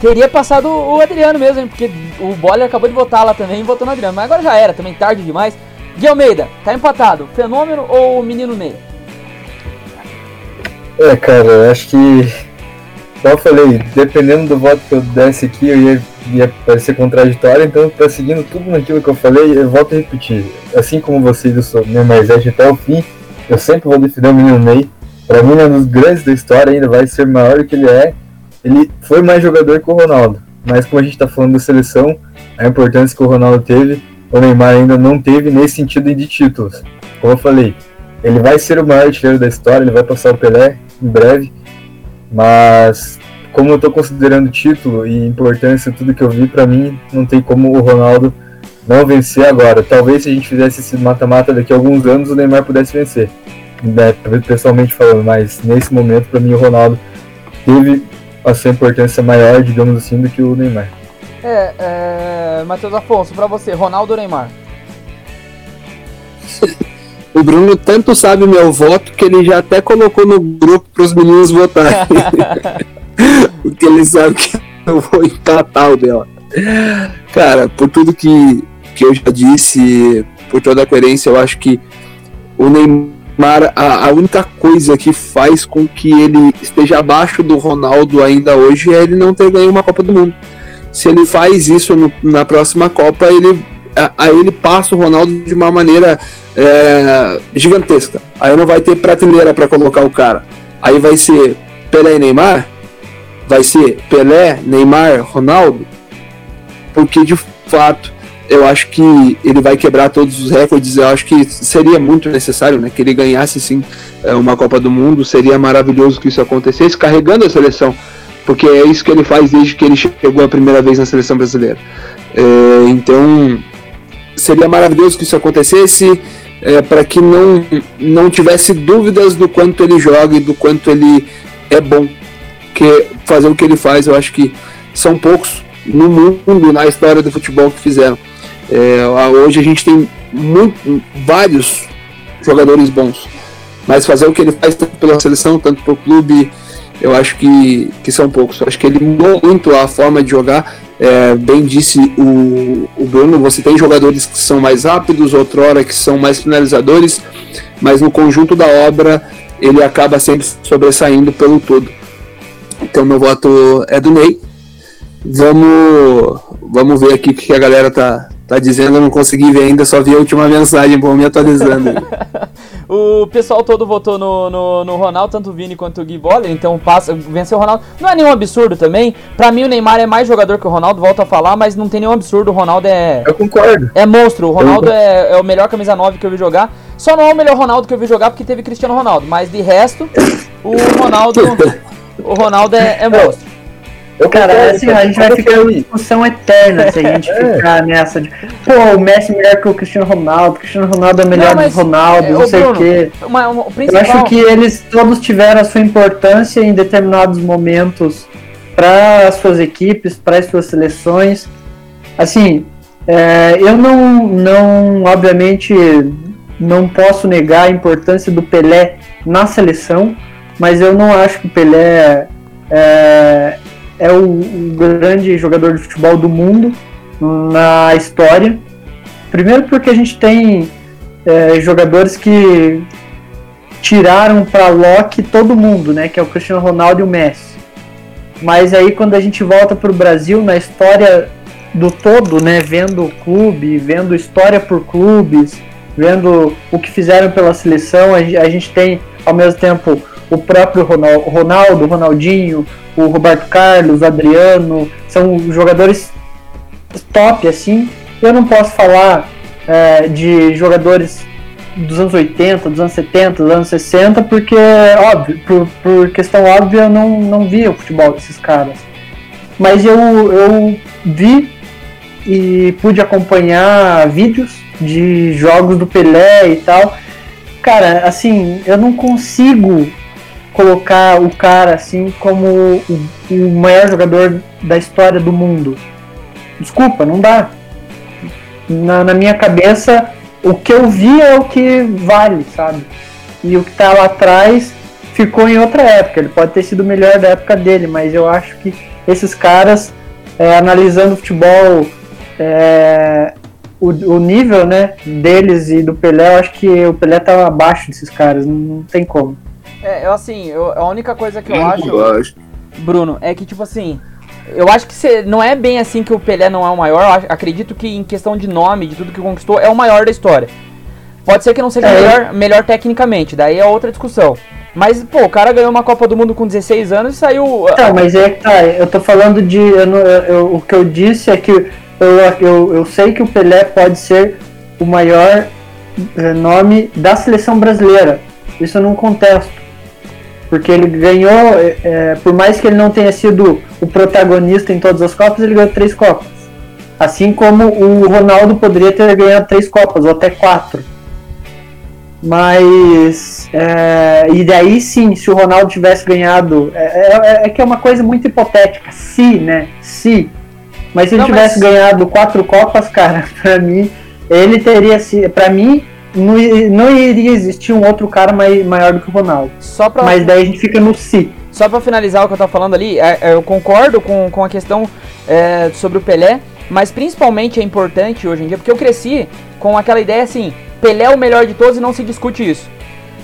S1: Teria passado o Adriano mesmo, hein? Porque o Boller acabou de votar lá também e votou no Adriano. Mas agora já era, também tarde demais. Gui Almeida, tá empatado. Fenômeno ou menino Ney?
S2: É, cara, eu acho que. Como eu falei, dependendo do voto que eu desse aqui, eu ia, ia parecer contraditório, então tá seguindo tudo naquilo que eu falei, eu volto a repetir. Assim como vocês, eu sou Neymarzete até o fim, eu sempre vou defender o menino Ney. Pra mim, é um dos grandes da história, ainda vai ser maior do que ele é. Ele foi mais jogador que o Ronaldo, mas como a gente tá falando da seleção, a importância que o Ronaldo teve, o Neymar ainda não teve nesse sentido de títulos. Como eu falei, ele vai ser o maior artilheiro da história, ele vai passar o Pelé em breve, mas como eu estou considerando título e importância, tudo que eu vi, para mim não tem como o Ronaldo não vencer agora. Talvez se a gente fizesse esse mata-mata daqui a alguns anos, o Neymar pudesse vencer, né, pessoalmente falando, mas nesse momento, para mim, o Ronaldo teve a sua importância maior, digamos assim, do que o Neymar.
S1: É, é... Matheus Afonso, pra você, Ronaldo ou Neymar?
S4: o Bruno tanto sabe meu voto que ele já até colocou no grupo para os meninos votarem. Porque ele sabe que eu vou encatar o dela. Cara, por tudo que, que eu já disse, por toda a coerência, eu acho que o Neymar, a, a única coisa que faz com que ele esteja abaixo do Ronaldo ainda hoje é ele não ter ganho uma Copa do Mundo se ele faz isso no, na próxima Copa, ele aí ele passa o Ronaldo de uma maneira é, gigantesca. Aí não vai ter prateleira para colocar o cara. Aí vai ser Pelé e Neymar, vai ser Pelé, Neymar, Ronaldo, porque de fato eu acho que ele vai quebrar todos os recordes. Eu acho que seria muito necessário, né, que ele ganhasse sim é, uma Copa do Mundo. Seria maravilhoso que isso acontecesse, carregando a seleção porque é isso que ele faz desde que ele chegou a primeira vez na seleção brasileira. É, então seria maravilhoso que isso acontecesse é, para que não, não tivesse dúvidas do quanto ele joga e do quanto ele é bom. Que fazer o que ele faz, eu acho que são poucos no mundo, na história do futebol que fizeram. É, hoje a gente tem muito, vários jogadores bons, mas fazer o que ele faz tanto pela seleção, tanto pelo clube, eu acho que, que são poucos. Eu acho que ele mudou muito a forma de jogar. É, bem disse o, o Bruno, você tem jogadores que são mais rápidos, outrora que são mais finalizadores, mas no conjunto da obra ele acaba sempre sobressaindo pelo todo. Então meu voto é do Ney. Vamos, vamos ver aqui o que a galera tá, tá dizendo. Eu não consegui ver ainda, só vi a última mensagem, vou me atualizando.
S1: O pessoal todo votou no, no, no, Ronaldo, tanto o Vini quanto o Gui Boller, então passa, venceu o Ronaldo. Não é nenhum absurdo também. Pra mim, o Neymar é mais jogador que o Ronaldo, volto a falar, mas não tem nenhum absurdo. O Ronaldo é.
S2: Eu concordo.
S1: É monstro. O Ronaldo é, é, o melhor camisa 9 que eu vi jogar. Só não é o melhor Ronaldo que eu vi jogar porque teve Cristiano Ronaldo, mas de resto, o Ronaldo. o Ronaldo é, é monstro.
S3: Eu cara, assim, a gente vai ficar em discussão eterna se a gente é. ficar nessa de pô, o Messi é melhor que o Cristiano Ronaldo, o Cristiano Ronaldo é melhor não, que o Ronaldo, é, não sei o quê. Uma, uma, principal... Eu acho que eles todos tiveram a sua importância em determinados momentos para as suas equipes, para as suas seleções. Assim, é, eu não, não, obviamente, não posso negar a importância do Pelé na seleção, mas eu não acho que o Pelé é, é o, grande jogador de futebol do mundo na história. Primeiro porque a gente tem é, jogadores que tiraram para Loki todo mundo, né? Que é o Cristiano Ronaldo e o Messi. Mas aí quando a gente volta para o Brasil na história do todo, né? Vendo o clube, vendo história por clubes, vendo o que fizeram pela seleção, a gente tem ao mesmo tempo o próprio Ronaldo, Ronaldinho, o Roberto Carlos, Adriano, são jogadores top assim. Eu não posso falar é, de jogadores dos anos 80, dos anos 70, dos anos 60, porque, óbvio, por, por questão óbvia, eu não, não via o futebol desses caras. Mas eu, eu vi e pude acompanhar vídeos de jogos do Pelé e tal. Cara, assim, eu não consigo colocar o cara assim como o, maior jogador da história do mundo. Desculpa, não dá. Na, na minha cabeça, o que eu vi é o que vale, sabe? E o que tá lá atrás ficou em outra época. Ele pode ter sido o melhor da época dele, mas eu acho que esses caras, é, analisando o futebol, é, o, o, nível né, deles e do Pelé, eu acho que o Pelé tava abaixo desses caras, não, não tem como.
S1: É, eu assim, eu, a única coisa que eu, eu acho, acho, Bruno, é que tipo assim, eu acho que cê, não é bem assim que o Pelé não é o maior. Eu acho, acredito que em questão de nome, de tudo que conquistou, é o maior da história. Pode ser que não seja é. melhor, melhor tecnicamente, daí é outra discussão. Mas, pô, o cara ganhou uma Copa do Mundo com 16 anos e saiu.
S3: Não, mas é que tá, eu tô falando de. Eu, eu, o que eu disse é que eu, eu, eu sei que o Pelé pode ser o maior eh, nome da seleção brasileira. Isso eu não contesto. Porque ele ganhou, é, é, por mais que ele não tenha sido o protagonista em todas as Copas, ele ganhou três Copas. Assim como o Ronaldo poderia ter ganhado três Copas, ou até quatro. Mas. É, e daí sim, se o Ronaldo tivesse ganhado. É, é, é, que é uma coisa muito hipotética. Se, né? Se. Mas se ele não, tivesse mas... ganhado quatro Copas, cara, pra mim, ele teria sido. Pra mim, não, não iria existir um outro cara mai, maior do que o Ronaldo. Só pra, Mas daí a gente fica no si.
S1: Só pra finalizar o que eu tava falando ali, é, é, eu concordo com, com a questão é, sobre o Pelé, mas principalmente é importante hoje em dia, porque eu cresci com aquela ideia assim, Pelé é o melhor de todos e não se discute isso.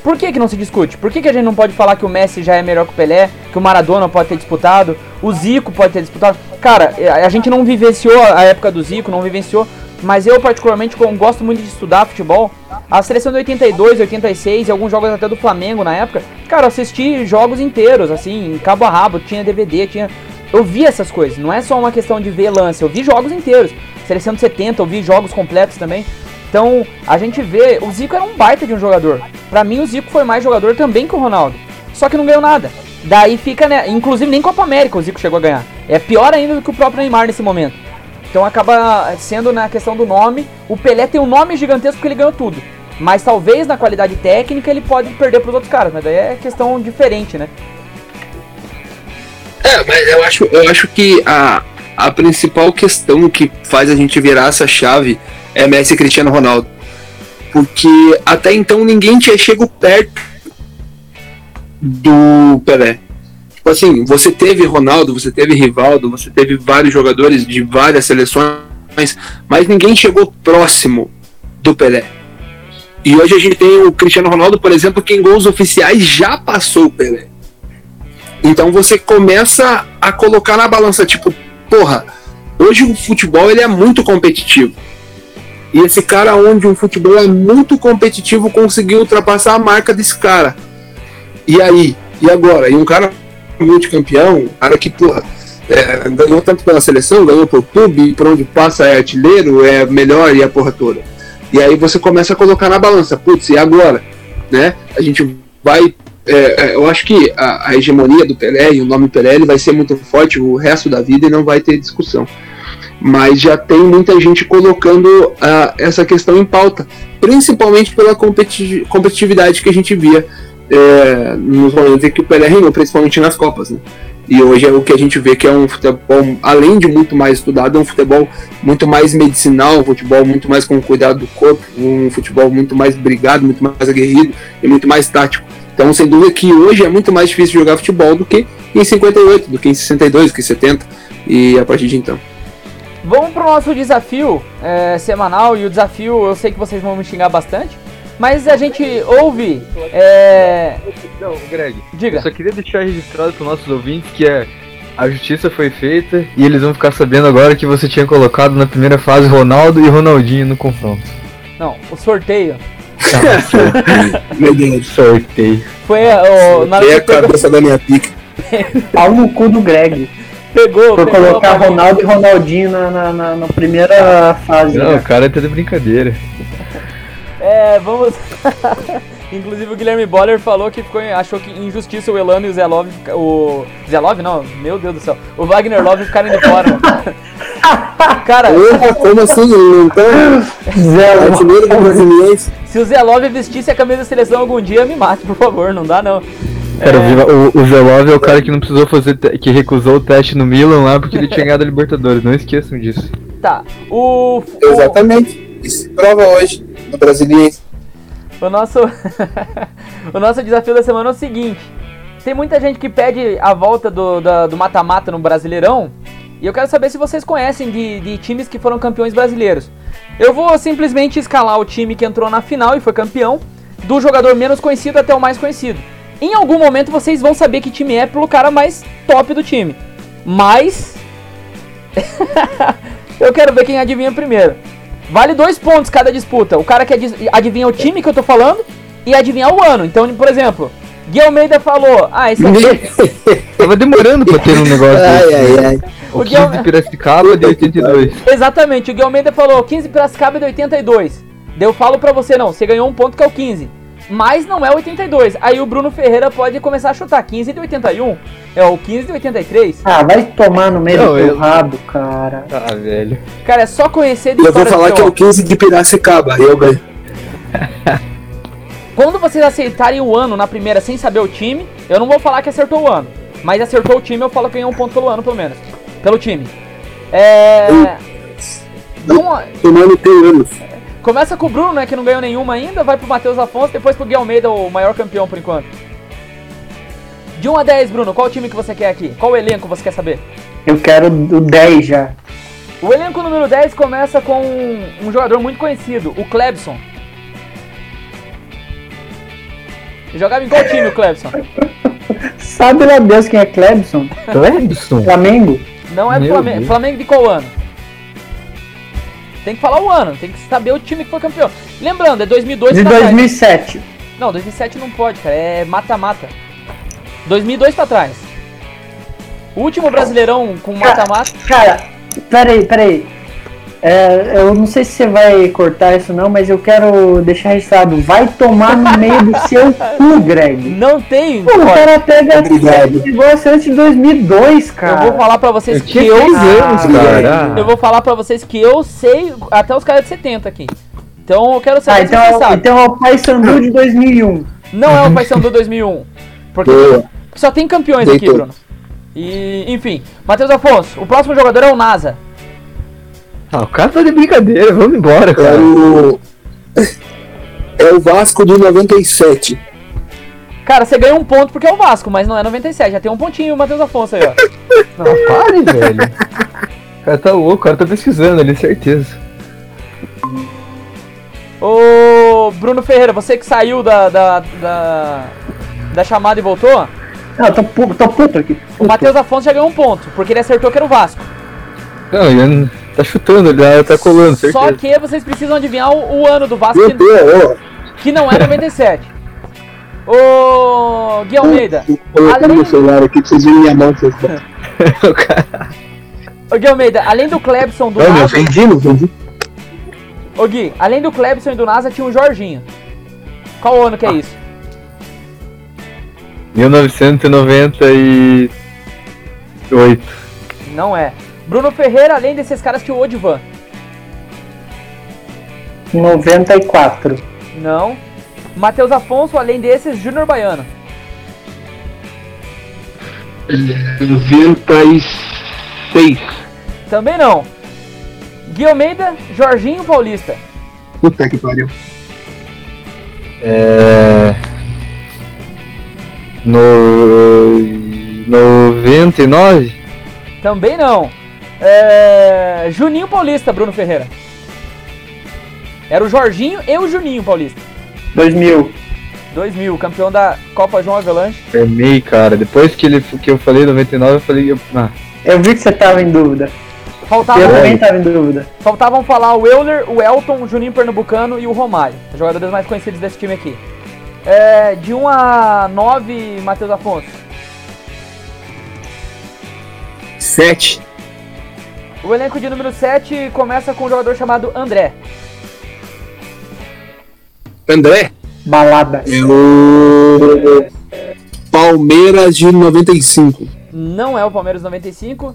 S1: Por que, que não se discute? Por que, que a gente não pode falar que o Messi já é melhor que o Pelé, que o Maradona pode ter disputado, o Zico pode ter disputado? Cara, a gente não vivenciou a época do Zico, não vivenciou, mas eu particularmente gosto muito de estudar futebol, a seleção de 82, 86 e alguns jogos até do Flamengo na época, cara, eu assisti jogos inteiros, assim, cabo a rabo, tinha DVD, tinha. Eu vi essas coisas, não é só uma questão de ver lance, eu vi jogos inteiros. Seleção de 70, eu vi jogos completos também. Então, a gente vê, o Zico era um baita de um jogador. Para mim, o Zico foi mais jogador também que o Ronaldo. Só que não ganhou nada. Daí fica, né? Inclusive, nem Copa América o Zico chegou a ganhar. É pior ainda do que o próprio Neymar nesse momento. Então acaba sendo na questão do nome. O Pelé tem um nome gigantesco porque ele ganhou tudo. Mas talvez na qualidade técnica ele pode perder para os outros caras, mas daí é questão diferente, né?
S4: É, mas eu acho, eu acho que a, a principal questão que faz a gente virar essa chave é Messi e Cristiano Ronaldo. Porque até então ninguém tinha chegado perto do Pelé. Tipo assim, você teve Ronaldo, você teve Rivaldo, você teve vários jogadores de várias seleções, mas ninguém chegou próximo do Pelé. E hoje a gente tem o Cristiano Ronaldo, por exemplo, que em gols oficiais já passou o Pelé. Então você começa a colocar na balança, tipo, porra, hoje o futebol ele é muito competitivo. E esse cara onde o futebol é muito competitivo conseguiu ultrapassar a marca desse cara. E aí? E agora? E um cara multicampeão, cara que, porra, é, ganhou tanto pela seleção, ganhou pelo clube, por onde passa é artilheiro, é melhor e a porra toda. E aí você começa a colocar na balança, putz, e agora? Né? A gente vai. É, é eu acho que a, a, hegemonia do Pelé e o nome Pelé ele vai ser muito forte o resto da vida e não vai ter discussão. Mas já tem muita gente colocando uh, essa questão em pauta, principalmente pela competitividade que a gente via é, nos momentos em que o Pelé reinou, principalmente nas Copas. Né? E hoje é o que a gente vê que é um futebol, além de muito mais estudado, é um futebol muito mais medicinal, um futebol muito mais com cuidado do corpo, um futebol muito mais brigado, muito mais aguerrido e muito mais tático. Então, sem dúvida que hoje é muito mais difícil jogar futebol do que em 58, do que em 62, do que em 70 e a partir de então.
S1: Vamos para o nosso desafio é, semanal e o desafio eu sei que vocês vão me xingar bastante, mas a gente ouve. É...
S2: Não, Greg.
S1: Diga.
S2: Eu só queria deixar registrado para os nossos ouvintes que é. A justiça foi feita e eles vão ficar sabendo agora que você tinha colocado na primeira fase Ronaldo e Ronaldinho no confronto.
S1: Não, o sorteio.
S2: Meu Deus, sorteio.
S1: Foi o.
S4: Na a cabeça da minha pica.
S3: Pau no cu do Greg.
S1: Pegou,
S3: Por pegou colocar Ronaldo e Ronaldinho na, na, na, na primeira fase.
S2: Não, né? o cara tá de brincadeira.
S1: É, É, vamos. Inclusive o Guilherme Boller falou que ficou, achou que injustiça o Elano e o Zé Love. O. Zé Love não, meu Deus do céu. O Wagner Love ficarem de fora. Cara,
S4: Porra, como assim? Então,
S3: Zé Love.
S1: se o Zé Love vestisse a camisa da seleção algum dia, me mate, por favor, não dá não.
S5: Cara, o Vila- o, o Zelov é o cara que não precisou fazer, te- que recusou o teste no Milan lá porque ele tinha ganhado a Libertadores, não esqueçam disso.
S1: Tá, o. o-
S4: Exatamente. Isso se prova hoje no Brasiliense.
S1: O nosso, o nosso desafio da semana é o seguinte: tem muita gente que pede a volta do mata-mata no Brasileirão, e eu quero saber se vocês conhecem de, de times que foram campeões brasileiros. Eu vou simplesmente escalar o time que entrou na final e foi campeão, do jogador menos conhecido até o mais conhecido. Em algum momento vocês vão saber que time é pelo cara mais top do time. Mas. eu quero ver quem adivinha primeiro. Vale dois pontos cada disputa. O cara que adi- adivinha o time que eu tô falando e adivinhar o ano. Então, por exemplo, Gui Almeida falou: Ah, esse aqui.
S5: Tava demorando pra ter um negócio
S4: Ai,
S5: desse.
S4: ai, ai.
S5: O
S1: O
S5: 15
S1: Guilherme-
S5: de Piracicaba de 82.
S1: Exatamente, o Gui Almeida falou 15 Piracicaba de 82. Daí eu falo pra você, não, você ganhou um ponto que é o 15. Mas não é 82. Aí o Bruno Ferreira pode começar a chutar 15 de 81. É o 15 de 83.
S3: Ah, vai tomar no meio
S5: Não,
S3: do
S5: eu-
S3: rabo, cara.
S5: Ah, velho.
S1: Cara, é só conhecer de
S4: E eu vou falar
S1: do
S4: que é o
S1: futebol.
S4: 15 de Piracicaba. Eu ganho.
S1: Quando vocês aceitarem o ano na primeira sem saber o time, eu não vou falar que acertou o ano. Mas acertou o time, eu falo que ganhou um ponto pelo ano, pelo menos. Pelo time. É. Vamos-
S4: Tomando teu ano.
S1: Começa com o Bruno, né, que não ganhou nenhuma ainda, vai pro Matheus Afonso, depois pro Gui Almeida, o maior campeão por enquanto. De 1 a 10, Bruno, qual time que você quer aqui? Qual elenco você quer saber?
S3: Eu quero o 10 já.
S1: O elenco número 10 começa com um, um jogador muito conhecido, o Klebson. Jogava em qual time o Klebson?
S3: Sabe lá Deus quem é Clebson?
S5: Clebson?
S3: Flamengo?
S1: Não é
S5: Meu
S1: Flamengo.
S5: Deus.
S1: Flamengo de qual ano? Tem que falar o ano, tem que saber o time que foi campeão. Lembrando, é 2002
S3: De
S1: pra trás.
S3: 2007.
S1: Não, 2007 não pode, cara. É mata-mata. 2002 pra trás. O último brasileirão com mata-mata.
S3: Cara, peraí, peraí. É, eu não sei se você vai cortar isso não, mas eu quero deixar registrado. Vai tomar no meio do seu cu, Greg.
S1: Não tem.
S3: Pô, o cara pega
S4: Obrigado.
S3: esse negócio antes de 2002,
S1: Eu
S3: cara.
S1: vou falar pra vocês
S5: Eu
S1: que eu.
S5: 6 anos,
S3: Ah,
S5: cara.
S1: Eu vou falar pra vocês que eu sei até os caras de 70 aqui. Então eu quero
S3: Ah,
S1: saber se
S3: então,
S1: vocês sabem.
S3: então é o Pai Sandu de 2001.
S1: Não é o Paysandu 2001. Porque
S4: Boa.
S1: só tem campeões
S4: Deitou.
S1: aqui, Bruno. E, enfim, Matheus Afonso, o próximo jogador é o NASA.
S5: Ah, o cara tá de brincadeira, vamos embora,
S4: É
S5: cara.
S4: o. É o Vasco de 97.
S1: Cara, você ganha um ponto porque é o Vasco, mas não é 97. Já tem um pontinho o Matheus Afonso aí, ó.
S5: Não, pare, velho. O cara tá louco, o cara tá pesquisando ali, certeza.
S1: Ô, Bruno Ferreira, você que saiu da, da, da, da chamada e voltou,
S3: Não, eu tô, pu- tô puto aqui.
S1: o Matheus Afonso já ganhou um ponto, porque ele acertou que era o Vasco.
S5: Não, ele tá chutando, ele tá- tá colando, certeza.
S1: Só que vocês precisam adivinhar o, o ano do Vasco,
S4: Meu
S1: que,
S4: Deus, ó.
S1: que não é 97. Ô, Gui Almeida,
S4: Vou colocar
S1: além,
S4: meu celular aqui pra vocês verem minha mão. Vocês...
S5: o cara...
S1: ô, Gui Almeida, além do Clebson do
S4: Não, não
S1: NASA,
S4: vendi, não vendi.
S1: ô Gui, além do Clebson e do NASA tinha o Jorginho. Qual ano que é isso?
S5: 1998.
S1: Não é. Bruno Ferreira, além desses caras, tinha o Odivan.
S3: 94.
S1: Não. Matheus Afonso, além desses, Júnior Baiano.
S5: 96.
S1: Também não. Gui Almeida, Jorginho Paulista.
S4: Puta que pariu.
S5: É... No... 99?
S1: Também não. É... Juninho Paulista, Bruno Ferreira. Era o Jorginho e o Juninho Paulista.
S3: 2000.
S1: 2000, campeão da Copa João Avelanche.
S5: Fermei, cara. Depois que, ele, que eu falei 99, eu falei... eu- Ah,
S3: Eu vi que você tava em dúvida. Eu
S1: Faltavam,
S3: também tava em dúvida.
S1: faltavam falar o Euler, o Elton, o Juninho Pernambucano e o Romário. Os jogadores mais conhecidos desse time aqui. É, de 1 a 9, Matheus Afonso.
S4: 7.
S1: O elenco de número 7 começa com um jogador chamado André.
S4: André,
S3: Balada.
S4: é o Palmeiras de 95.
S1: Não é o Palmeiras 95.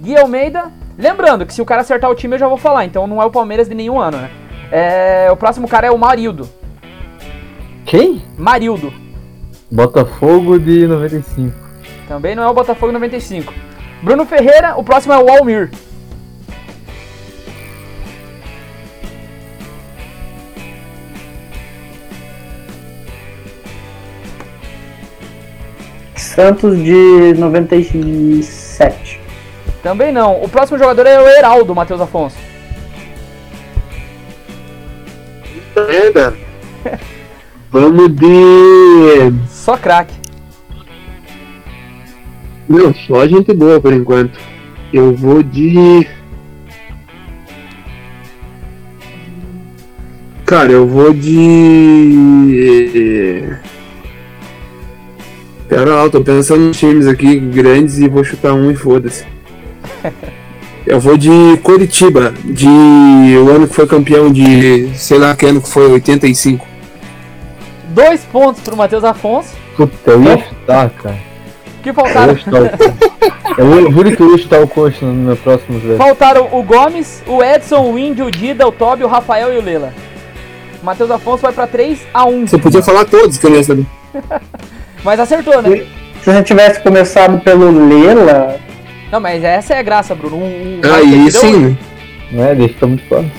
S1: Gui Almeida. Lembrando que se o cara acertar o time eu já vou falar, então não é o Palmeiras de nenhum ano, né? É, o próximo cara é o Marildo.
S5: Quem?
S1: Marildo.
S5: Botafogo de 95.
S1: Também não é o Botafogo 95. Bruno Ferreira, o próximo é o Almir.
S3: Santos de 97.
S1: Também não. O próximo jogador é o Heraldo, Matheus Afonso.
S4: Vamos de.
S1: Só craque.
S4: Não, só gente boa por enquanto. Eu vou de. Cara, eu vou de. Pera lá, eu tô pensando nos times aqui grandes e vou chutar um e foda-se. Eu vou de Curitiba, de o ano que foi campeão de. sei lá que ano que foi, 85.
S1: Dois pontos pro Matheus Afonso.
S5: Puta, eu ia chutar, cara.
S1: Que
S5: Eu
S1: faltaram,
S5: ia chutar o Coxa. Eu juro que eu ia chutar o Coxa no meu próximo jogo.
S1: faltaram o Gomes, o Edson, o Índio, o Dida, o Tobi, o Rafael e o Lela. Matheus Afonso vai pra 3 a 1
S4: Você podia falar todos que eu ia saber.
S1: Mas acertou, né?
S3: Se você tivesse começado pelo Lela,
S1: Não, mas essa é a graça, Bruno. Um, um
S4: Aí sim?
S5: Não é? Deixa ficar muito fácil.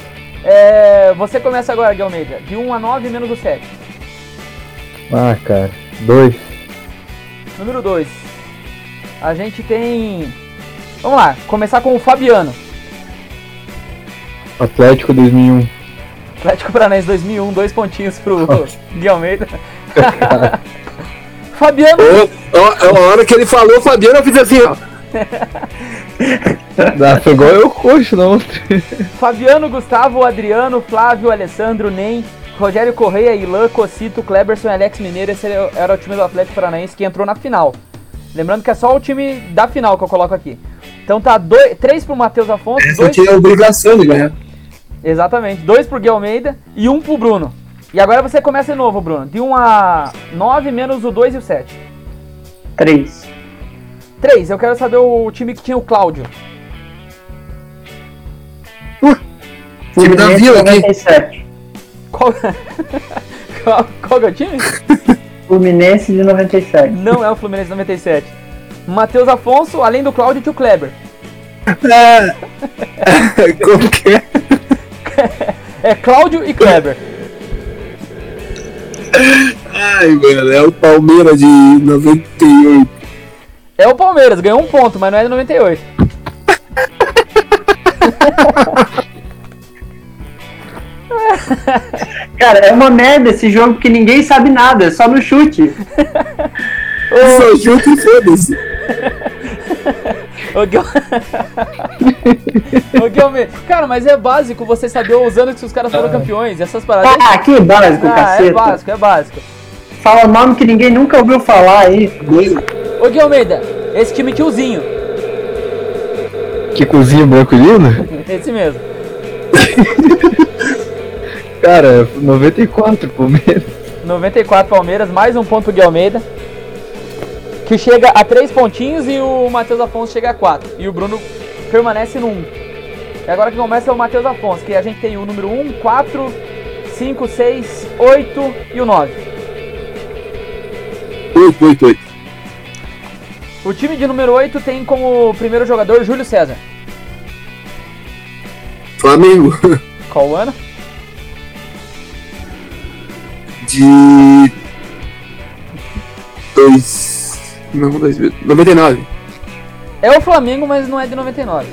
S1: É, você começa agora, Gui Almeida. De 1 a 9 menos o 7.
S5: Ah, cara. Dois.
S1: Número 2. A gente tem. Vamos lá, começar com o Fabiano.
S5: Atlético 2001.
S1: Atlético Paranaense 2001, dois pontinhos pro Gui Almeida. Fabiano,
S4: Ó, ó, a hora que ele falou, Fabiano, eu fiz assim, ó.
S5: Ah, foi igual eu na outra.
S1: Fabiano, Gustavo, Adriano, Flávio, Alessandro, Nem, Rogério Correia, Ilan, Cocito, Kleberson e Alex Mineiro. Esse era o time do Atlético Paranaense que entrou na final. Lembrando que é só o time da final que eu coloco aqui. Então tá 3 pro Matheus Afonso,
S4: Essa
S1: dois,
S4: tinha a obrigação de ganhar.
S1: exatamente, 2 pro Gui Almeida e 1 um pro Bruno. E agora você começa de novo, Bruno. De 1 um a 9 menos o 2 e o 7.
S3: 3.
S1: 3, eu quero saber o time que tinha o Cláudio.
S4: Time da Vila aqui.
S3: 97.
S1: Qual, qual, qual que é o time?
S3: Fluminense de 97.
S1: Não é o Fluminense 97. Matheus Afonso, além do Cláudio, tinha o Kleber.
S4: Como que é?
S1: É Cláudio e Kleber.
S4: Ai, mano, é o Palmeiras de 98.
S1: É o Palmeiras, ganhou um ponto, mas não é de 98.
S3: Cara, é uma merda esse jogo porque ninguém sabe nada, é só no chute.
S4: Só junto e foda-se.
S1: Ô, Guil- Ô, Guilherme, Cara, mas é básico você saber os anos que os caras foram campeões, essas paradas.
S3: Ah, que básico,
S1: Ah, é
S3: caceta.
S1: básico, é básico.
S3: Fala nome que ninguém nunca ouviu falar aí.
S1: Ô, Gui Almeida, esse time tiozinho,
S5: Que cozinha branco lindo?
S1: esse mesmo.
S5: Cara, 94, Palmeiras.
S1: 94 Palmeiras, mais um ponto Gui Almeida. Que chega a 3 pontinhos e o Matheus Afonso chega a 4. E o Bruno permanece no 1. E agora que começa é o Matheus Afonso, que a gente tem o número 1, 4, 5, 6, 8 e o 9.
S4: 8, 8, 8.
S1: O time de número 8 tem como primeiro jogador Júlio César.
S4: Flamengo.
S1: Qual o ano?
S4: De. 2. Não, 2000. 99.
S1: É o Flamengo, mas não é de 99.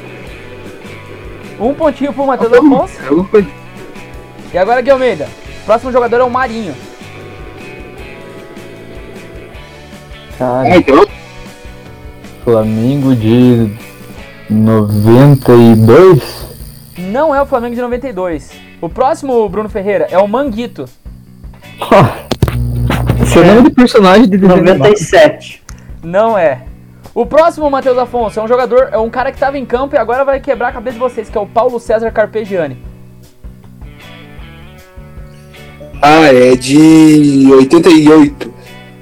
S1: Um pontinho pro Matheus Afonso.
S4: É.
S1: E agora, Gui Almeida. Próximo jogador é o Marinho.
S5: Cara,
S4: Ah, então.
S5: Flamengo de 92?
S1: Não é o Flamengo de 92. O próximo, Bruno Ferreira, é o Manguito.
S5: Seu nome de personagem de desenho animado.
S3: 97.
S1: Não é. O próximo, Matheus Afonso, é um jogador, é um cara que tava em campo e agora vai quebrar a cabeça de vocês, que é o Paulo César Carpegiani.
S4: Ah, é de 88.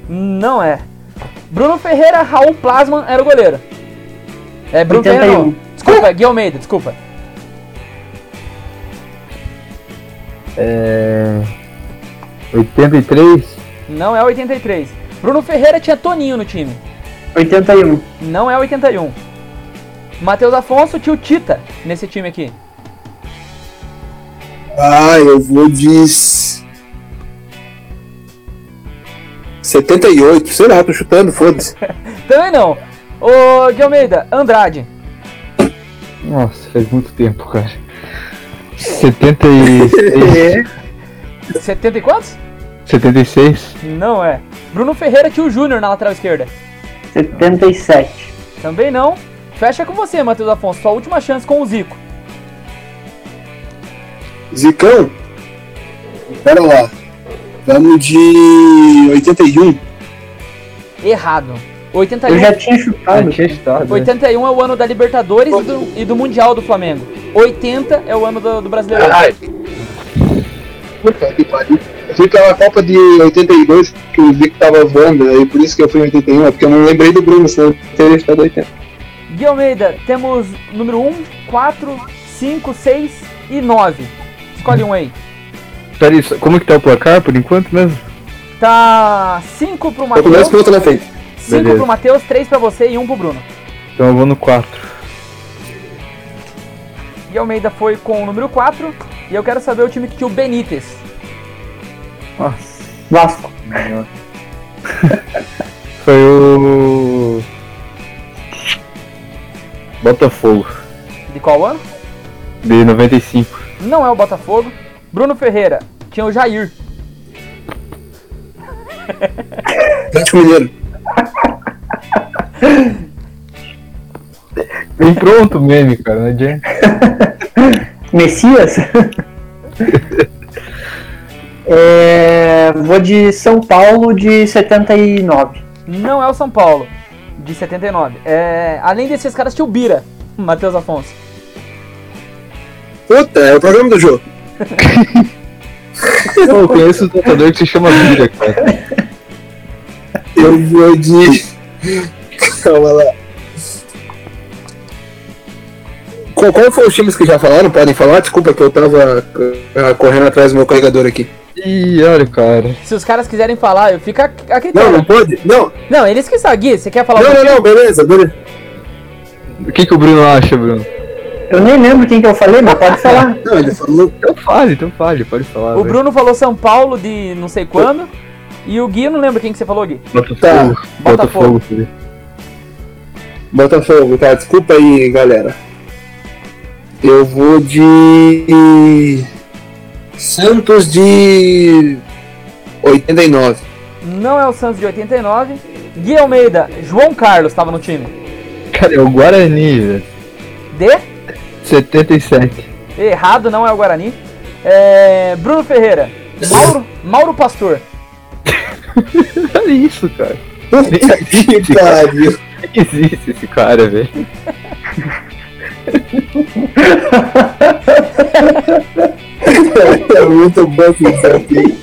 S1: Não é. Bruno Ferreira, Raul Plasman era o goleiro. É, Bruno
S3: 81.
S1: Ferreira não. Desculpa, Gui Almeida, desculpa.
S2: É. 83?
S1: Não é 83. Bruno Ferreira tinha Toninho no time.
S3: 81.
S1: Não é 81. Matheus Afonso tinha o Tita nesse time aqui.
S4: Ah, eu vou de. s- 78, sei lá, tô chutando, foda-se.
S1: Também não. Ô, Gui Almeida, Andrade.
S2: Nossa, faz muito tempo, cara. 76.
S1: 70 e quantos?
S2: 76?
S1: Não é. Bruno Ferreira tinha o Júnior na lateral esquerda.
S3: 77.
S1: Também não. Fecha com você, Matheus Afonso. Sua última chance com o Zico.
S4: Zicão? Pera lá. Vamos de 81.
S1: Errado. 81,
S3: Eu já tinha chutado.
S2: tinha estado. né?
S1: 81 é o ano da Libertadores e do, e do Mundial do Flamengo. 80 é o ano do, do Brasileiro.
S4: Caralho. Puta que pariu. Eu fui pela Copa de 82, que o Zico tava voando, aí por isso que eu fui em 81, é porque eu não lembrei do Bruno, senão eu teria estado 80.
S1: Gui Almeida, temos número 1, 4, 5, 6 e 9. Escolhe um aí.
S2: Peraí, como que tá o placar por enquanto mesmo?
S1: Tá 5 pro
S4: Eu
S1: Matheus,
S4: começo com outra na frente.
S1: 5
S2: Beleza.
S1: pro Matheus, 3 pra você e 1 pro Bruno.
S2: Então eu vou no 4.
S1: Gui Almeida foi com o número 4 e eu quero saber o time que tinha o Benítez.
S2: Nossa.
S3: Vasco.
S2: Foi o. Botafogo,
S1: De qual ano?
S2: de 95.
S1: Não é o Botafogo. Bruno Ferreira tinha o Jair.
S4: Atlético Mineiro.
S2: Vem pronto o meme, cara, não adianta.
S3: Messias? é, vou de São Paulo de 79.
S1: Não é o São Paulo, de 79. É, além desses caras, tinha o Bira, Matheus Afonso.
S4: Puta, é o programa do jogo.
S2: Pô, eu conheço um tatuador que se chama Bira, cara.
S4: Eu vou de. Calma lá. Qual, qual foi os times que já falaram? Podem falar? Desculpa que eu tava ah, correndo atrás do meu carregador aqui.
S2: Ih, olha, cara.
S1: Se os caras quiserem falar, eu fico a, a
S4: Não, não pode? Não,
S1: Não, eles que sabem. Gui, você quer falar
S4: não, não, não, beleza, beleza.
S2: O que, que o Bruno acha, Bruno?
S3: Eu nem lembro quem que eu falei, mas pode falar.
S4: Não, ele falou.
S2: Então fale, então fale, pode falar.
S1: O
S2: velho.
S1: Bruno falou São Paulo de não sei quando. E o Gui, eu não lembro quem que você falou, Gui.
S2: Botafogo.
S4: Tá.
S1: Botafogo.
S2: Botafogo.
S4: Botafogo, tá? Desculpa aí, galera. Eu vou de. Santos de. 89.
S1: Não é o Santos de 89. Gui Almeida, João Carlos estava no time.
S2: Cara, é o Guarani, velho.
S1: De?
S2: 77.
S1: Errado, não é o Guarani. É, Bruno Ferreira, Mauro, Mauro Pastor.
S2: Olha isso, cara.
S4: Puta que pariu.
S2: Existe esse cara, velho.
S4: É muito bom esse desafio.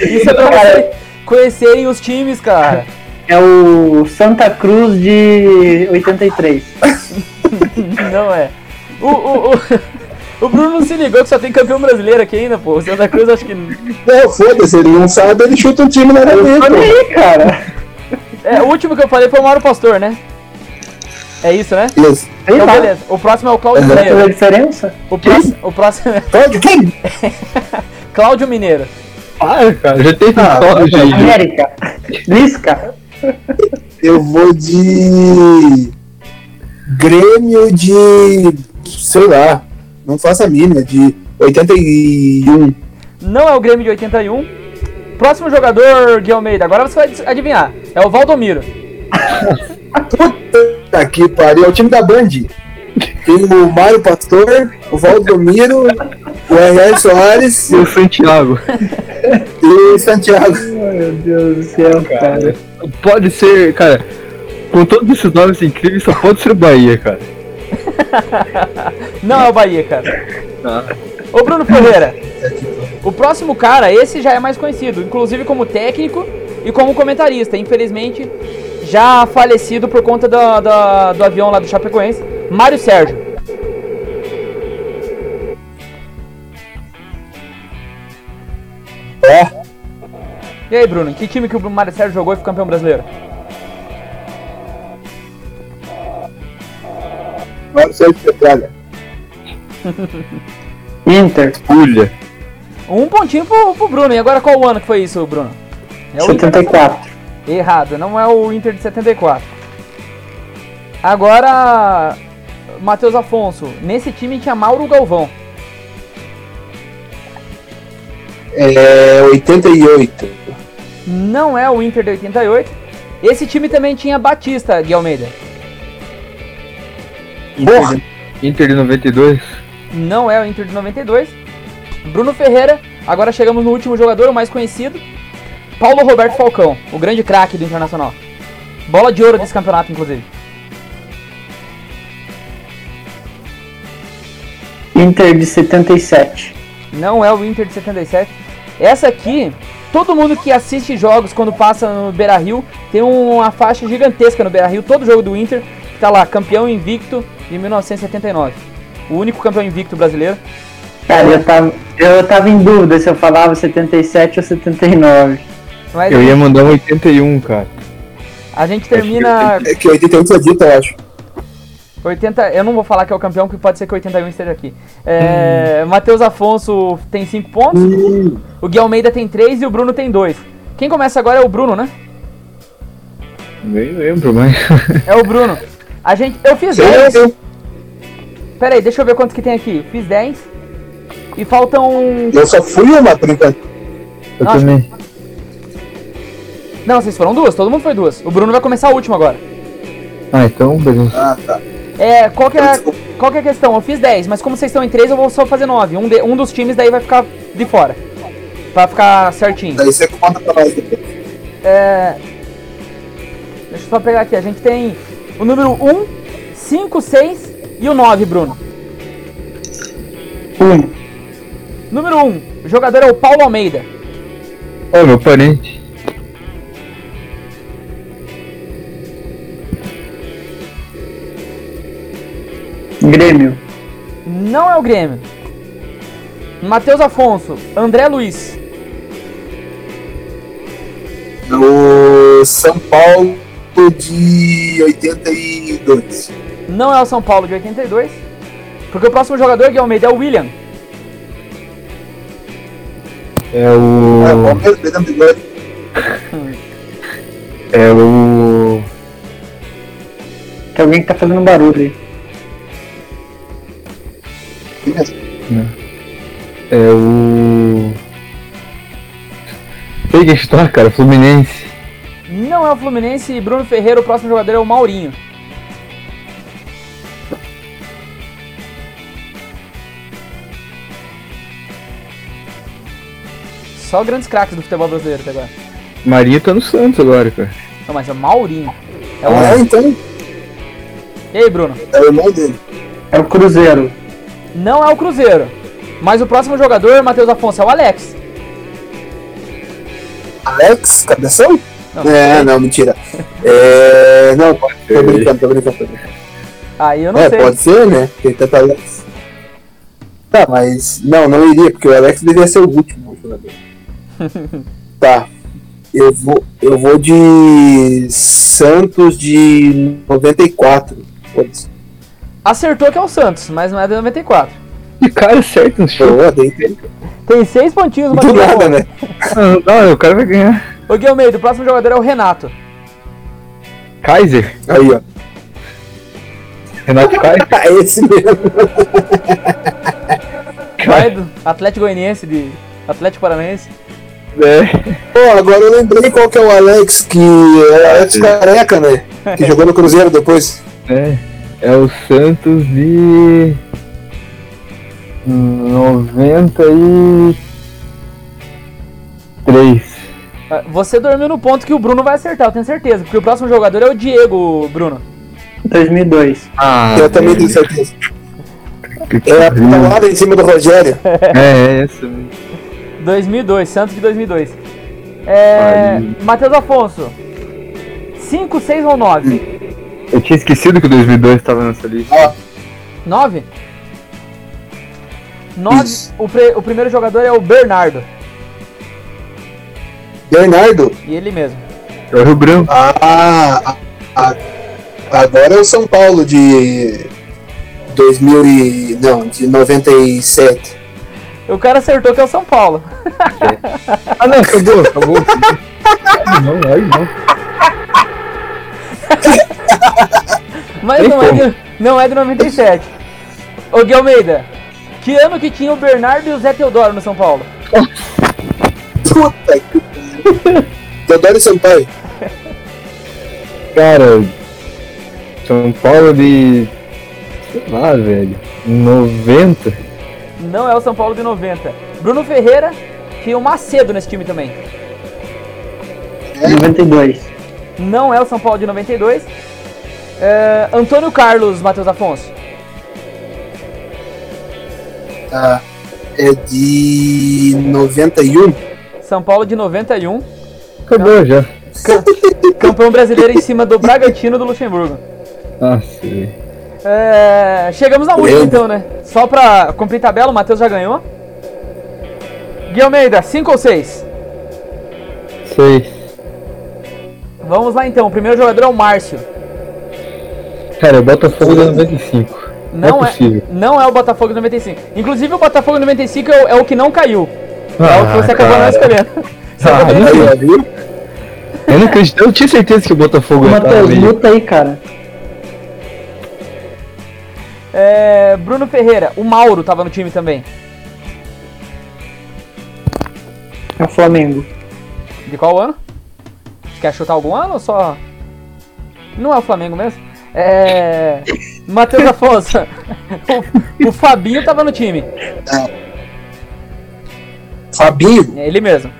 S1: Isso é pra vocês conhecerem os times, cara.
S3: É o Santa Cruz de 83.
S1: Não é. O, o, o, o Bruno não se ligou que só tem campeão brasileiro aqui ainda, pô. O Santa Cruz acho que.
S4: Não, foda-se, ele não sabe, ele chuta um time na
S3: Olha
S4: dentro.
S3: aí, cara.
S1: É, o último que eu falei foi o Mauro Pastor, né? É isso, né?
S4: Beleza.
S3: Sei
S1: Então
S3: lá.
S1: beleza. O próximo é o Cláudio
S3: a
S1: Mineiro.
S3: diferença?
S1: O próximo, o próximo é
S4: Pode, quem?
S1: Cláudio Mineiro.
S2: Para, cara. Já teve um
S4: Ah,
S2: solo, gente.
S3: América. Lisca.
S4: Eu vou de. Grêmio de. sei lá. Não faço a mínima, de 81.
S1: Não é o Grêmio de 81. Próximo jogador, Gui Almeida. Agora você vai adivinhar. É o Valdomiro.
S4: Puta que pariu, é o time da Band. Tem o Mário Pastor, o Valdomiro, o R.R. Soares
S2: E o Santiago.
S4: e o Santiago.
S3: Meu Deus do céu, cara.
S2: Pode ser, cara. Com todos esses nomes incríveis, só pode ser o Bahia, cara.
S1: Não é o Bahia, cara.
S2: Ah.
S1: Ô Bruno Ferreira. O próximo cara, esse já é mais conhecido, inclusive como técnico e como comentarista. Infelizmente, já falecido por conta do, do, do avião lá do Chapecoense, Mário Sérgio.
S4: É.
S1: E aí, Bruno, que time que o Mário Sérgio jogou e foi campeão brasileiro?
S4: Só de Petralha.
S3: Inter,
S5: Pulha.
S1: Um pontinho pro, pro Bruno. E agora qual o ano que foi isso, Bruno? É o Inter-
S3: 74.
S1: Errado, não é o Inter de 74. Agora, Matheus Afonso. Nesse time tinha Mauro Galvão.
S4: É 88.
S1: Não é o Inter de 88. Esse time também tinha Batista, Gui Almeida.
S4: Porra!
S5: Inter de 92.
S1: Não é o Inter de 92. Bruno Ferreira. Agora chegamos no último jogador, o mais conhecido. Paulo Roberto Falcão, o grande craque do Internacional. Bola de ouro desse campeonato, inclusive.
S3: Inter de 77.
S1: Não é o Inter de 77. Essa aqui, todo mundo que assiste jogos quando passa no Beira Rio tem uma faixa gigantesca no Beira Rio. Todo jogo do Inter que tá lá, campeão invicto de 1979. O único campeão invicto brasileiro.
S3: Cara, eu tava, eu tava em dúvida se eu falava 77 ou 79.
S1: Mas
S5: Eu ia mandar um 81, cara.
S1: a gente termina
S4: É que 88 foi dito, eu acho.
S1: 80. Eu não vou falar que é o campeão, que pode ser que 81 esteja aqui. É, Matheus Afonso tem 5 pontos, o Gui Almeida tem 3 e o Bruno tem 2. Quem começa agora é o Bruno, né?
S5: Nem lembro, mas.
S1: É o Bruno. A gente. Eu fiz 10. Pera aí, deixa eu ver quantos que tem aqui. Fiz 10. E faltam.
S4: Eu só fui uma por enquanto.
S5: Eu
S1: Nossa.
S5: também.
S1: Não, vocês foram duas, todo mundo foi duas. O Bruno vai começar o último agora.
S5: Ah, então, beleza.
S4: Ah, tá.
S1: É, qual que é, qual que é a questão? Eu fiz 10, mas como vocês estão em 3, eu vou só fazer 9. Um, de- um dos times daí vai ficar de fora. Pra ficar certinho.
S4: Daí você conta pra nós depois.
S1: É. Deixa eu só pegar aqui. A gente tem o número 1, 5, 6 e o 9, Bruno.
S3: 1.
S1: Número 1, o jogador é o Paulo Almeida.
S5: Ô, meu parente.
S3: Grêmio.
S1: Não é o Grêmio. Matheus Afonso, André Luiz.
S4: No São Paulo de 82.
S1: Não é o São Paulo de 82. Porque o próximo jogador, Gui Almeida, é o William.
S5: É o.
S4: Palmeiras, pegando bigode.
S5: É o.
S3: Tem alguém que tá fazendo barulho aí.
S5: É o. Que está, cara, Fluminense.
S1: Não é o Fluminense e Bruno Ferreira, o próximo jogador é o Maurinho. Só grandes craques do futebol brasileiro até agora.
S5: Marinho tá no Santos agora, cara.
S1: Não, mas é o Maurinho. É o...
S4: Ah, então
S1: E aí, Bruno?
S4: é o irmão dele.
S3: É o Cruzeiro.
S1: Não é o Cruzeiro. Mas o próximo jogador, Matheus Afonso, é o Alex.
S4: Alex, cabeção?
S1: Não,
S4: é, não, mentira. É. Não, tô brincando, tô brincando. Tô brincando.
S1: Aí eu não
S4: É,
S1: sei.
S4: pode ser, né? Tem tanto Alex. Tá, mas. Não, não iria, porque o Alex devia ser o último jogador. tá. Eu vou, eu vou de Santos de 94. Foda-se.
S1: Acertou que é o Santos, mas não é de 94.
S5: Que cara certo no show.
S1: Tem seis pontinhos,
S4: Do
S1: Matheus
S4: nada, né?
S5: Não, não, o cara vai ganhar.
S1: Ô, Gui Almeida, o próximo jogador é o Renato.
S5: Kaiser?
S4: Aí, ó.
S5: Renato Kaiser?
S4: É esse mesmo.
S1: Vai do Atlético Goianiense, de Atlético Paranaense.
S5: É.
S4: Pô, agora eu lembrei qual que é o Alex, que é o Alex Careca, né? Que jogou no Cruzeiro depois.
S5: É. É o Santos de. 93.
S1: Ah, Você dormiu no ponto que o Bruno vai acertar, eu tenho certeza. Porque o próximo jogador é o Diego, Bruno.
S3: 2002.
S5: Ah,
S4: Eu também tenho certeza.
S5: Que
S4: É a
S5: pariu.
S4: palavra em cima do Rogério.
S5: É, é essa mesmo.
S1: 2002, Santos de 2002. É. Matheus Afonso. 5, 6 ou 9?
S2: Eu tinha esquecido que o 2002 tava nessa lista.
S1: 9? 9.
S4: Isso.
S1: O, pre- o primeiro jogador é o Bernardo.
S4: Bernardo.
S1: E ele mesmo.
S2: É o Rio Branco.
S4: Ah, a- agora é o São Paulo de 2000 e não, de 97.
S1: O cara acertou que é o São Paulo.
S2: Ah não, acabou, acabou. Ai, não, ai não.
S1: Mas não é, de, não é de 97. Ô Gui Almeida, que ano que tinha o Bernardo e o Zé Teodoro no São Paulo?
S4: Puta que. Teodoro Sampaio.
S2: Cara, São Paulo de. Sei lá, velho. 90?
S1: Não é o São Paulo de 90. Bruno Ferreira tinha o Macedo nesse time também.
S3: 92.
S1: Não é o São Paulo de 92. É, Antônio Carlos, Matheus Afonso.
S4: Tá. É de 91.
S1: São Paulo de 91.
S2: Acabou já.
S1: Campeão brasileiro em cima do Bragantino do Luxemburgo.
S2: Nossa, velho.
S1: É, chegamos na última então, né? Só pra cumprir tabela, o Matheus já ganhou. Gui Almeida, 5 ou 6?
S2: Sei.
S1: Vamos lá então. O primeiro jogador é o Márcio.
S2: Cara, o Botafogo da 95.
S1: Não
S2: Não
S1: é,
S2: é possível.
S1: não é o Botafogo de 95. Inclusive o Botafogo de 95 é o, é o que não caiu. é o que
S2: Ah,
S1: você acabou não
S2: cara.
S1: escolhendo. Você
S2: Ah,
S1: não escolhendo.
S4: Viu?
S2: Eu não acredito. Eu tinha certeza que o Botafogo ia estar
S3: Matheus,
S2: ali.
S3: luta aí, cara.
S1: É, Bruno Ferreira, o Mauro tava no time também.
S3: É o Flamengo.
S1: De qual ano? Quer chutar algum ano ou só. Não é o Flamengo mesmo? É. Matheus Afonso. o, o Fabinho tava no time.
S4: Fabinho.
S1: É ele mesmo.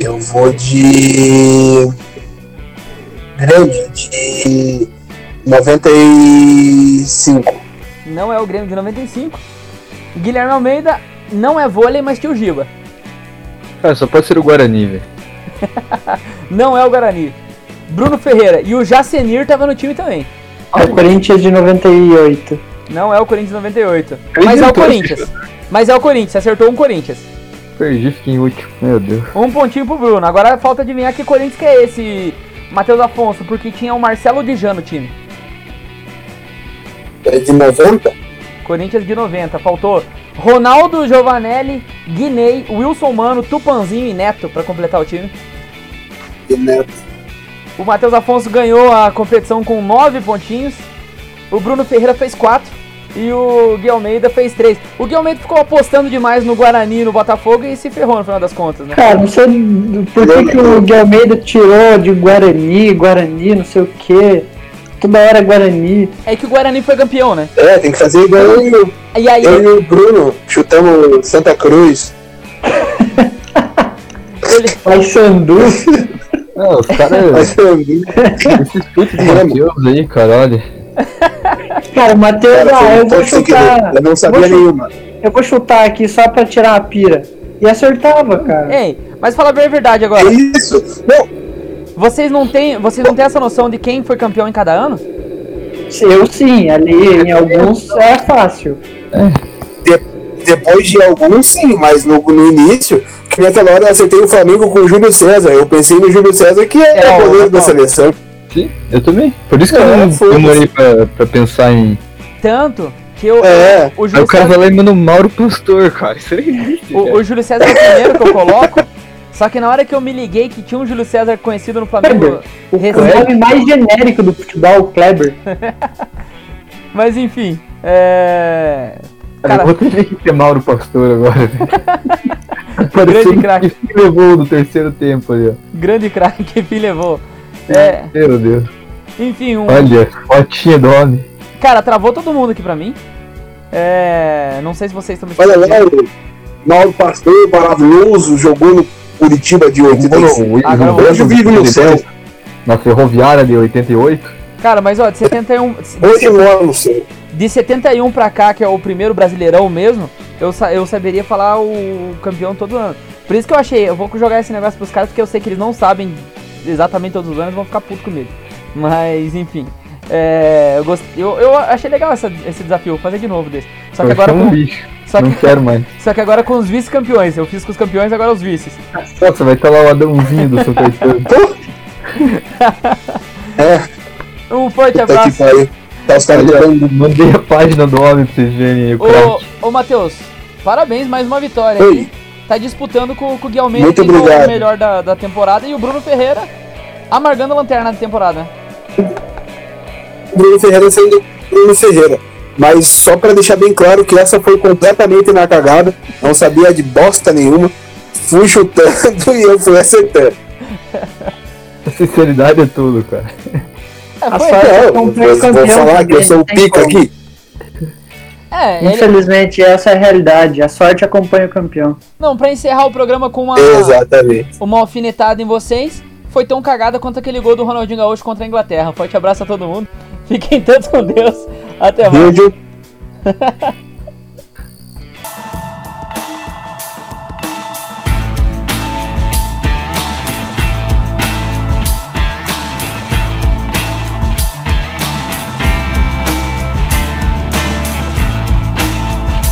S4: Eu vou de. Grêmio, de 95.
S1: Não é o Grêmio de 95. Guilherme Almeida não é vôlei, mas tinha o Giba.
S2: Cara, só pode ser o Guarani, velho.
S1: Não é o Guarani. Bruno Ferreira e o Jacenir tava no time também.
S3: É o Corinthians de 98.
S1: Não é o Corinthians 98. Mas é o Corinthians. Mas é o Corinthians, acertou um Corinthians.
S2: Perdi, fiquei em último. Meu Deus.
S1: Um pontinho pro Bruno. Agora falta adivinhar que Corinthians que é esse, Matheus Afonso, porque tinha o Marcelo Dijan no time.
S4: É de 90?
S1: Corinthians de 90. Faltou Ronaldo, Giovanelli, Guinei, Wilson Mano, Tupanzinho e Neto pra completar o time.
S4: De Neto.
S1: O Matheus Afonso ganhou a competição com 9 pontinhos. O Bruno Ferreira fez 4. E o Gui Almeida fez 3. O Gui Almeida ficou apostando demais no Guarani e no Botafogo e se ferrou no final das contas, né?
S3: Cara, não sei por que, que o Gui Almeida tirou de Guarani, Guarani, não sei o que. Toda hora Guarani.
S1: É que o Guarani foi campeão, né?
S4: É, tem que fazer igual eu,
S1: E aí,
S4: eu e o Bruno. Chutamos Santa Cruz.
S1: ele,
S3: Pai
S2: Ah, os caras. Esses putos de Matheus aí, cara, olha.
S3: Cara, Matheus,
S4: Cara,
S3: ah, eu vou chutar.
S4: Eu não sabia nenhuma.
S3: Eu vou chutar aqui só pra tirar a pira. E acertava, cara.
S1: Ei, mas fala bem a verdade
S4: É
S1: agora.
S4: isso? Não,
S1: Vocês não têm, vocês não têm essa noção de quem foi campeão em cada ano?
S3: Eu sim, ali em alguns é fácil.
S4: de- depois de alguns sim, mas no, no início, que naquela hora eu acertei o Flamengo com o Júlio César. Eu pensei no Júlio César que é,
S1: É,
S4: o goleiro da seleção.
S2: Sim, eu também. Por isso que
S4: É,
S2: eu não
S4: foda-se.
S2: demorei pra, pra pensar em.
S1: Tanto que eu,
S4: É.
S1: o, Júlio
S2: o cara
S1: César,
S2: vai lá e manda o Mauro Pastor, cara. Isso aí existe.
S1: o, o Júlio César é o primeiro que eu coloco. Só que na hora que eu me liguei que tinha um Júlio César conhecido no Flamengo,
S3: O
S1: recente,
S3: nome mais genérico do futebol, o Kleber.
S1: mas enfim, é...
S2: Cara, vou ter que ter Mauro Pastor agora. velho. Parecendo
S1: craque.
S2: que levou no terceiro tempo ali, ó.
S1: grande craque que enfim levou. É,
S2: Meu Deus.
S1: enfim, um,
S2: Olha, fotinha do homem.
S1: cara, travou todo mundo aqui pra mim. É, não sei se vocês estão me
S4: Olha lá, Mauro Pastor, maravilhoso, jogou no Curitiba de 85.
S1: Agora
S4: Anjo vive no céu.
S2: Na Ferroviária de 88.
S1: Cara, mas ó, de 71,
S4: Hoje mora no céu.
S1: De 71 pra cá, que é o primeiro brasileirão mesmo, eu, sa- eu saberia falar o campeão todo ano. Por isso que eu achei, eu vou jogar esse negócio pros caras, porque eu sei que eles não sabem exatamente todos os anos, vão ficar putos comigo. Mas, enfim. É, eu, gost... eu, eu achei legal essa- esse desafio, vou fazer de novo desse. Só que
S5: Eu
S1: agora
S5: um
S1: com, só
S5: Não
S1: que,
S5: quero mais.
S1: só que agora com os vice-campeões. Eu fiz com os campeões, agora os vices.
S5: Nossa, vai estar lá o Adãozinho do Caetano.
S4: É,
S1: Um forte abraço.
S4: Tá os caras levando.
S5: Mandei a página do homem pra vocês verem aí o
S1: Ô, ô Matheus, parabéns, mais uma vitória
S4: Oi.
S1: aí. Tá disputando com, com o Gui Almeida,
S4: Muito
S1: quem foi o
S4: obrigado.
S1: melhor da, da temporada, e o Bruno Ferreira amargando a lanterna da temporada.
S4: Bruno Ferreira sendo Bruno Ferreira. Mas só pra deixar bem claro que essa foi completamente na cagada. Não sabia de bosta nenhuma. Fui chutando e eu fui acertando.
S5: A sinceridade é tudo, cara.
S1: É,
S3: A
S1: foi-
S3: acompanha
S4: vou,
S3: o
S4: vou
S3: campeão
S4: falar que eu sou o pica aqui.
S1: é, ele-
S3: Infelizmente, essa é a realidade. A sorte acompanha o campeão.
S1: não, pra encerrar o programa com uma,
S4: Exatamente.
S1: uma alfinetada em vocês, foi tão cagada quanto aquele gol do Ronaldinho Gaúcho contra a Inglaterra. Forte abraço a todo mundo. Fiquem todos com Deus. Até mais.
S4: Beijo.